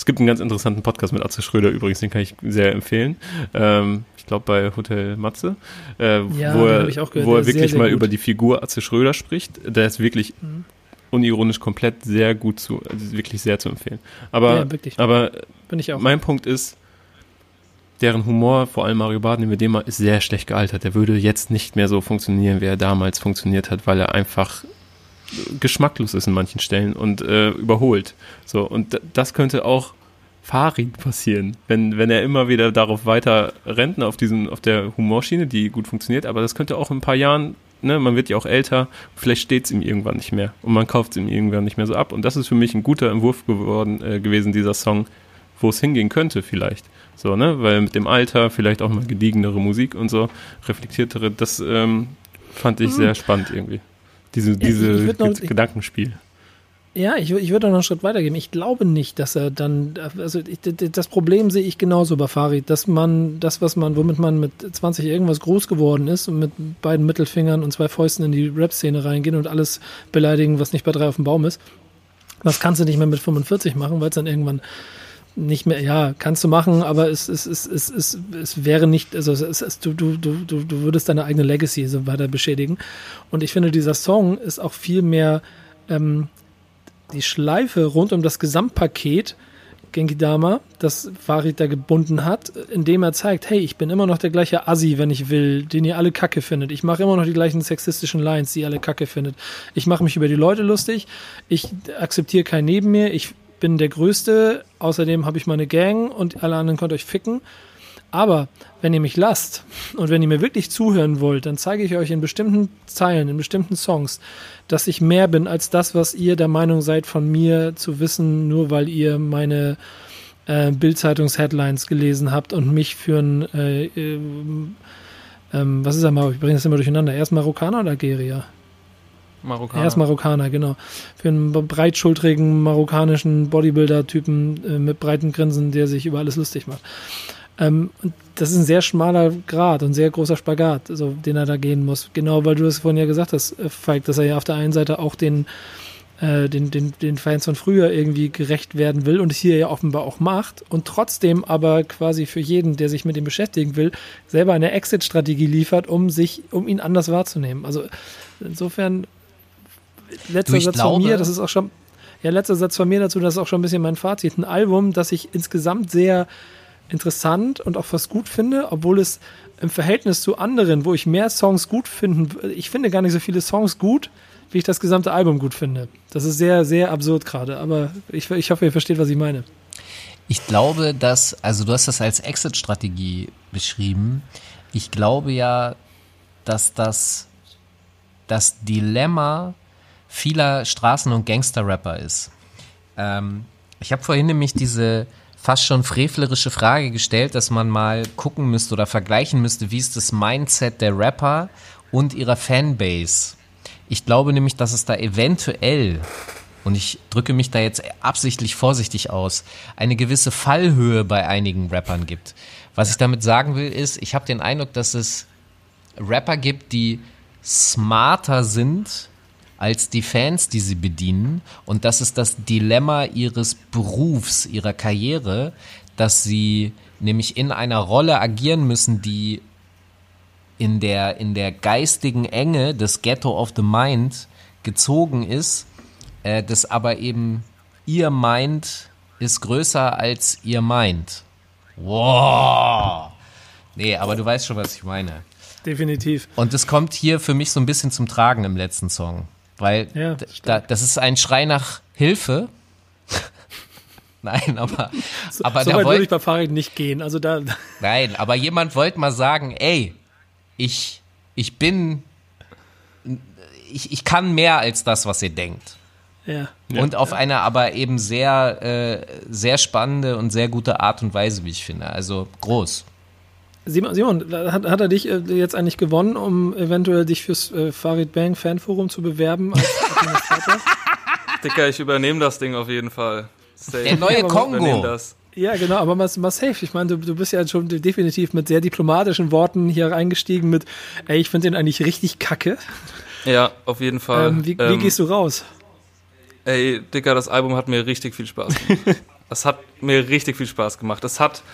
es gibt einen ganz interessanten Podcast mit Atze Schröder übrigens, den kann ich sehr empfehlen. Ähm, ich glaube bei Hotel Matze, äh, Ja, wo er, hab ich auch gehört, wo er sehr, wirklich sehr mal gut. über die Figur Atze Schröder spricht. Der ist wirklich Mhm. unironisch komplett sehr gut zu, also wirklich sehr zu empfehlen. Aber, Ja, wirklich. aber mein Punkt ist, deren Humor, vor allem Mario Barth, nehmen wir den mal, ist sehr schlecht gealtert. Der würde jetzt nicht mehr so funktionieren, wie er damals funktioniert hat, weil er einfach geschmacklos ist in manchen Stellen und äh, überholt. So, und das könnte auch Farid passieren, wenn, wenn er immer wieder darauf weiter rennt, auf diesem, auf der Humorschiene, die gut funktioniert, aber das könnte auch in ein paar Jahren, ne, man wird ja auch älter, vielleicht steht es ihm irgendwann nicht mehr und man kauft es ihm irgendwann nicht mehr so ab. Und das ist für mich ein guter Entwurf geworden, äh, gewesen, dieser Song, wo es hingehen könnte vielleicht. So, ne? Weil mit dem Alter vielleicht auch mal gediegenere Musik und so, reflektiertere, das ähm, fand ich mhm. sehr spannend irgendwie. Diese, diese ich, ich Gedankenspiel. Ja, ich, ich würde noch einen Schritt weitergehen. Ich glaube nicht, dass er dann, also ich, das Problem sehe ich genauso bei Farid, dass man das, was man, womit man mit 20 irgendwas groß geworden ist und mit beiden Mittelfingern und zwei Fäusten in die Rap-Szene reingehen und alles beleidigen, was nicht bei drei auf dem Baum ist, das kannst du nicht mehr mit 45 machen, weil es dann irgendwann nicht mehr, ja, kannst du machen, aber es, es, es, es, es, es wäre nicht, also es, es, du, du, du, du würdest deine eigene Legacy so weiter beschädigen. Und ich finde, dieser Song ist auch viel mehr ähm, die Schleife rund um das Gesamtpaket Genki Dama, das Farid da gebunden hat, indem er zeigt, hey, ich bin immer noch der gleiche Assi, wenn ich will, den ihr alle kacke findet. Ich mache immer noch die gleichen sexistischen Lines, die ihr alle kacke findet. Ich mache mich über die Leute lustig. Ich akzeptiere kein Neben mir. Ich bin der Größte. Außerdem habe ich meine Gang und alle anderen könnt euch ficken. Aber wenn ihr mich lasst und wenn ihr mir wirklich zuhören wollt, dann zeige ich euch in bestimmten Zeilen, in bestimmten Songs, dass ich mehr bin als das, was ihr der Meinung seid von mir zu wissen, nur weil ihr meine äh, Bildzeitungs-Headlines gelesen habt und mich für ein, äh, äh, was ist er mal, ich bringe das immer durcheinander, erst Marokkaner oder Algerier? Marokkaner. Er ist Marokkaner, genau. Für einen breitschultrigen marokkanischen Bodybuilder-Typen äh, mit breiten Grinsen, der sich über alles lustig macht. Ähm, das ist ein sehr schmaler Grad und sehr großer Spagat, also, den er da gehen muss. Genau, weil du es vorhin ja gesagt hast, äh, Falk, dass er ja auf der einen Seite auch den, äh, den, den, den Fans von früher irgendwie gerecht werden will und es hier ja offenbar auch macht und trotzdem aber quasi für jeden, der sich mit ihm beschäftigen will, selber eine Exit-Strategie liefert, um sich, um ihn anders wahrzunehmen. Also insofern, letzter Satz glaube, von mir, das ist auch schon, ja, letzter Satz von mir dazu, das ist auch schon ein bisschen mein Fazit. Ein Album, das ich insgesamt sehr interessant und auch fast gut finde, obwohl es im Verhältnis zu anderen, wo ich mehr Songs gut finde, ich finde gar nicht so viele Songs gut, wie ich das gesamte Album gut finde. Das ist sehr, sehr absurd gerade, aber ich, ich hoffe, ihr versteht, was ich meine. Ich glaube, dass, also du hast das als Exit-Strategie beschrieben. Ich glaube ja, dass das das Dilemma vieler Straßen- und Gangster-Rapper ist. Ähm, ich habe vorhin nämlich diese fast schon frevlerische Frage gestellt, dass man mal gucken müsste oder vergleichen müsste, wie ist das Mindset der Rapper und ihrer Fanbase. Ich glaube nämlich, dass es da eventuell, und ich drücke mich da jetzt absichtlich vorsichtig aus, eine gewisse Fallhöhe bei einigen Rappern gibt. Was ich damit sagen will, ist, ich habe den Eindruck, dass es Rapper gibt, die smarter sind als die Fans, die sie bedienen. Und das ist das Dilemma ihres Berufs, ihrer Karriere, dass sie nämlich in einer Rolle agieren müssen, die in der, in der geistigen Enge des Ghetto of the Mind gezogen ist, äh, das aber eben ihr Mind ist größer als ihr Mind. Wow! Nee, aber du weißt schon, was ich meine. Definitiv. Und es kommt hier für mich so ein bisschen zum Tragen im letzten Song. Weil ja, da, das ist ein Schrei nach Hilfe. Nein, aber, aber so weit würde ich bei Farid nicht gehen. Also da. Nein, aber jemand wollte mal sagen, ey, ich, ich bin, ich, ich kann mehr als das, was ihr denkt. Ja. Und ja, auf ja. eine aber eben sehr, äh, sehr spannende und sehr gute Art und Weise, wie ich finde. Also groß. Simon, Simon hat, hat er dich äh, jetzt eigentlich gewonnen, um eventuell dich fürs äh, Farid Bang Fanforum zu bewerben als Dicker, ich übernehme das Ding auf jeden Fall. Safe. Der neue Kongo. Ja, genau, aber mal, mal safe. Ich meine, du, du bist ja schon definitiv mit sehr diplomatischen Worten hier eingestiegen mit, ey, ich finde den eigentlich richtig kacke. Ja, auf jeden Fall. Ähm, wie, ähm, wie gehst du raus? Ey, Dicker, das Album hat mir richtig viel Spaß gemacht. Es hat mir richtig viel Spaß gemacht. Es hat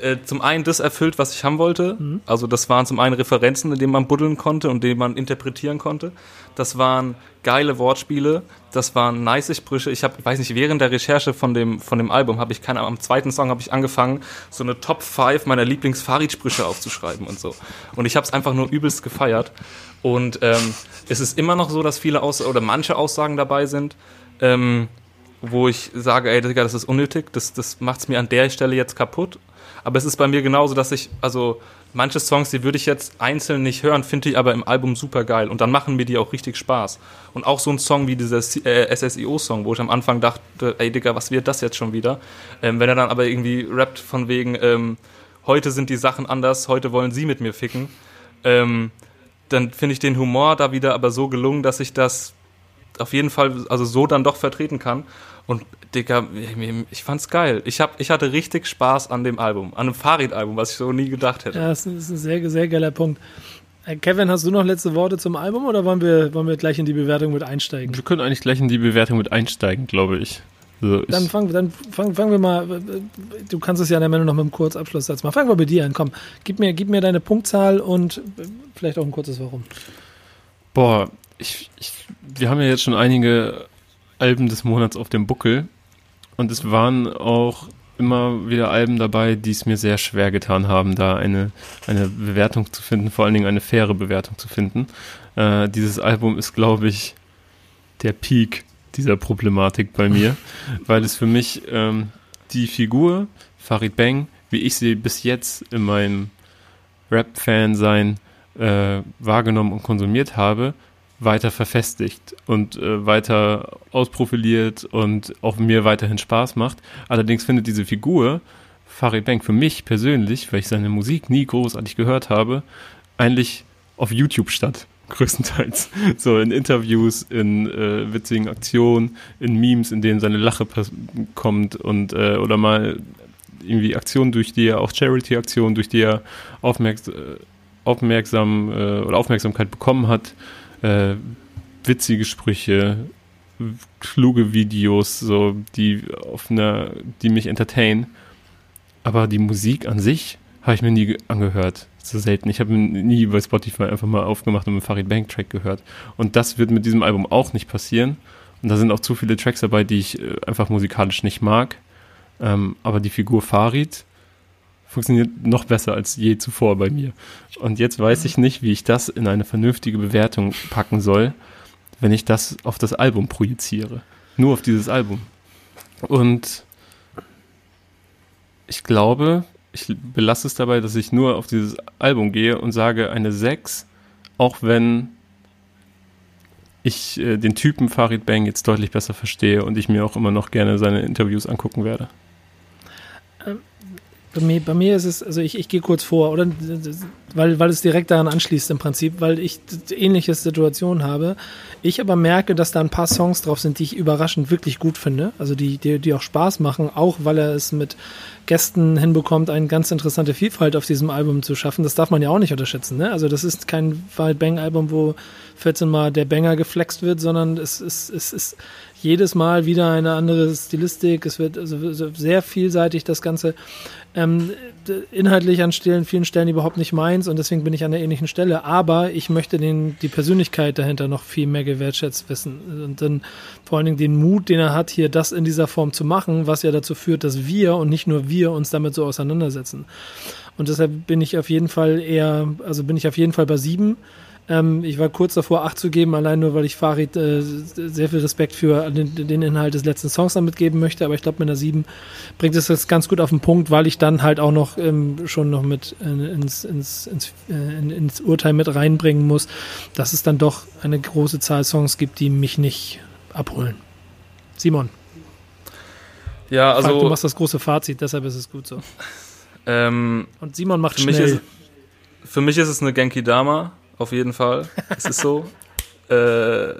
äh, zum einen das erfüllt, was ich haben wollte. Mhm. Also das waren zum einen Referenzen, in denen man buddeln konnte und denen man interpretieren konnte. Das waren geile Wortspiele, das waren nice Sprüche. Ich habe, weiß nicht, während der Recherche von dem von dem Album habe ich keine am zweiten Song habe ich angefangen, so eine Top 5 meiner Lieblings Farid Sprüche aufzuschreiben und so. Und ich habe es einfach nur übelst gefeiert und ähm, es ist immer noch so, dass viele Aus oder manche Aussagen dabei sind, ähm, wo ich sage, ey, Digga, das ist unnötig, das, das macht's mir an der Stelle jetzt kaputt. Aber es ist bei mir genauso, dass ich, also manche Songs, die würde ich jetzt einzeln nicht hören, finde ich aber im Album super geil. Und dann machen mir die auch richtig Spaß. Und auch so ein Song wie dieser äh, SSIO-Song, wo ich am Anfang dachte, ey Digga, was wird das jetzt schon wieder? Ähm, wenn er dann aber irgendwie rappt von wegen, ähm, heute sind die Sachen anders, heute wollen sie mit mir ficken, ähm, dann finde ich den Humor da wieder aber so gelungen, dass ich das auf jeden Fall, also so dann doch vertreten kann. Und Digga, ich fand's geil. Ich, hab, ich hatte richtig Spaß an dem Album, an einem Farid-Album, was ich so nie gedacht hätte. Ja, das ist ein sehr, sehr geiler Punkt. Äh, Kevin, hast du noch letzte Worte zum Album oder wollen wir, wollen wir gleich in die Bewertung mit einsteigen? Wir können eigentlich gleich in die Bewertung mit einsteigen, glaube ich. Also dann fangen dann fang, fang wir mal, du kannst es ja in der Meldung noch mit einem Kurzabschlusssatz machen. Fangen wir bei dir an, komm. Gib mir, gib mir deine Punktzahl und vielleicht auch ein kurzes Warum. Boah, ich, ich, wir haben ja jetzt schon einige Alben des Monats auf dem Buckel und es waren auch immer wieder Alben dabei, die es mir sehr schwer getan haben, da eine, eine Bewertung zu finden, vor allen Dingen eine faire Bewertung zu finden. Äh, dieses Album ist, glaube ich, der Peak dieser Problematik bei mir, weil es für mich ähm, die Figur Farid Bang, wie ich sie bis jetzt in meinem Rap-Fan sein äh, wahrgenommen und konsumiert habe, weiter verfestigt und äh, weiter ausprofiliert und auch mir weiterhin Spaß macht. Allerdings findet diese Figur, Farid Bang, für mich persönlich, weil ich seine Musik nie großartig gehört habe, eigentlich auf YouTube statt. Größtenteils. So in Interviews, in äh, witzigen Aktionen, in Memes, in denen seine Lache kommt und äh, oder mal irgendwie Aktionen, durch die er, auch Charity-Aktionen, durch die er aufmerks äh, aufmerksam äh, oder Aufmerksamkeit bekommen hat äh, witzige Sprüche, kluge Videos, so die auf einer, die mich entertainen. Aber die Musik an sich habe ich mir nie angehört. So selten. Ich habe nie bei Spotify einfach mal aufgemacht und einen Farid Bank Track gehört. Und das wird mit diesem Album auch nicht passieren. Und da sind auch zu viele Tracks dabei, die ich äh, einfach musikalisch nicht mag. Ähm, aber die Figur Farid funktioniert noch besser als je zuvor bei mir. Und jetzt weiß ich nicht, wie ich das in eine vernünftige Bewertung packen soll, wenn ich das auf das Album projiziere. Nur auf dieses Album. Und ich glaube, ich belasse es dabei, dass ich nur auf dieses Album gehe und sage eine 6, auch wenn ich äh, den Typen Farid Bang jetzt deutlich besser verstehe und ich mir auch immer noch gerne seine Interviews angucken werde. Bei mir, bei mir ist es, also ich, ich gehe kurz vor, oder weil, weil es direkt daran anschließt im Prinzip, weil ich ähnliche Situation habe. Ich aber merke, dass da ein paar Songs drauf sind, die ich überraschend wirklich gut finde. Also die, die, die auch Spaß machen, auch weil er es mit Gästen hinbekommt, eine ganz interessante Vielfalt auf diesem Album zu schaffen. Das darf man ja auch nicht unterschätzen. Ne? Also das ist kein Wild Bang Album, wo 14 Mal der Banger geflext wird, sondern es ist, es ist jedes Mal wieder eine andere Stilistik. Es wird also sehr vielseitig das Ganze. Ähm, inhaltlich an Stellen, vielen Stellen überhaupt nicht meins und deswegen bin ich an der ähnlichen Stelle. Aber ich möchte den, die Persönlichkeit dahinter noch viel mehr gewertschätzt wissen. Und dann vor allen Dingen den Mut, den er hat, hier das in dieser Form zu machen, was ja dazu führt, dass wir und nicht nur wir uns damit so auseinandersetzen. Und deshalb bin ich auf jeden Fall eher, also bin ich auf jeden Fall bei sieben. Ähm, ich war kurz davor, acht zu geben, allein nur, weil ich Farid äh, sehr viel Respekt für den, den, Inhalt des letzten Songs damit geben möchte. Aber ich glaube, mit einer sieben bringt es das ganz gut auf den Punkt, weil ich dann halt auch noch ähm, schon noch mit äh, ins, ins, ins, äh, ins Urteil mit reinbringen muss, dass es dann doch eine große Zahl Songs gibt, die mich nicht abholen. Simon. Ja, also. du machst das große Fazit, deshalb ist es gut so. Ähm, Und Simon macht für schnell. Mich ist, für mich ist es eine Genki Dama auf jeden Fall. es ist so. Äh,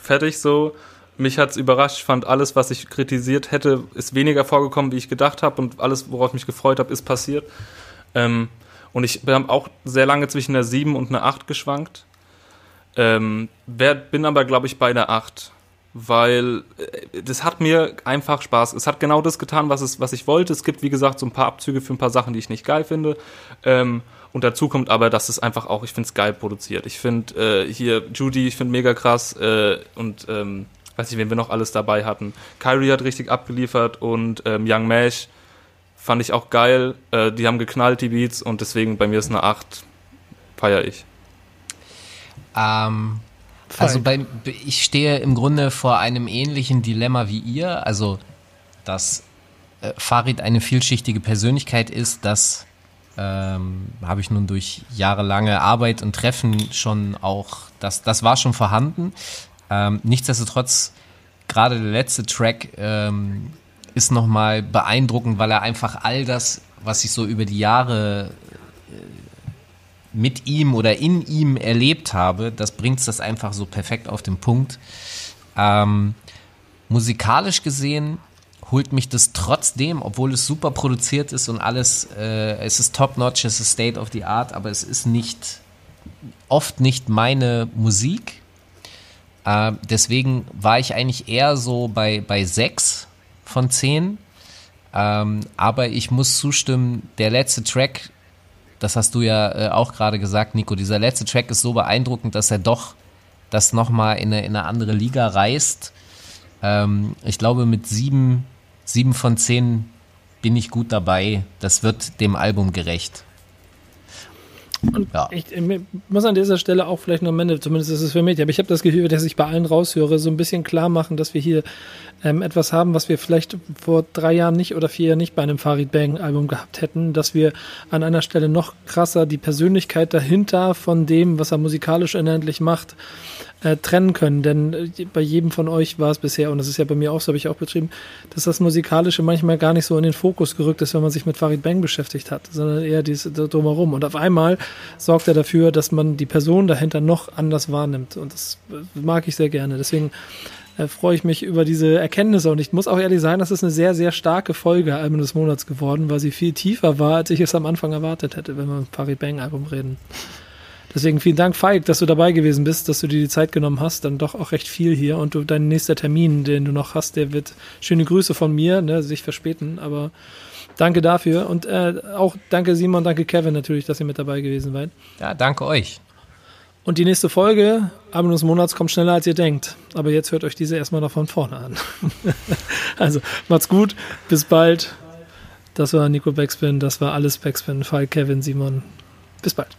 fertig so. Mich hat es überrascht, fand alles, was ich kritisiert hätte, ist weniger vorgekommen, wie ich gedacht habe und alles, worauf ich mich gefreut habe, ist passiert. Ähm, und ich bin auch sehr lange zwischen einer 7 und einer 8 geschwankt. Ähm, bin aber, glaube ich, bei einer 8. Weil äh, das hat mir einfach Spaß. Es hat genau das getan, was, es, was ich wollte. Es gibt, wie gesagt, so ein paar Abzüge für ein paar Sachen, die ich nicht geil finde. Ähm, und dazu kommt aber, dass es einfach auch, ich finde es geil produziert. Ich finde äh, hier Judy, ich finde mega krass äh, und ähm, weiß nicht, wen wir noch alles dabei hatten. Kyrie hat richtig abgeliefert und ähm, Young Mesh fand ich auch geil. Äh, die haben geknallt, die Beats, und deswegen bei mir ist eine 8. Feier ich. Ähm, Also bei, ich stehe im Grunde vor einem ähnlichen Dilemma wie ihr. Also, dass äh, Farid eine vielschichtige Persönlichkeit ist, das ähm, habe ich nun durch jahrelange Arbeit und Treffen schon auch, das, das war schon vorhanden. Ähm, nichtsdestotrotz, gerade der letzte Track ähm, ist nochmal beeindruckend, weil er einfach all das, was ich so über die Jahre äh, mit ihm oder in ihm erlebt habe, das bringt das einfach so perfekt auf den Punkt. Ähm, musikalisch gesehen holt mich das trotzdem, obwohl es super produziert ist und alles, äh, es ist top-notch, es ist state of the art, aber es ist nicht, oft nicht meine Musik. Äh, deswegen war ich eigentlich eher so bei, bei sechs von zehn. Ähm, aber ich muss zustimmen, der letzte Track, das hast du ja äh, auch gerade gesagt, Nico, dieser letzte Track ist so beeindruckend, dass er doch das nochmal in eine, in eine andere Liga reißt. Ähm, ich glaube, mit sieben sieben von zehn bin ich gut dabei. Das wird dem Album gerecht. Und ja. ich, ich, muss an dieser Stelle auch vielleicht noch am Ende, zumindest ist es für mich, aber ich habe das Gefühl, dass ich bei allen raushöre, so ein bisschen klar machen, dass wir hier ähm, etwas haben, was wir vielleicht vor drei Jahren nicht oder vier Jahren nicht bei einem Farid Bang Album gehabt hätten, dass wir an einer Stelle noch krasser die Persönlichkeit dahinter von dem, was er musikalisch inhaltlich macht, äh, trennen können. Denn äh, bei jedem von euch war es bisher, und das ist ja bei mir auch so, habe ich auch betrieben, dass das Musikalische manchmal gar nicht so in den Fokus gerückt ist, wenn man sich mit Farid Bang beschäftigt hat, sondern eher dies drumherum. Und auf einmal sorgt er dafür, dass man die Person dahinter noch anders wahrnimmt. Und das äh, mag ich sehr gerne. Deswegen äh, freue ich mich über diese Erkenntnisse. Und ich muss auch ehrlich sagen, das ist eine sehr, sehr starke Folge Album des Monats geworden, weil sie viel tiefer war, als ich es am Anfang erwartet hätte, wenn wir mit Farid Bang Album reden. Deswegen vielen Dank, Falk, dass du dabei gewesen bist, dass du dir die Zeit genommen hast. Dann doch auch recht viel hier. Und du, dein nächster Termin, den du noch hast, der wird schöne Grüße von mir, ne, sich verspäten. Aber danke dafür. Und äh, auch danke Simon, danke Kevin natürlich, dass ihr mit dabei gewesen seid. Ja, danke euch. Und die nächste Folge, Abend des Monats, kommt schneller als ihr denkt. Aber jetzt hört euch diese erstmal noch von vorne an. also macht's gut, bis bald. Das war Nico Backspin, das war alles Backspin, Falk, Kevin, Simon. Bis bald.